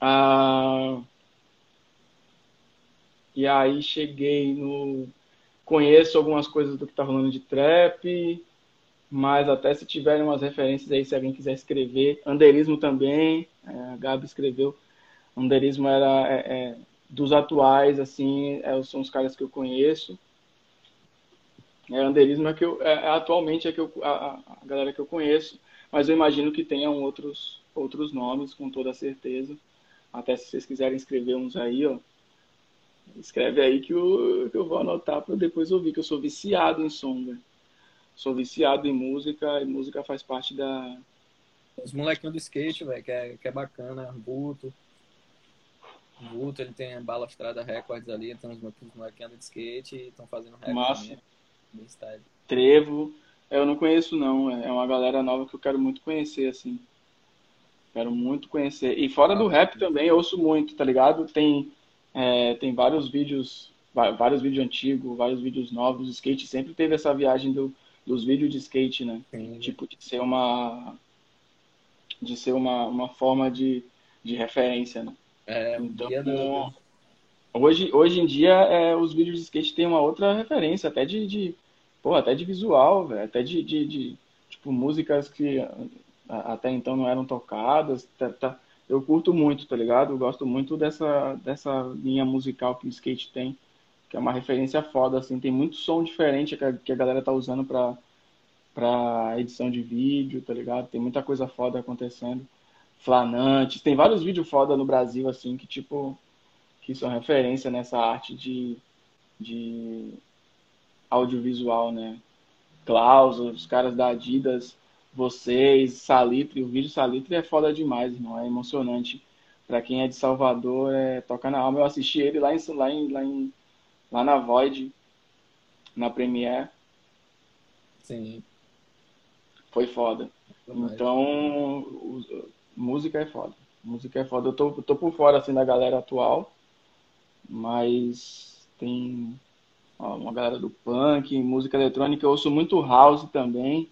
Ah, e aí cheguei no. Conheço algumas coisas do que tá rolando de trap, mas até se tiverem umas referências aí, se alguém quiser escrever. Anderismo também, é, a Gabi escreveu. Anderismo era é, é, dos atuais, assim, é, são os caras que eu conheço. É, anderismo é que eu, é, atualmente é que eu, a, a, galera que eu conheço, mas eu imagino que tenham outros, outros nomes, com toda certeza. Até se vocês quiserem escrever uns aí, ó. Escreve aí que eu, que eu vou anotar para depois ouvir, que eu sou viciado em som. Sou viciado em música e música faz parte da. Os molequinhos do skate, velho, que é, que é bacana, Buto. Buto, ele tem Balastrada Records ali, tem uns molequinhos de skate e estão fazendo recorde. Massa. Trevo. Eu não conheço, não. É uma galera nova que eu quero muito conhecer, assim. Quero muito conhecer. E fora do rap também, eu ouço muito, tá ligado? Tem, é, tem vários vídeos, vários vídeos antigos, vários vídeos novos. O skate sempre teve essa viagem do, dos vídeos de skate, né? Sim. Tipo, de ser uma. De ser uma, uma forma de, de referência, né? É, então, hoje, hoje em dia, é, os vídeos de skate têm uma outra referência, até de, de pô, até de visual, velho, até de, de, de, tipo, músicas que até então não eram tocadas, tá, tá, eu curto muito, tá ligado? Eu gosto muito dessa, dessa linha musical que o skate tem, que é uma referência foda, assim, tem muito som diferente que a, que a galera tá usando pra, pra edição de vídeo, tá ligado? Tem muita coisa foda acontecendo. Flanantes, tem vários vídeos foda no Brasil, assim, que tipo, que são referência nessa arte de, de audiovisual, né? Klaus, os caras da Adidas, vocês, Salitre, o vídeo Salitre é foda demais, irmão, é emocionante. Para quem é de Salvador, é toca na alma. Eu assisti ele lá em, lá em, lá, em, lá na Void, na Premiere. Sim. Foi foda. Então, música é foda. Música é foda. Eu tô, tô por fora, assim, da galera atual, mas tem uma galera do punk, música eletrônica, eu ouço muito house também,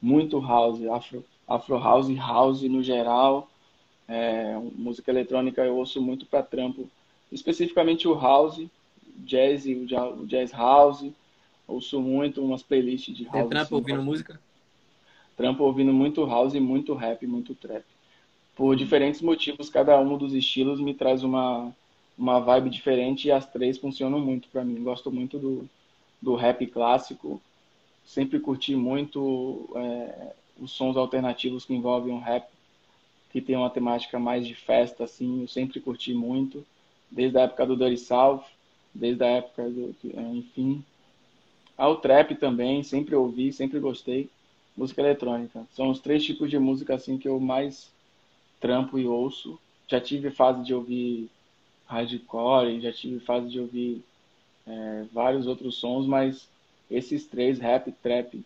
muito house, afro, afro house, house no geral. É, música eletrônica eu ouço muito para trampo, especificamente o house, jazz, o jazz house. Ouço muito umas playlists de house. Tem trampo assim, ouvindo música? Trampo ouvindo muito house, muito rap, muito trap. Por diferentes motivos, cada um dos estilos me traz uma, uma vibe diferente e as três funcionam muito para mim. Gosto muito do, do rap clássico, sempre curti muito é, os sons alternativos que envolvem um rap que tem uma temática mais de festa, assim, eu sempre curti muito, desde a época do Dirty South, desde a época do, é, enfim, ao trap também, sempre ouvi, sempre gostei, música eletrônica. São os três tipos de música, assim, que eu mais trampo e ouço. Já tive fase de ouvir hardcore, já tive fase de ouvir é, vários outros sons, mas esses três, rap, trap,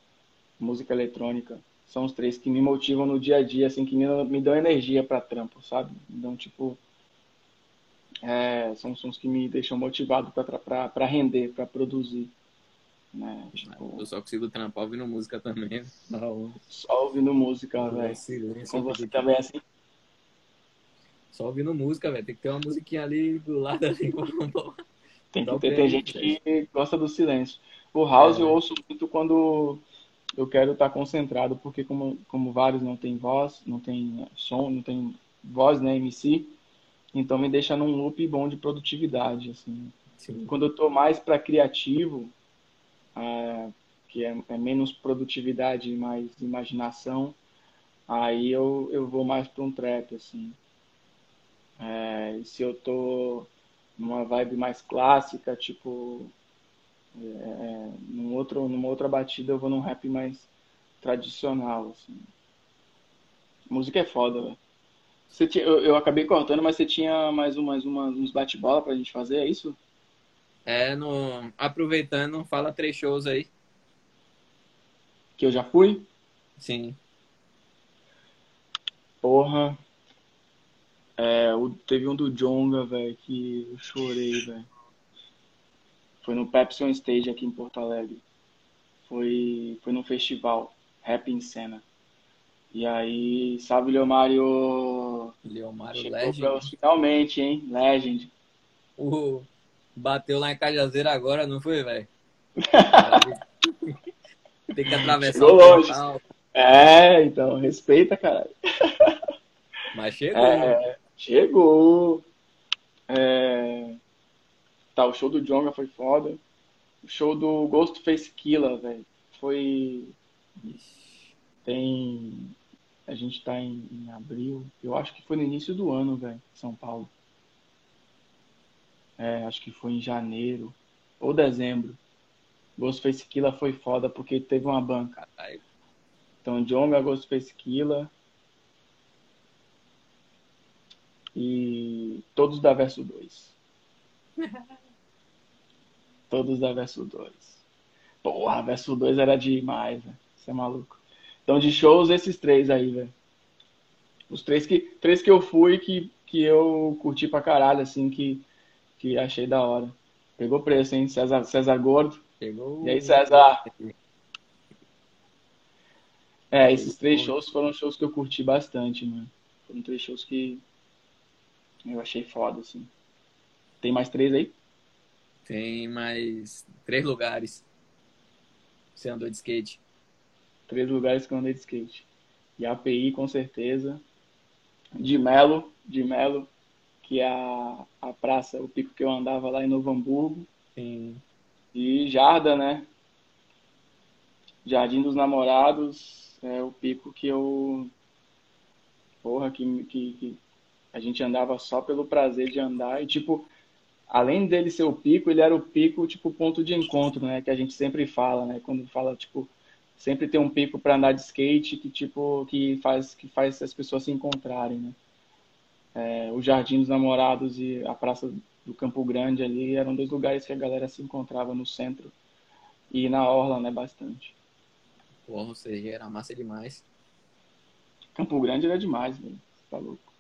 música eletrônica, são os três que me motivam no dia a dia, assim, que me, me dão energia para trampo, sabe? Então, tipo, é, são sons que me deixam motivado para render, para produzir. Né? Tipo, eu só consigo trampar ouvindo música também. Só ouvindo música, velho. Com você também é assim? Só ouvindo música, velho. Tem que ter uma musiquinha ali do lado ali. Tem que ter, tem gente que gosta do silêncio. O house é. eu ouço muito quando eu quero estar concentrado, porque como, como vários não tem voz, não tem som, não tem voz, né, MC, então me deixa num loop bom de produtividade, assim. Sim. Quando eu estou mais para criativo, é, que é, é, menos produtividade e mais imaginação, aí eu, eu vou mais para um trap, assim. É, se eu tô numa vibe mais clássica, tipo, é, é, num outro, numa outra batida eu vou num rap mais tradicional, assim. Música é foda, velho. Você tinha, eu, eu, acabei cortando, mas você tinha mais, um, mais uma, uns bate-bola pra gente fazer, é isso? É, no, aproveitando, fala três shows aí. Que eu já fui? Sim. Porra, é, o, teve um do Jonga, velho, que eu chorei, velho. Foi no Pepsi on Stage aqui em Porto Alegre. Foi, foi num festival, Rap em Cena. E aí, sabe, Leomário. Leomário Legend. Pra, finalmente, hein? Legend. O, bateu lá em Cajazeira agora, não foi, velho? Tem que atravessar Chegou o portal. É, então, respeita, caralho. Mas chegou. É, Chegou. É... Tá, o show do Jonga foi foda. O show do Ghostface Killer, velho, foi. Tem. A gente tá em, em, abril. Eu acho que foi no início do ano, velho, São Paulo. É, acho que foi em janeiro ou dezembro. Ghostface Killer foi foda porque teve uma banca. Então, Jonga, Ghostface Killer. E todos da verso 2. todos da verso 2. Porra, verso 2 era demais, velho. Você é maluco. Então, de shows, esses três aí, velho. Os três que, três que eu fui que, que eu curti pra caralho, assim, que, que achei da hora. Pegou preço, hein? César, César Gordo. Pegou. E aí, César? É, esses três shows foram shows que eu curti bastante, mano. Foram três shows que, eu achei foda, assim. Tem mais três aí? Tem mais três lugares. Você andou de skate? Três lugares que eu andei de skate. E API, com certeza. De Melo, de Melo, que é a, a praça, o pico que eu andava lá em Novo Hamburgo. Sim. E Jarda, né? Jardim dos Namorados é o pico que eu. Porra, que, que, que a gente andava só pelo prazer de andar e, tipo, além dele ser o pico, ele era o pico, tipo, ponto de encontro, né? Que a gente sempre fala, né? Quando fala, tipo, sempre tem um pico para andar de skate que, tipo, que faz, que faz as pessoas se encontrarem, né? É, o Jardim dos Namorados e a Praça do Campo Grande ali eram dois lugares que a galera se encontrava no centro e na orla, né? Bastante. Porra, ou seja, era massa demais. Campo Grande era demais, velho. Tá louco.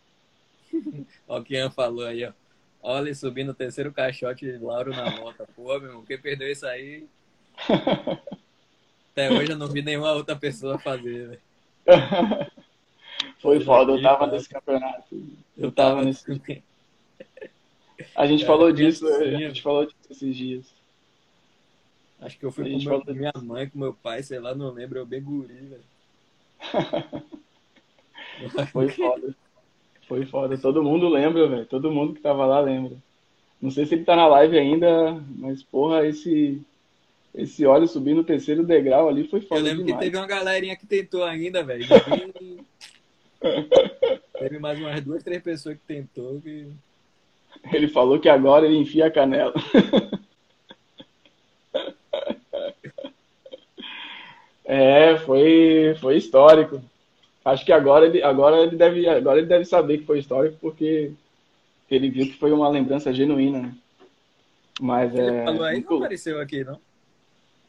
ó, o Kian falou aí, ó. Olha, subindo o terceiro caixote de Lauro na moto. Pô, meu irmão, quem perdeu isso aí? Até hoje eu não vi nenhuma outra pessoa fazer, velho. Foi foda, eu tava nesse campeonato. Eu tava nesse. A gente falou disso, a gente falou disso esses dias. Acho que eu fui com meu, minha mãe, com meu pai, sei lá, não lembro, eu bem guri, velho. Foi foda. Foi foda. Todo mundo lembra, velho. Todo mundo que tava lá lembra. Não sei se ele tá na live ainda, mas porra, esse esse óleo subir no terceiro degrau ali foi foda Eu lembro demais. que teve uma galerinha que tentou ainda, velho. teve mais umas duas, três pessoas que tentou que... Ele falou que agora ele enfia a canela. É, foi, foi histórico. Acho que agora ele, agora ele deve, agora ele deve saber que foi histórico porque ele viu que foi uma lembrança genuína, né? Mas Ele é, falou aí, muito- não apareceu aqui, não?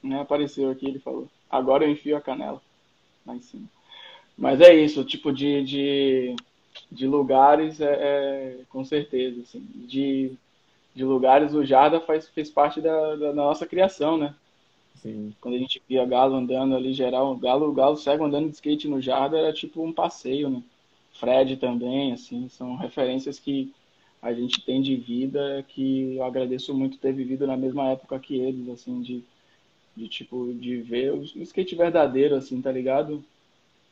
né, apareceu aqui, ele falou. Agora eu enfio a canela lá em cima. Mas é isso, tipo de, de, de lugares, é, é, com certeza, assim, de, de lugares o Jarda faz, fez parte da, da nossa criação, né? Sim. Quando a gente via Galo andando ali, geral, Galo, Galo cego andando de skate no Jarda era tipo um passeio, né? Fred também, assim, são referências que a gente tem de vida que eu agradeço muito ter vivido na mesma época que eles, assim, de, de tipo, de ver o skate verdadeiro, assim, tá ligado?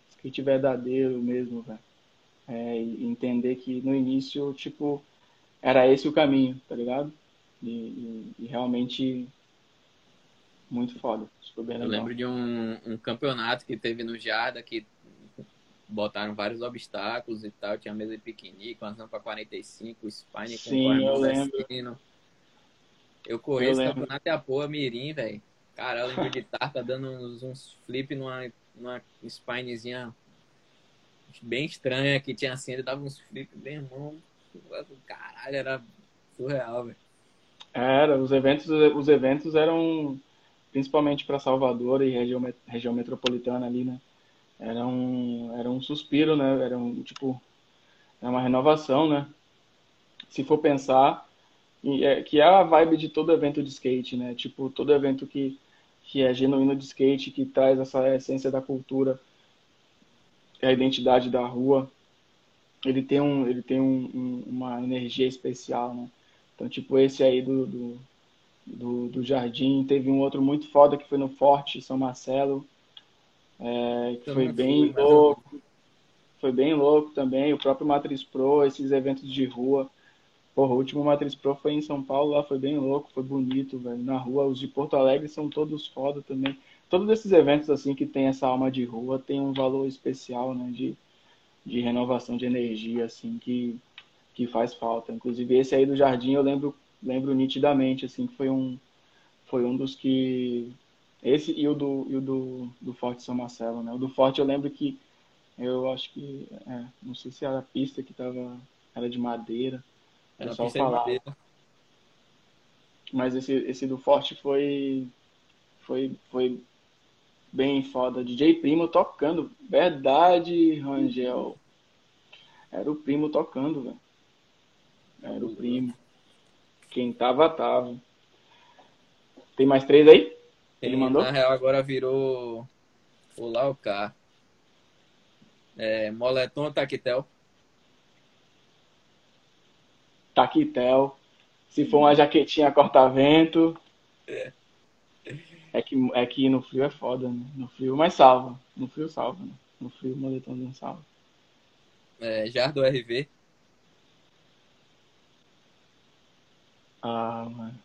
Skate verdadeiro mesmo, velho. É, entender que no início, tipo, era esse o caminho, tá ligado? E, e- e realmente muito foda. Super bem Eu legal. lembro de um, um campeonato que teve no Jarda que botaram vários obstáculos e tal. Tinha mesa de piquenique, uma rampa 45, spine com Sim, corre eu nordestino. Eu corri Eu esse lembro. campeonato e a porra mirim, velho. Cara, eu lembro de tarta dando uns, uns flip numa, numa spinezinha bem estranha que tinha assim, ele dava uns flip bem irmão. Caralho, era surreal, velho. Era, os eventos, os eventos eram principalmente para Salvador e região, região metropolitana ali, né? Era um, era um suspiro, né? Era um, tipo, é uma renovação, né? Se for pensar, é, que é a vibe de todo evento de skate, né? Tipo, todo evento que, que é genuíno de skate, que traz essa essência da cultura, a identidade da rua, ele tem um, ele tem um, um- uma energia especial, né? Então, tipo, esse aí do, do, do, do Jardim, teve um outro muito foda que foi no Forte São Marcelo, é, que foi bem fui, mas louco, foi bem louco também, o próprio Matriz Pro, esses eventos de rua, porra, o último Matriz Pro foi em São Paulo, lá foi bem louco, foi bonito, velho, na rua, os de Porto Alegre são todos foda também, todos esses eventos, assim, que tem essa alma de rua, tem um valor especial, né, de, de renovação de energia, assim, que que faz falta. Inclusive esse aí do Jardim eu lembro lembro nitidamente assim que foi um foi um dos que esse e o do e o do, do Forte São Marcelo, né? O do Forte eu lembro que eu acho que é, não sei se era a pista que tava era de madeira. Era pessoal pista de madeira. mas esse esse do Forte foi foi foi bem foda. DJ Primo tocando, verdade, Rangel. Era o Primo tocando, velho. Era o Primo. Quem tava, tava. Tem mais três aí? Ele mandou? Na real, agora virou o Laucar. É, moletom ou taquetel? Taquitel. Se for uma jaquetinha corta-vento. É que, é que no frio é foda, né? No frio, mas salva. No frio salva, né? No frio o moletomzinho salva. É, Jardo RV. Ah, mano.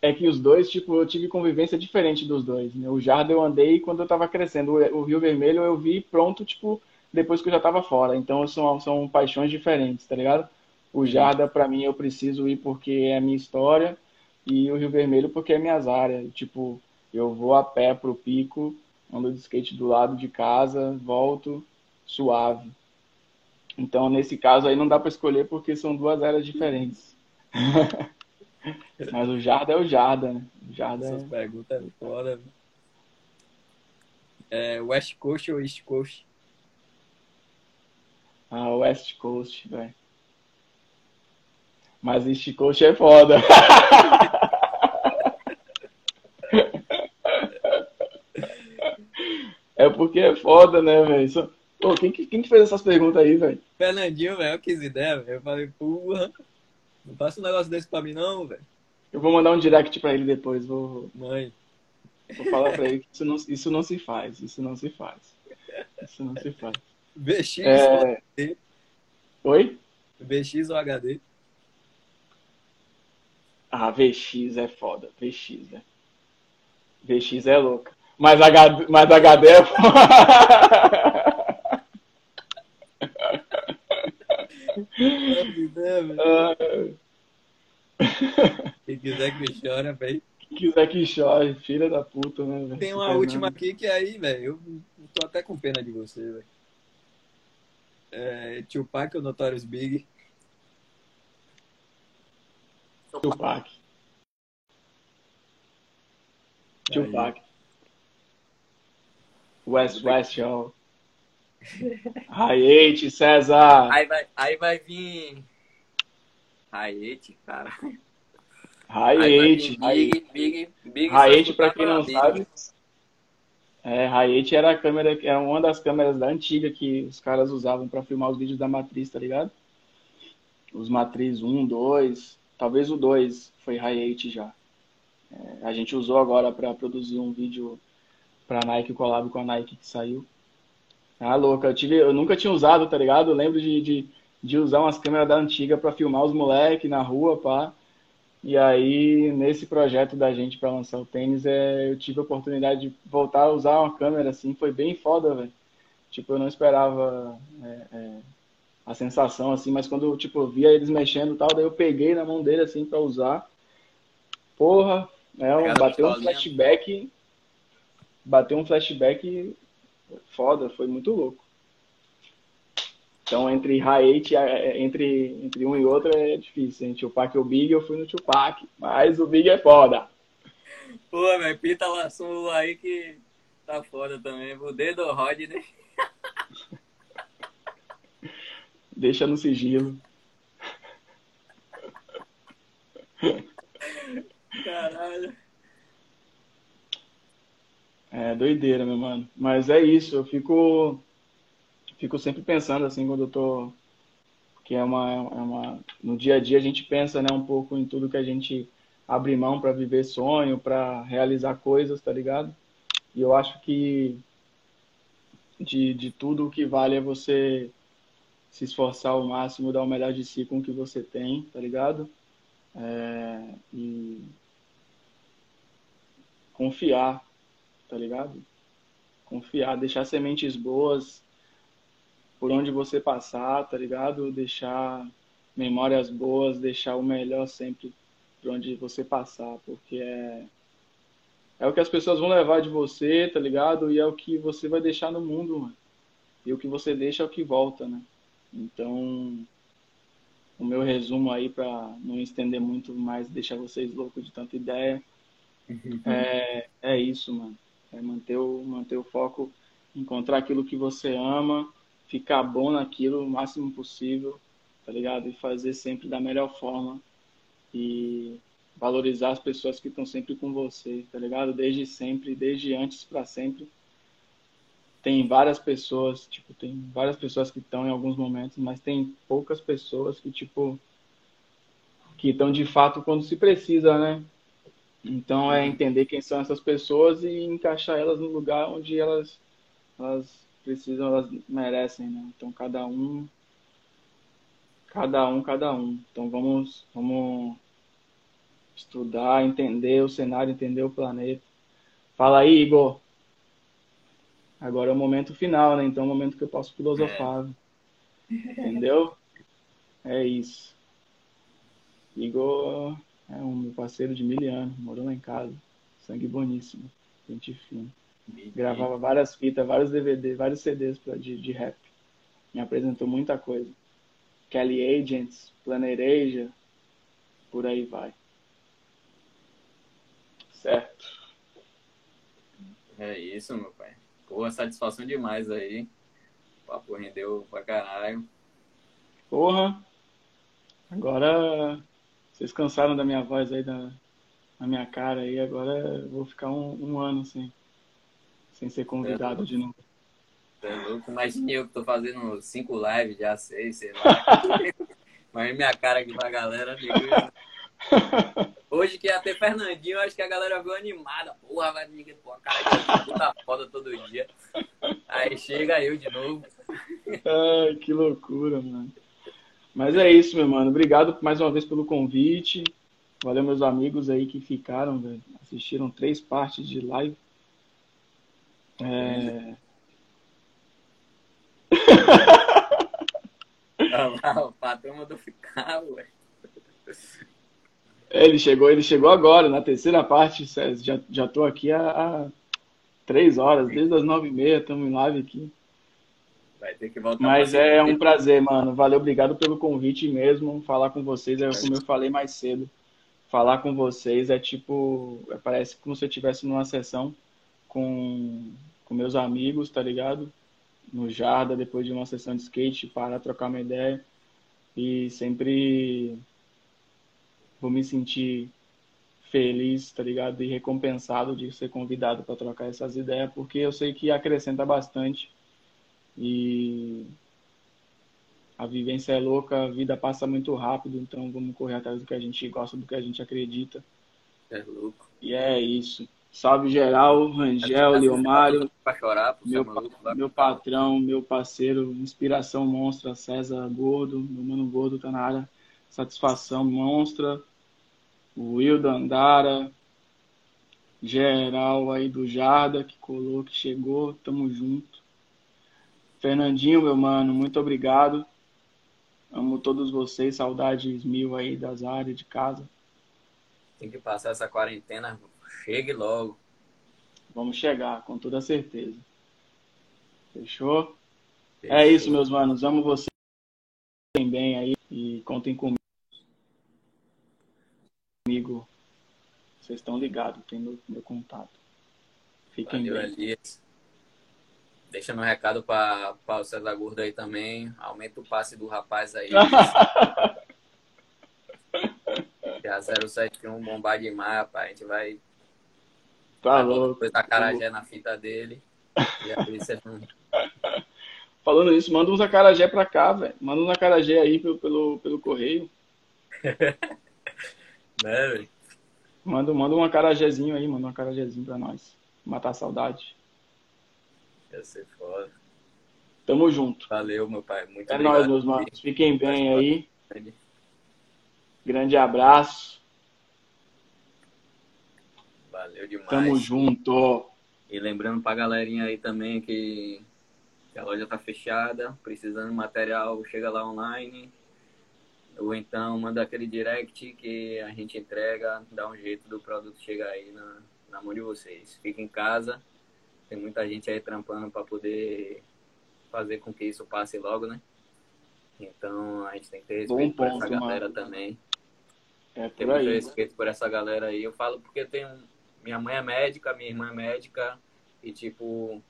É que os dois, tipo, eu tive convivência diferente dos dois, né? O Jardim eu andei quando eu tava crescendo. O Rio Vermelho eu vi pronto, tipo, depois que eu já tava fora. Então são, são paixões diferentes, tá ligado? O Jarda, pra mim, eu preciso ir porque é a minha história. E o Rio Vermelho porque é minhas áreas. Tipo, eu vou a pé pro pico, ando de skate do lado de casa, volto suave. Então, nesse caso aí, não dá pra escolher porque são duas áreas diferentes. Mas o Jarda é o Jarda, né? O Jarda Essas é... perguntas é foda. É, West Coast ou East Coast? Ah, West Coast, velho. Mas East Coast é foda. É porque é foda, né, velho? Pô, quem, que- quem que fez essas perguntas aí, velho? Fernandinho, velho, eu quis ideia, velho. Eu falei, porra, não passa um negócio desse pra mim, não, velho. Eu vou mandar um direct pra ele depois. Vou, Mãe. vou falar pra ele que isso não, isso não se faz. Isso não se faz. Isso não se faz. BX É... ou HD? Oi? BX ou HD? Ah, VX é foda. VX, né? VX é louca. Mas HD, mas HD é foda. Ah, Quem quiser que chore, velho. Quem quiser que chore, filha da puta, né, velho? Tem uma Fernando. última aqui que aí, velho, eu tô até com pena de você, velho. É, Tupac ou Notorious Big? Tupac. Tupac. West West Show. Raiete, César. Aí vai, aí vai vir. Raete, cara. Raiete. vir Big, Big, Big. Raiete, só pra quem não sabe, é, Raiete era a câmera, era uma das câmeras da antiga que os caras usavam pra filmar os vídeos da Matriz, tá ligado? Os Matriz 1, 2, talvez o 2 foi Raiete já. É, a gente usou agora pra produzir um vídeo pra Nike, collab com a Nike que saiu. Ah, louca, eu, tive, eu nunca tinha usado, tá ligado? Eu lembro de, de, de usar umas câmeras da antiga pra filmar os moleques na rua, pá. E aí, nesse projeto da gente para lançar o tênis, é, eu tive a oportunidade de voltar a usar uma câmera assim, foi bem foda, velho. Tipo, eu não esperava é, é, a sensação assim, mas quando tipo, eu via eles mexendo e tal, daí eu peguei na mão dele assim para usar. Porra, é, um- bateu um flashback, bateu um flashback foda, foi muito louco. Então, entre Raete, entre, entre um e outro é difícil. O Tupac e o Big, eu fui no Tupac. Mas o Big é foda. Pô, velho, Pita lançou um aí que tá foda também. O dedo Rod, né? Deixa no sigilo. Caralho. É doideira, meu mano. Mas é isso, eu fico, fico sempre pensando assim quando eu tô. Que é uma, é uma. No dia a dia a gente pensa, né, um pouco em tudo que a gente abre mão para viver sonho, para realizar coisas, tá ligado? E eu acho que de, de tudo o que vale é você se esforçar ao máximo, dar o melhor de si com o que você tem, tá ligado? É, e confiar, tá ligado? Confiar, deixar sementes boas por onde você passar, tá ligado? Deixar memórias boas, deixar o melhor sempre por onde você passar, porque é é o que as pessoas vão levar de você, tá ligado? E é o que você vai deixar no mundo, mano. E o que você deixa é o que volta, né? Então, o meu resumo aí pra não estender muito mais, deixar vocês loucos de tanta ideia, é, é isso, mano. É manter o, manter o foco, encontrar aquilo que você ama, ficar bom naquilo o máximo possível, tá ligado? E fazer sempre da melhor forma. E valorizar as pessoas que estão sempre com você, tá ligado? Desde sempre, desde antes pra sempre. Tem várias pessoas, tipo, tem várias pessoas que estão em alguns momentos, mas tem poucas pessoas que, tipo, que estão de fato quando se precisa, né? Então é entender quem são essas pessoas e encaixar elas no lugar onde elas, elas precisam, elas merecem, né? Então cada um, cada um, cada um. Então vamos, vamos estudar, entender o cenário, entender o planeta. Fala aí, Igor. Agora é o momento final, né? Então é o momento que eu posso filosofar. Entendeu? É isso. Igor é um meu parceiro de mil anos, morou lá em casa. Sangue boníssimo, gente fina. Gravava várias fitas, vários DVD, vários CDs pra, de, de rap. Me apresentou muita coisa. Kelly Agents, Planet Asia, por aí vai. Certo. É isso, meu pai. Pô, satisfação demais aí. O papo rendeu pra caralho. Porra. Agora vocês cansaram da minha voz aí, da, da minha cara aí. Agora eu vou ficar um, um ano sem, sem ser convidado de novo. É louco? Imagina eu que tô fazendo cinco lives, já sei, sei lá. Mas minha cara aqui pra galera, amigo. Hoje que ia ter Fernandinho, acho que a galera viu animada. Porra, vai ninguém, pô, cara que puta foda todo dia. Aí chega eu de novo. Ai, que loucura, mano. Mas é isso, meu mano. Obrigado mais uma vez pelo convite. Valeu, meus amigos aí que ficaram. Assistiram três partes de live. É... o patrão mandou ficar, ué. Ele chegou, ele chegou agora, na terceira parte. Já, já tô aqui há, há três horas, desde as nove e meia, estamos em live aqui. Vai ter que voltar. Mas é um prazer, mano. Valeu, obrigado pelo convite mesmo. Falar com vocês, é como eu falei mais cedo. Falar com vocês é tipo. É, parece como se eu estivesse numa sessão com, com meus amigos, tá ligado? No Jarda, depois de uma sessão de skate, para trocar uma ideia. E sempre vou me sentir feliz, tá ligado? E recompensado de ser convidado para trocar essas ideias, porque eu sei que acrescenta bastante. E a vivência é louca, a vida passa muito rápido, então vamos correr atrás do que a gente gosta, do que a gente acredita. É louco. E é isso. Salve geral, Rangel, Leomário, chorar, meu, maluco, meu patrão, meu parceiro, inspiração monstra, César Gordo, meu mano Gordo tá na área, satisfação monstra, o Wildo Andara, geral aí do Jarda, que colou, que chegou, tamo junto. Fernandinho, meu mano, muito obrigado. Amo todos vocês, saudades mil aí das áreas de casa. Tem que passar essa quarentena, chegue logo. Vamos chegar, com toda certeza. Fechou? Fechou. É isso, meus manos. Amo vocês bem aí e contem comigo comigo. Vocês estão ligados, tem meu, meu contato. Fiquem Valeu, bem. Elias. Deixa meu recado para o César Gordo aí também. Aumenta o passe do rapaz aí. que a 071 bombar demais, rapaz. A gente vai. Tá louco. Depois da carajé na fita dele. E você não... Falando isso, manda uns acarajé pra cá, velho. Manda uns acarajé aí pelo, pelo, pelo correio. Né, velho? Manda, manda um acarajézinho aí, manda um acarajézinho pra nós. Matar a saudade. Ia ser foda. Tamo junto. Valeu, meu pai. Muito é obrigado. nóis, meus manos. Fiquem bem aí. Grande abraço. Valeu demais. Tamo junto. E lembrando pra galerinha aí também que a loja tá fechada, precisando de material, chega lá online. Ou então manda aquele direct que a gente entrega, dá um jeito do produto chegar aí na, na mão de vocês. Fica em casa, tem muita gente aí trampando para poder fazer com que isso passe logo, né? Então a gente tem que ter respeito por essa galera mano. também. É tem muito respeito por essa galera aí. Eu falo porque tem minha mãe é médica, minha irmã é médica e tipo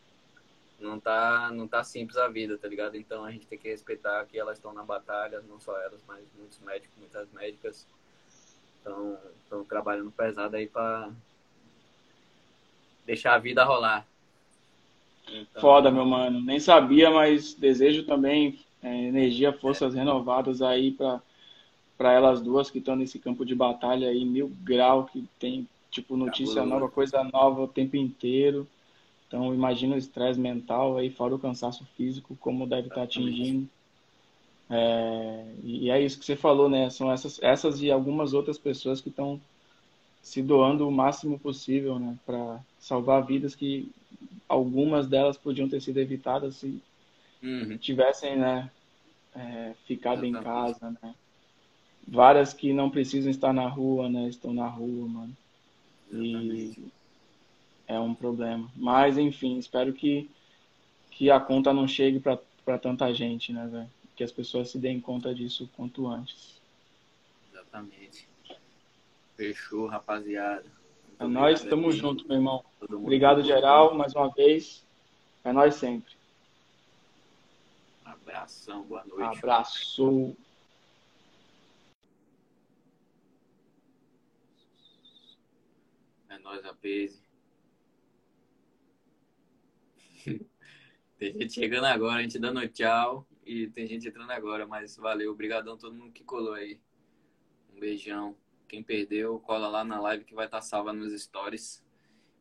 não tá, não tá simples a vida, tá ligado? Então a gente tem que respeitar que elas estão na batalha, não só elas, mas muitos médicos, muitas médicas estão, estão trabalhando pesado aí para deixar a vida rolar. Então... Foda, meu mano. Nem sabia, mas desejo também é, energia, forças renovadas aí para para elas duas que estão nesse campo de batalha aí, mil grau, que tem tipo notícia nova, coisa nova o tempo inteiro. Então, imagina o estresse mental aí, fora o cansaço físico, como deve estar atingindo. É, e é isso que você falou, né? São essas, essas e algumas outras pessoas que estão se doando o máximo possível, né? Para salvar vidas que algumas delas podiam ter sido evitadas se uhum. tivessem, né? É, ficado em casa, né? Várias que não precisam estar na rua, né? Estão na rua, mano. E é um problema. Mas, enfim, espero que, que a conta não chegue para tanta gente, né, velho? Que as pessoas se deem conta disso quanto antes. Exatamente. Fechou, rapaziada. Muito é nós, tamo junto, meu irmão. Obrigado, geral, mais uma vez. É nós sempre. Abração, boa noite. Abraço. É nós, a Pese. tem gente chegando agora, a gente dando tchau e tem gente entrando agora, mas valeu, obrigadão a todo mundo que colou aí. Um beijão. Quem perdeu, cola lá na live que vai estar tá salva nos stories.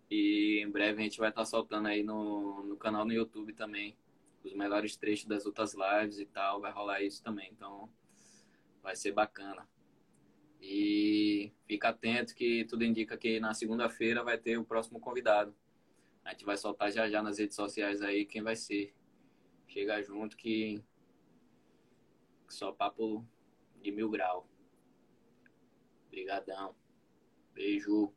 E em breve a gente vai estar tá soltando aí no, no canal no YouTube também os melhores trechos das outras lives e tal. Vai rolar isso também. Então vai ser bacana. E fica atento que tudo indica que na segunda-feira vai ter o próximo convidado. A gente vai soltar já já nas redes sociais aí quem vai ser. Chega junto que só papo de mil grau. Obrigadão. Beijo.